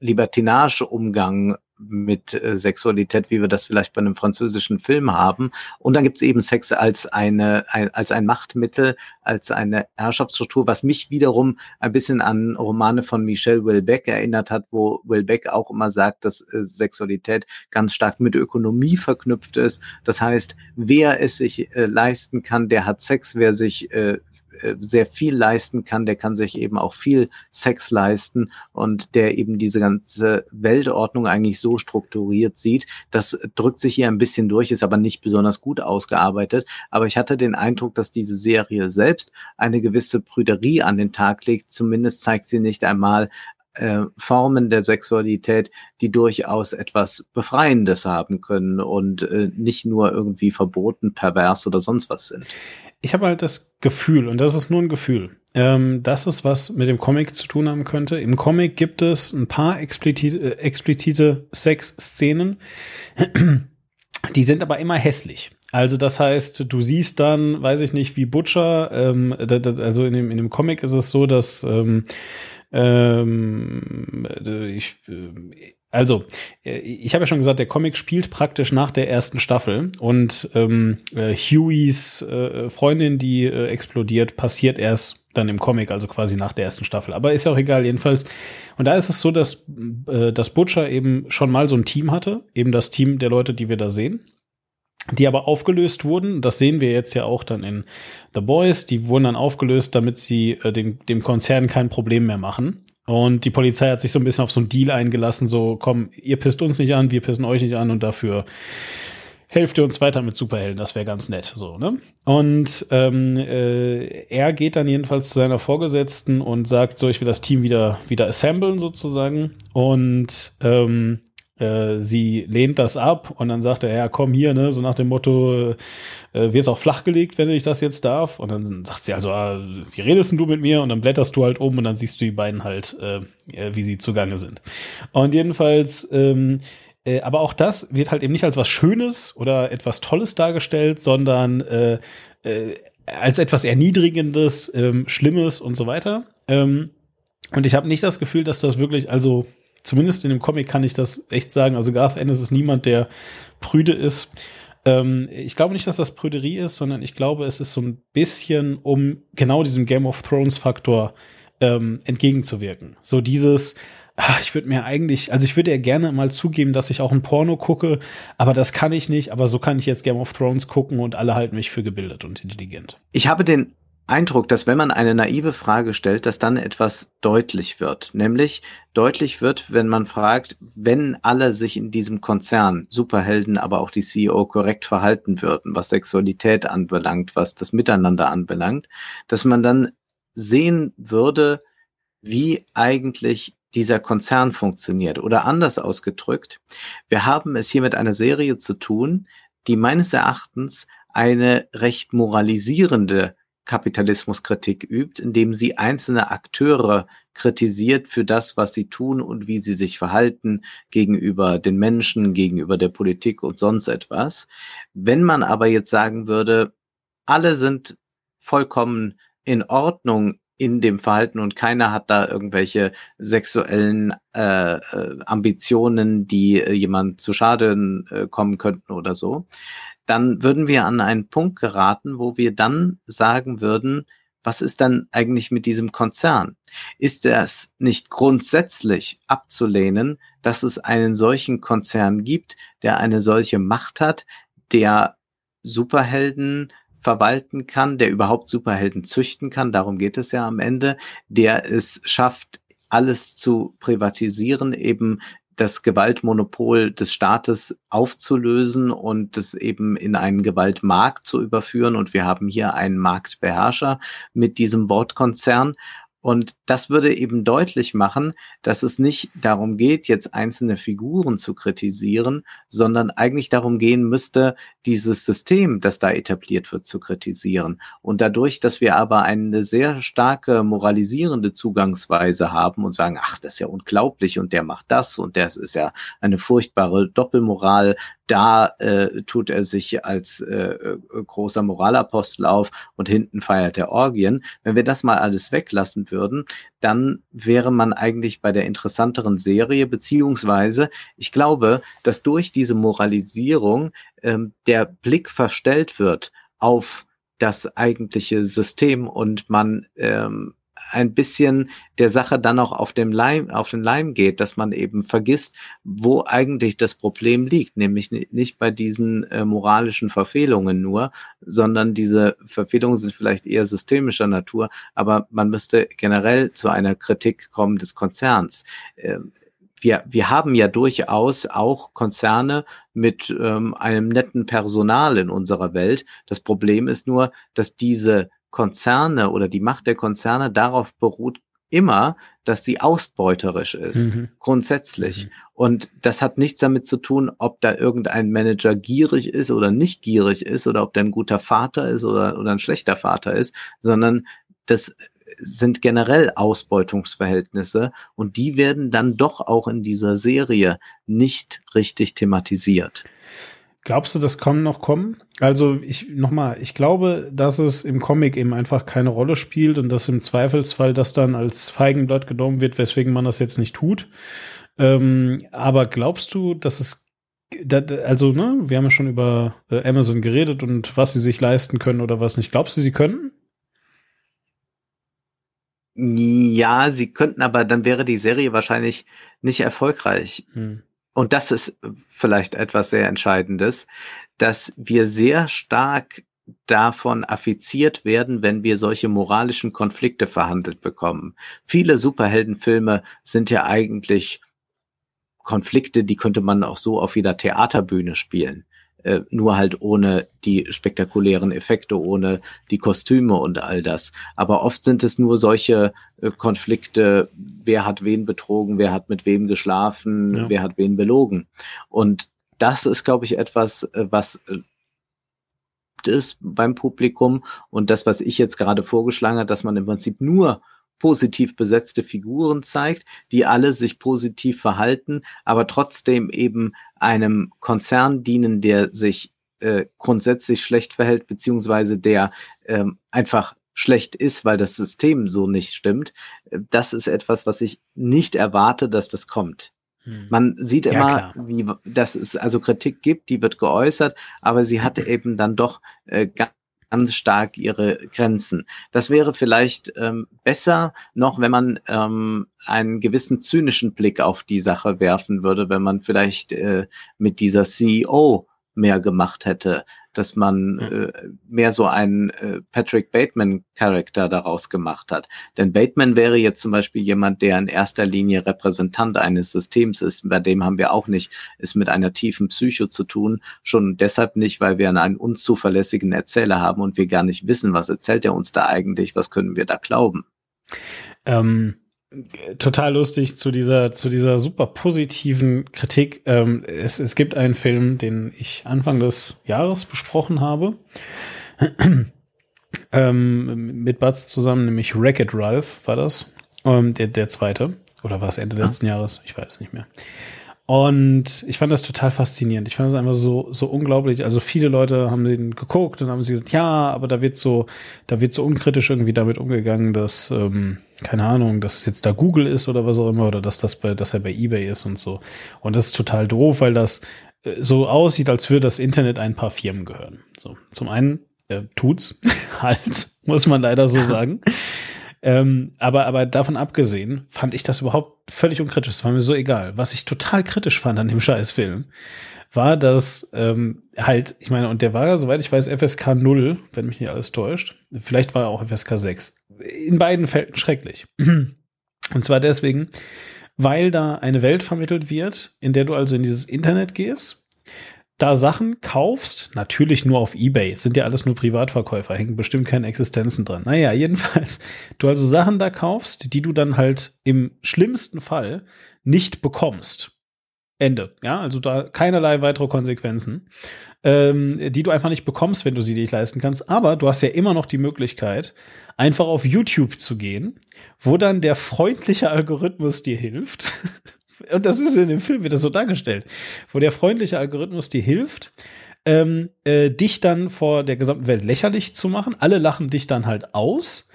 Libertinage-Umgang mit äh, Sexualität, wie wir das vielleicht bei einem französischen Film haben. Und dann gibt es eben Sex als eine ein, als ein Machtmittel, als eine Herrschaftsstruktur, was mich wiederum ein bisschen an Romane von Michel Houellebecq erinnert hat, wo Houellebecq auch immer sagt, dass äh, Sexualität ganz stark mit Ökonomie verknüpft ist. Das heißt, wer es sich äh, leisten kann, der hat Sex, wer sich äh, sehr viel leisten kann, der kann sich eben auch viel Sex leisten und der eben diese ganze Weltordnung eigentlich so strukturiert sieht. Das drückt sich hier ein bisschen durch, ist aber nicht besonders gut ausgearbeitet. Aber ich hatte den Eindruck, dass diese Serie selbst eine gewisse Prüderie an den Tag legt. Zumindest zeigt sie nicht einmal äh, Formen der Sexualität, die durchaus etwas Befreiendes haben können und äh, nicht nur irgendwie verboten, pervers oder sonst was sind ich habe halt das Gefühl, und das ist nur ein Gefühl, ähm, dass es was mit dem Comic zu tun haben könnte. Im Comic gibt es ein paar explizite, äh, explizite Sex-Szenen, (clears throat) die sind aber immer hässlich. Also das heißt, du siehst dann, weiß ich nicht, wie Butcher, ähm, also in dem, in dem Comic ist es so, dass ähm, ähm, ich, äh, also, äh, ich habe ja schon gesagt, der Comic spielt praktisch nach der ersten Staffel und ähm, äh, Hueys äh, Freundin, die äh, explodiert, passiert erst dann im Comic, also quasi nach der ersten Staffel. Aber ist ja auch egal, jedenfalls. Und da ist es so, dass, äh, dass Butcher eben schon mal so ein Team hatte, eben das Team der Leute, die wir da sehen die aber aufgelöst wurden. Das sehen wir jetzt ja auch dann in The Boys. Die wurden dann aufgelöst, damit sie äh, dem, dem Konzern kein Problem mehr machen. Und die Polizei hat sich so ein bisschen auf so einen Deal eingelassen, so komm, ihr pisst uns nicht an, wir pissen euch nicht an und dafür helft ihr uns weiter mit Superhelden, das wäre ganz nett, so, ne? Und ähm, äh, er geht dann jedenfalls zu seiner Vorgesetzten und sagt, so, ich will das Team wieder, wieder assemblen sozusagen. Und ähm, äh, sie lehnt das ab und dann sagt er, ja, komm hier, ne, so nach dem Motto, äh, wirst auch flachgelegt, wenn ich das jetzt darf. Und dann sagt sie also, ah, wie redest denn du mit mir? Und dann blätterst du halt um und dann siehst du die beiden halt, äh, wie sie zugange sind. Und jedenfalls, ähm, äh, aber auch das wird halt eben nicht als was Schönes oder etwas Tolles dargestellt, sondern äh, äh, als etwas Erniedrigendes, ähm, Schlimmes und so weiter. Ähm, und ich habe nicht das Gefühl, dass das wirklich, also zumindest in dem Comic kann ich das echt sagen. Also Garth Ennis ist niemand, der prüde ist. Ähm, ich glaube nicht, dass das Prüderie ist, sondern ich glaube, es ist so ein bisschen, um genau diesem Game of Thrones Faktor ähm, entgegenzuwirken. So dieses, ach, ich würde mir eigentlich, also ich würde ja gerne mal zugeben, dass ich auch ein Porno gucke, aber das kann ich nicht, aber so kann ich jetzt Game of Thrones gucken und alle halten mich für gebildet und intelligent. Ich habe den Eindruck, dass wenn man eine naive Frage stellt, dass dann etwas deutlich wird. Nämlich deutlich wird, wenn man fragt, wenn alle sich in diesem Konzern, Superhelden, aber auch die CEO korrekt verhalten würden, was Sexualität anbelangt, was das Miteinander anbelangt, dass man dann sehen würde, wie eigentlich dieser Konzern funktioniert. Oder anders ausgedrückt, wir haben es hier mit einer Serie zu tun, die meines Erachtens eine recht moralisierende Kapitalismuskritik übt, indem sie einzelne Akteure kritisiert für das, was sie tun und wie sie sich verhalten gegenüber den Menschen, gegenüber der Politik und sonst etwas. Wenn man aber jetzt sagen würde, alle sind vollkommen in Ordnung in dem Verhalten und keiner hat da irgendwelche sexuellen äh, äh Ambitionen, die äh, jemand zu Schaden äh, kommen könnten oder so, dann würden wir an einen Punkt geraten, wo wir dann sagen würden, was ist dann eigentlich mit diesem Konzern? Ist es nicht grundsätzlich abzulehnen, dass es einen solchen Konzern gibt, der eine solche Macht hat, der Superhelden verwalten kann, der überhaupt Superhelden züchten kann, darum geht es ja am Ende, der es schafft, alles zu privatisieren, eben das Gewaltmonopol des Staates aufzulösen und es eben in einen Gewaltmarkt zu überführen. Und wir haben hier einen Marktbeherrscher mit diesem Wortkonzern. Und das würde eben deutlich machen, dass es nicht darum geht, jetzt einzelne Figuren zu kritisieren, sondern eigentlich darum gehen müsste, dieses System, das da etabliert wird, zu kritisieren. Und dadurch, dass wir aber eine sehr starke moralisierende Zugangsweise haben und sagen, ach, das ist ja unglaublich und der macht das und das ist ja eine furchtbare Doppelmoral, da äh, tut er sich als äh, äh, großer Moralapostel auf und hinten feiert er Orgien. Wenn wir das mal alles weglassen würden, dann wäre man eigentlich bei der interessanteren Serie, beziehungsweise ich glaube, dass durch diese Moralisierung ähm, der Blick verstellt wird auf das eigentliche System und man ähm, ein bisschen der Sache dann auch auf dem Leim, auf den Leim geht, dass man eben vergisst, wo eigentlich das Problem liegt, nämlich nicht bei diesen äh, moralischen Verfehlungen nur, sondern diese Verfehlungen sind vielleicht eher systemischer Natur, aber man müsste generell zu einer Kritik kommen des Konzerns. Äh, wir, wir haben ja durchaus auch Konzerne mit ähm, einem netten Personal in unserer Welt. Das Problem ist nur, dass diese Konzerne oder die Macht der Konzerne darauf beruht immer, dass sie ausbeuterisch ist, mhm. grundsätzlich. Mhm. Und das hat nichts damit zu tun, ob da irgendein Manager gierig ist oder nicht gierig ist oder ob der ein guter Vater ist oder, oder ein schlechter Vater ist, sondern das sind generell Ausbeutungsverhältnisse und die werden dann doch auch in dieser Serie nicht richtig thematisiert. Glaubst du, das kann noch kommen? Also ich nochmal, ich glaube, dass es im Comic eben einfach keine Rolle spielt und dass im Zweifelsfall das dann als Feigenblatt genommen wird, weswegen man das jetzt nicht tut. Ähm, aber glaubst du, dass es also, ne, wir haben ja schon über äh, Amazon geredet und was sie sich leisten können oder was nicht. Glaubst du, sie können? Ja, sie könnten, aber dann wäre die Serie wahrscheinlich nicht erfolgreich. Hm und das ist vielleicht etwas sehr Entscheidendes, dass wir sehr stark davon affiziert werden, wenn wir solche moralischen Konflikte verhandelt bekommen. Viele Superheldenfilme sind ja eigentlich Konflikte, die könnte man auch so auf jeder Theaterbühne spielen. Äh, nur halt ohne die spektakulären Effekte, ohne die Kostüme und all das. Aber oft sind es nur solche äh, Konflikte, wer hat wen betrogen, wer hat mit wem geschlafen, ja. wer hat wen belogen. Und das ist, glaube ich, etwas, äh, was äh, ist beim Publikum und das, was ich jetzt gerade vorgeschlagen habe, dass man im Prinzip nur positiv besetzte Figuren zeigt, die alle sich positiv verhalten, aber trotzdem eben einem Konzern dienen, der sich äh, grundsätzlich schlecht verhält, beziehungsweise der ähm, einfach schlecht ist, weil das System so nicht stimmt. Das ist etwas, was ich nicht erwarte, dass das kommt. Hm. Man sieht immer, ja, wie, dass es also Kritik gibt, die wird geäußert, aber sie hatte eben dann doch äh, ganz stark ihre Grenzen. Das wäre vielleicht ähm, besser noch, wenn man ähm, einen gewissen zynischen Blick auf die Sache werfen würde, wenn man vielleicht äh, mit dieser CEO mehr gemacht hätte, dass man äh, mehr so einen äh, Patrick Bateman-Charakter daraus gemacht hat. Denn Bateman wäre jetzt zum Beispiel jemand, der in erster Linie Repräsentant eines Systems ist. Bei dem haben wir auch nicht es mit einer tiefen Psycho zu tun. Schon deshalb nicht, weil wir einen unzuverlässigen Erzähler haben und wir gar nicht wissen, was erzählt er uns da eigentlich, was können wir da glauben. Ähm total lustig zu dieser, zu dieser super positiven Kritik. Ähm, es, es gibt einen Film, den ich Anfang des Jahres besprochen habe. (clears throat) ähm, mit Batz zusammen, nämlich Wreck-It Ralph war das. Ähm, der, der zweite. Oder war es Ende letzten Jahres? Ich weiß nicht mehr. Und ich fand das total faszinierend. Ich fand das einfach so, so unglaublich. Also viele Leute haben den geguckt und haben sie gesagt, ja, aber da wird so, da wird so unkritisch irgendwie damit umgegangen, dass, ähm, keine Ahnung, dass es jetzt da Google ist oder was auch immer, oder dass das bei, dass er bei eBay ist und so. Und das ist total doof, weil das äh, so aussieht, als würde das Internet ein paar Firmen gehören. So, zum einen äh, tut's (laughs) halt, muss man leider so sagen. Ähm, aber, aber davon abgesehen fand ich das überhaupt völlig unkritisch. Das war mir so egal. Was ich total kritisch fand an dem scheiß Film, war, dass ähm, halt, ich meine, und der war ja, soweit ich weiß, FSK 0, wenn mich nicht alles täuscht. Vielleicht war er auch FSK 6. In beiden Fällen schrecklich. (clears throat) Und zwar deswegen, weil da eine Welt vermittelt wird, in der du also in dieses Internet gehst da Sachen kaufst, natürlich nur auf Ebay, sind ja alles nur Privatverkäufer, hängen bestimmt keine Existenzen dran. Naja, jedenfalls, du also Sachen da kaufst, die du dann halt im schlimmsten Fall nicht bekommst. Ende. Ja, also da keinerlei weitere Konsequenzen, ähm, die du einfach nicht bekommst, wenn du sie nicht leisten kannst. Aber du hast ja immer noch die Möglichkeit, einfach auf YouTube zu gehen, wo dann der freundliche Algorithmus dir hilft. (laughs) und das ist in dem Film wieder so dargestellt, wo der freundliche Algorithmus dir hilft, ähm, äh, dich dann vor der gesamten Welt lächerlich zu machen. Alle lachen dich dann halt aus,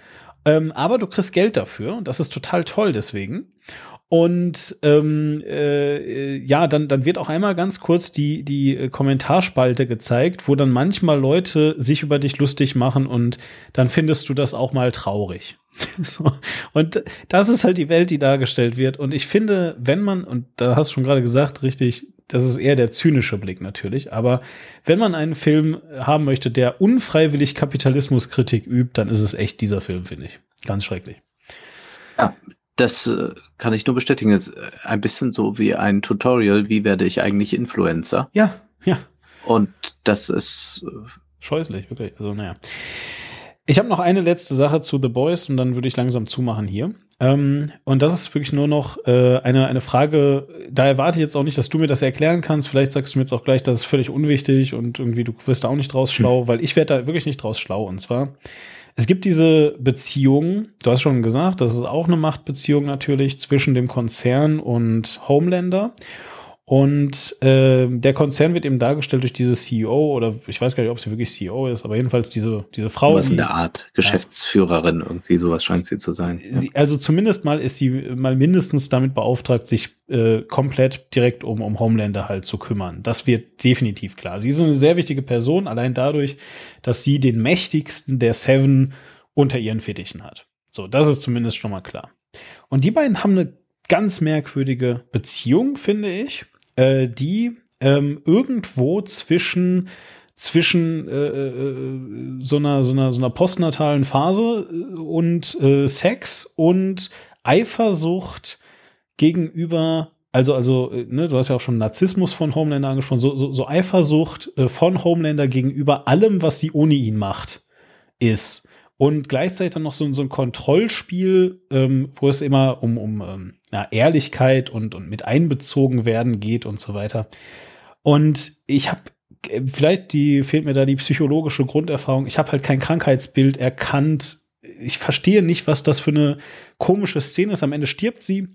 ähm, aber du kriegst Geld dafür und das ist total toll deswegen. Und ähm, äh, ja, dann, dann wird auch einmal ganz kurz die, die Kommentarspalte gezeigt, wo dann manchmal Leute sich über dich lustig machen und dann findest du das auch mal traurig. (laughs) so. Und das ist halt die Welt, die dargestellt wird. Und ich finde, wenn man, und da hast du schon gerade gesagt, richtig, das ist eher der zynische Blick natürlich, aber wenn man einen Film haben möchte, der unfreiwillig Kapitalismuskritik übt, dann ist es echt dieser Film, finde ich. Ganz schrecklich. Ja, das äh, kann ich nur bestätigen. Es ist äh, ein bisschen so wie ein Tutorial, wie werde ich eigentlich Influencer? Ja, ja. Und das ist äh, scheußlich, wirklich. Also, naja. Ich habe noch eine letzte Sache zu The Boys und dann würde ich langsam zumachen hier. Ähm, und das ist wirklich nur noch äh, eine, eine Frage, da erwarte ich jetzt auch nicht, dass du mir das erklären kannst. Vielleicht sagst du mir jetzt auch gleich, das ist völlig unwichtig und irgendwie du wirst da auch nicht draus schlau, hm. weil ich werde da wirklich nicht draus schlau. Und zwar, es gibt diese Beziehung, du hast schon gesagt, das ist auch eine Machtbeziehung natürlich zwischen dem Konzern und Homelander. Und äh, der Konzern wird eben dargestellt durch diese CEO oder ich weiß gar nicht, ob sie wirklich CEO ist, aber jedenfalls diese, diese Frau. Was in der Art, Geschäftsführerin, ja. irgendwie sowas scheint sie zu sein. Sie, also zumindest mal ist sie mal mindestens damit beauftragt, sich äh, komplett direkt um, um Homelander halt zu kümmern. Das wird definitiv klar. Sie ist eine sehr wichtige Person, allein dadurch, dass sie den mächtigsten der Seven unter ihren Fittichen hat. So, das ist zumindest schon mal klar. Und die beiden haben eine ganz merkwürdige Beziehung, finde ich äh, die ähm, irgendwo zwischen zwischen äh, äh, so einer so einer so einer postnatalen Phase äh, und äh, Sex und Eifersucht gegenüber Also, also, äh, ne, du hast ja auch schon Narzissmus von Homelander angesprochen, so, so, so Eifersucht äh, von Homelander gegenüber allem, was sie ohne ihn macht, ist. Und gleichzeitig dann noch so, so ein Kontrollspiel, ähm, wo es immer um, um ähm, ja, Ehrlichkeit und, und mit einbezogen werden geht und so weiter. Und ich habe äh, vielleicht die fehlt mir da die psychologische Grunderfahrung. Ich habe halt kein Krankheitsbild erkannt. Ich verstehe nicht, was das für eine komische Szene ist. Am Ende stirbt sie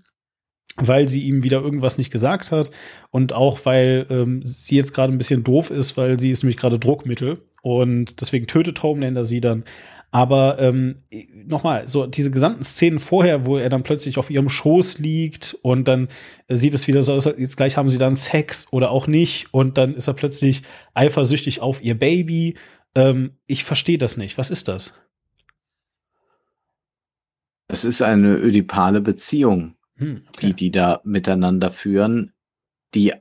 weil sie ihm wieder irgendwas nicht gesagt hat und auch weil ähm, sie jetzt gerade ein bisschen doof ist, weil sie ist nämlich gerade Druckmittel und deswegen tötet Homelander sie dann. Aber ähm, nochmal, so diese gesamten Szenen vorher, wo er dann plötzlich auf ihrem Schoß liegt und dann äh, sieht es wieder so aus, jetzt gleich haben sie dann Sex oder auch nicht und dann ist er plötzlich eifersüchtig auf ihr Baby. Ähm, ich verstehe das nicht. Was ist das? Es ist eine ödipale Beziehung hm, okay. die die da miteinander führen, die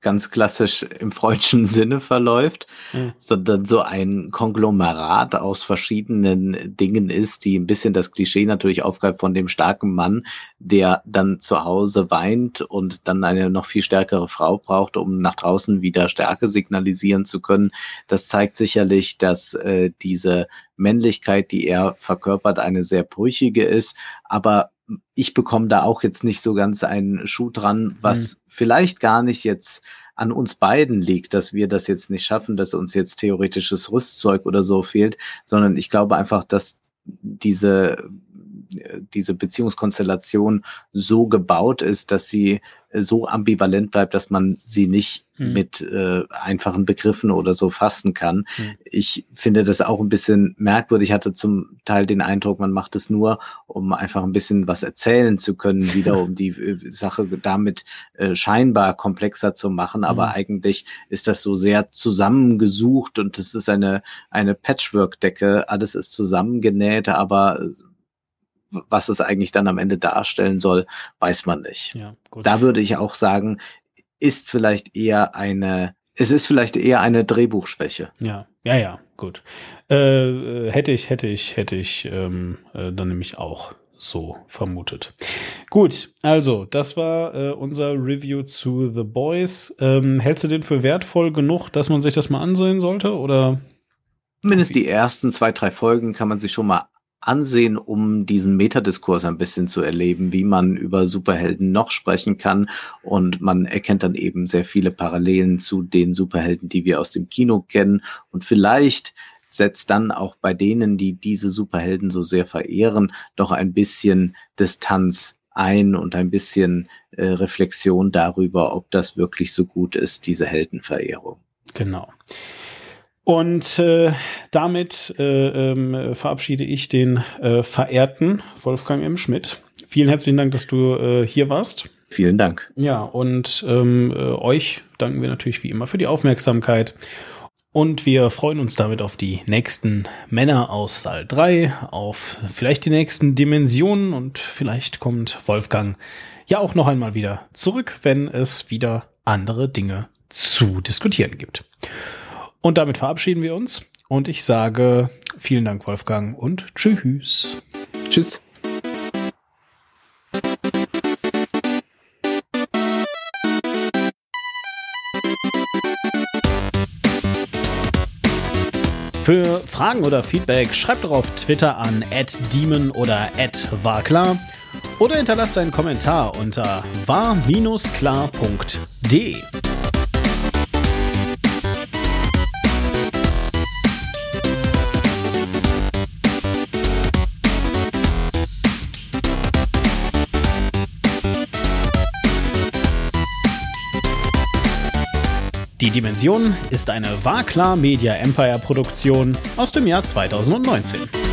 ganz klassisch im freudschen (laughs) Sinne verläuft, mhm. sondern so ein Konglomerat aus verschiedenen Dingen ist, die ein bisschen das Klischee natürlich aufgreift von dem starken Mann, der dann zu Hause weint und dann eine noch viel stärkere Frau braucht, um nach draußen wieder Stärke signalisieren zu können. Das zeigt sicherlich, dass äh, diese Männlichkeit, die er verkörpert, eine sehr brüchige ist, aber ich bekomme da auch jetzt nicht so ganz einen Schuh dran, was mhm. vielleicht gar nicht jetzt an uns beiden liegt, dass wir das jetzt nicht schaffen, dass uns jetzt theoretisches Rüstzeug oder so fehlt, sondern ich glaube einfach, dass diese diese Beziehungskonstellation so gebaut ist, dass sie so ambivalent bleibt, dass man sie nicht hm. mit äh, einfachen Begriffen oder so fassen kann. Hm. Ich finde das auch ein bisschen merkwürdig. Ich hatte zum Teil den Eindruck, man macht es nur, um einfach ein bisschen was erzählen zu können, wieder um die äh, Sache damit äh, scheinbar komplexer zu machen. Aber hm. eigentlich ist das so sehr zusammengesucht und es ist eine, eine Patchwork-Decke. Alles ist zusammengenäht, aber was es eigentlich dann am Ende darstellen soll, weiß man nicht. Ja, da würde ich auch sagen, ist vielleicht eher eine, es ist vielleicht eher eine Drehbuchschwäche. Ja, ja, ja, gut. Äh, hätte ich, hätte ich, hätte ich ähm, äh, dann nämlich auch so vermutet. Gut, also das war äh, unser Review zu The Boys. Ähm, hältst du den für wertvoll genug, dass man sich das mal ansehen sollte? Oder? Mindestens die ersten zwei, drei Folgen kann man sich schon mal ansehen, um diesen Metadiskurs ein bisschen zu erleben, wie man über Superhelden noch sprechen kann. Und man erkennt dann eben sehr viele Parallelen zu den Superhelden, die wir aus dem Kino kennen. Und vielleicht setzt dann auch bei denen, die diese Superhelden so sehr verehren, doch ein bisschen Distanz ein und ein bisschen äh, Reflexion darüber, ob das wirklich so gut ist, diese Heldenverehrung. Genau. Und äh, damit äh, ähm, verabschiede ich den äh, verehrten Wolfgang M. Schmidt. Vielen herzlichen Dank, dass du äh, hier warst. Vielen Dank. Ja, und ähm, äh, euch danken wir natürlich wie immer für die Aufmerksamkeit. Und wir freuen uns damit auf die nächsten Männer aus Saal 3, auf vielleicht die nächsten Dimensionen und vielleicht kommt Wolfgang ja auch noch einmal wieder zurück, wenn es wieder andere Dinge zu diskutieren gibt. Und damit verabschieden wir uns. Und ich sage vielen Dank, Wolfgang, und tschüss. Tschüss. Für Fragen oder Feedback schreibt doch auf Twitter an @demon oder @warklar oder hinterlasst einen Kommentar unter war-klar.de. Die Dimension ist eine Warklar Media Empire Produktion aus dem Jahr 2019.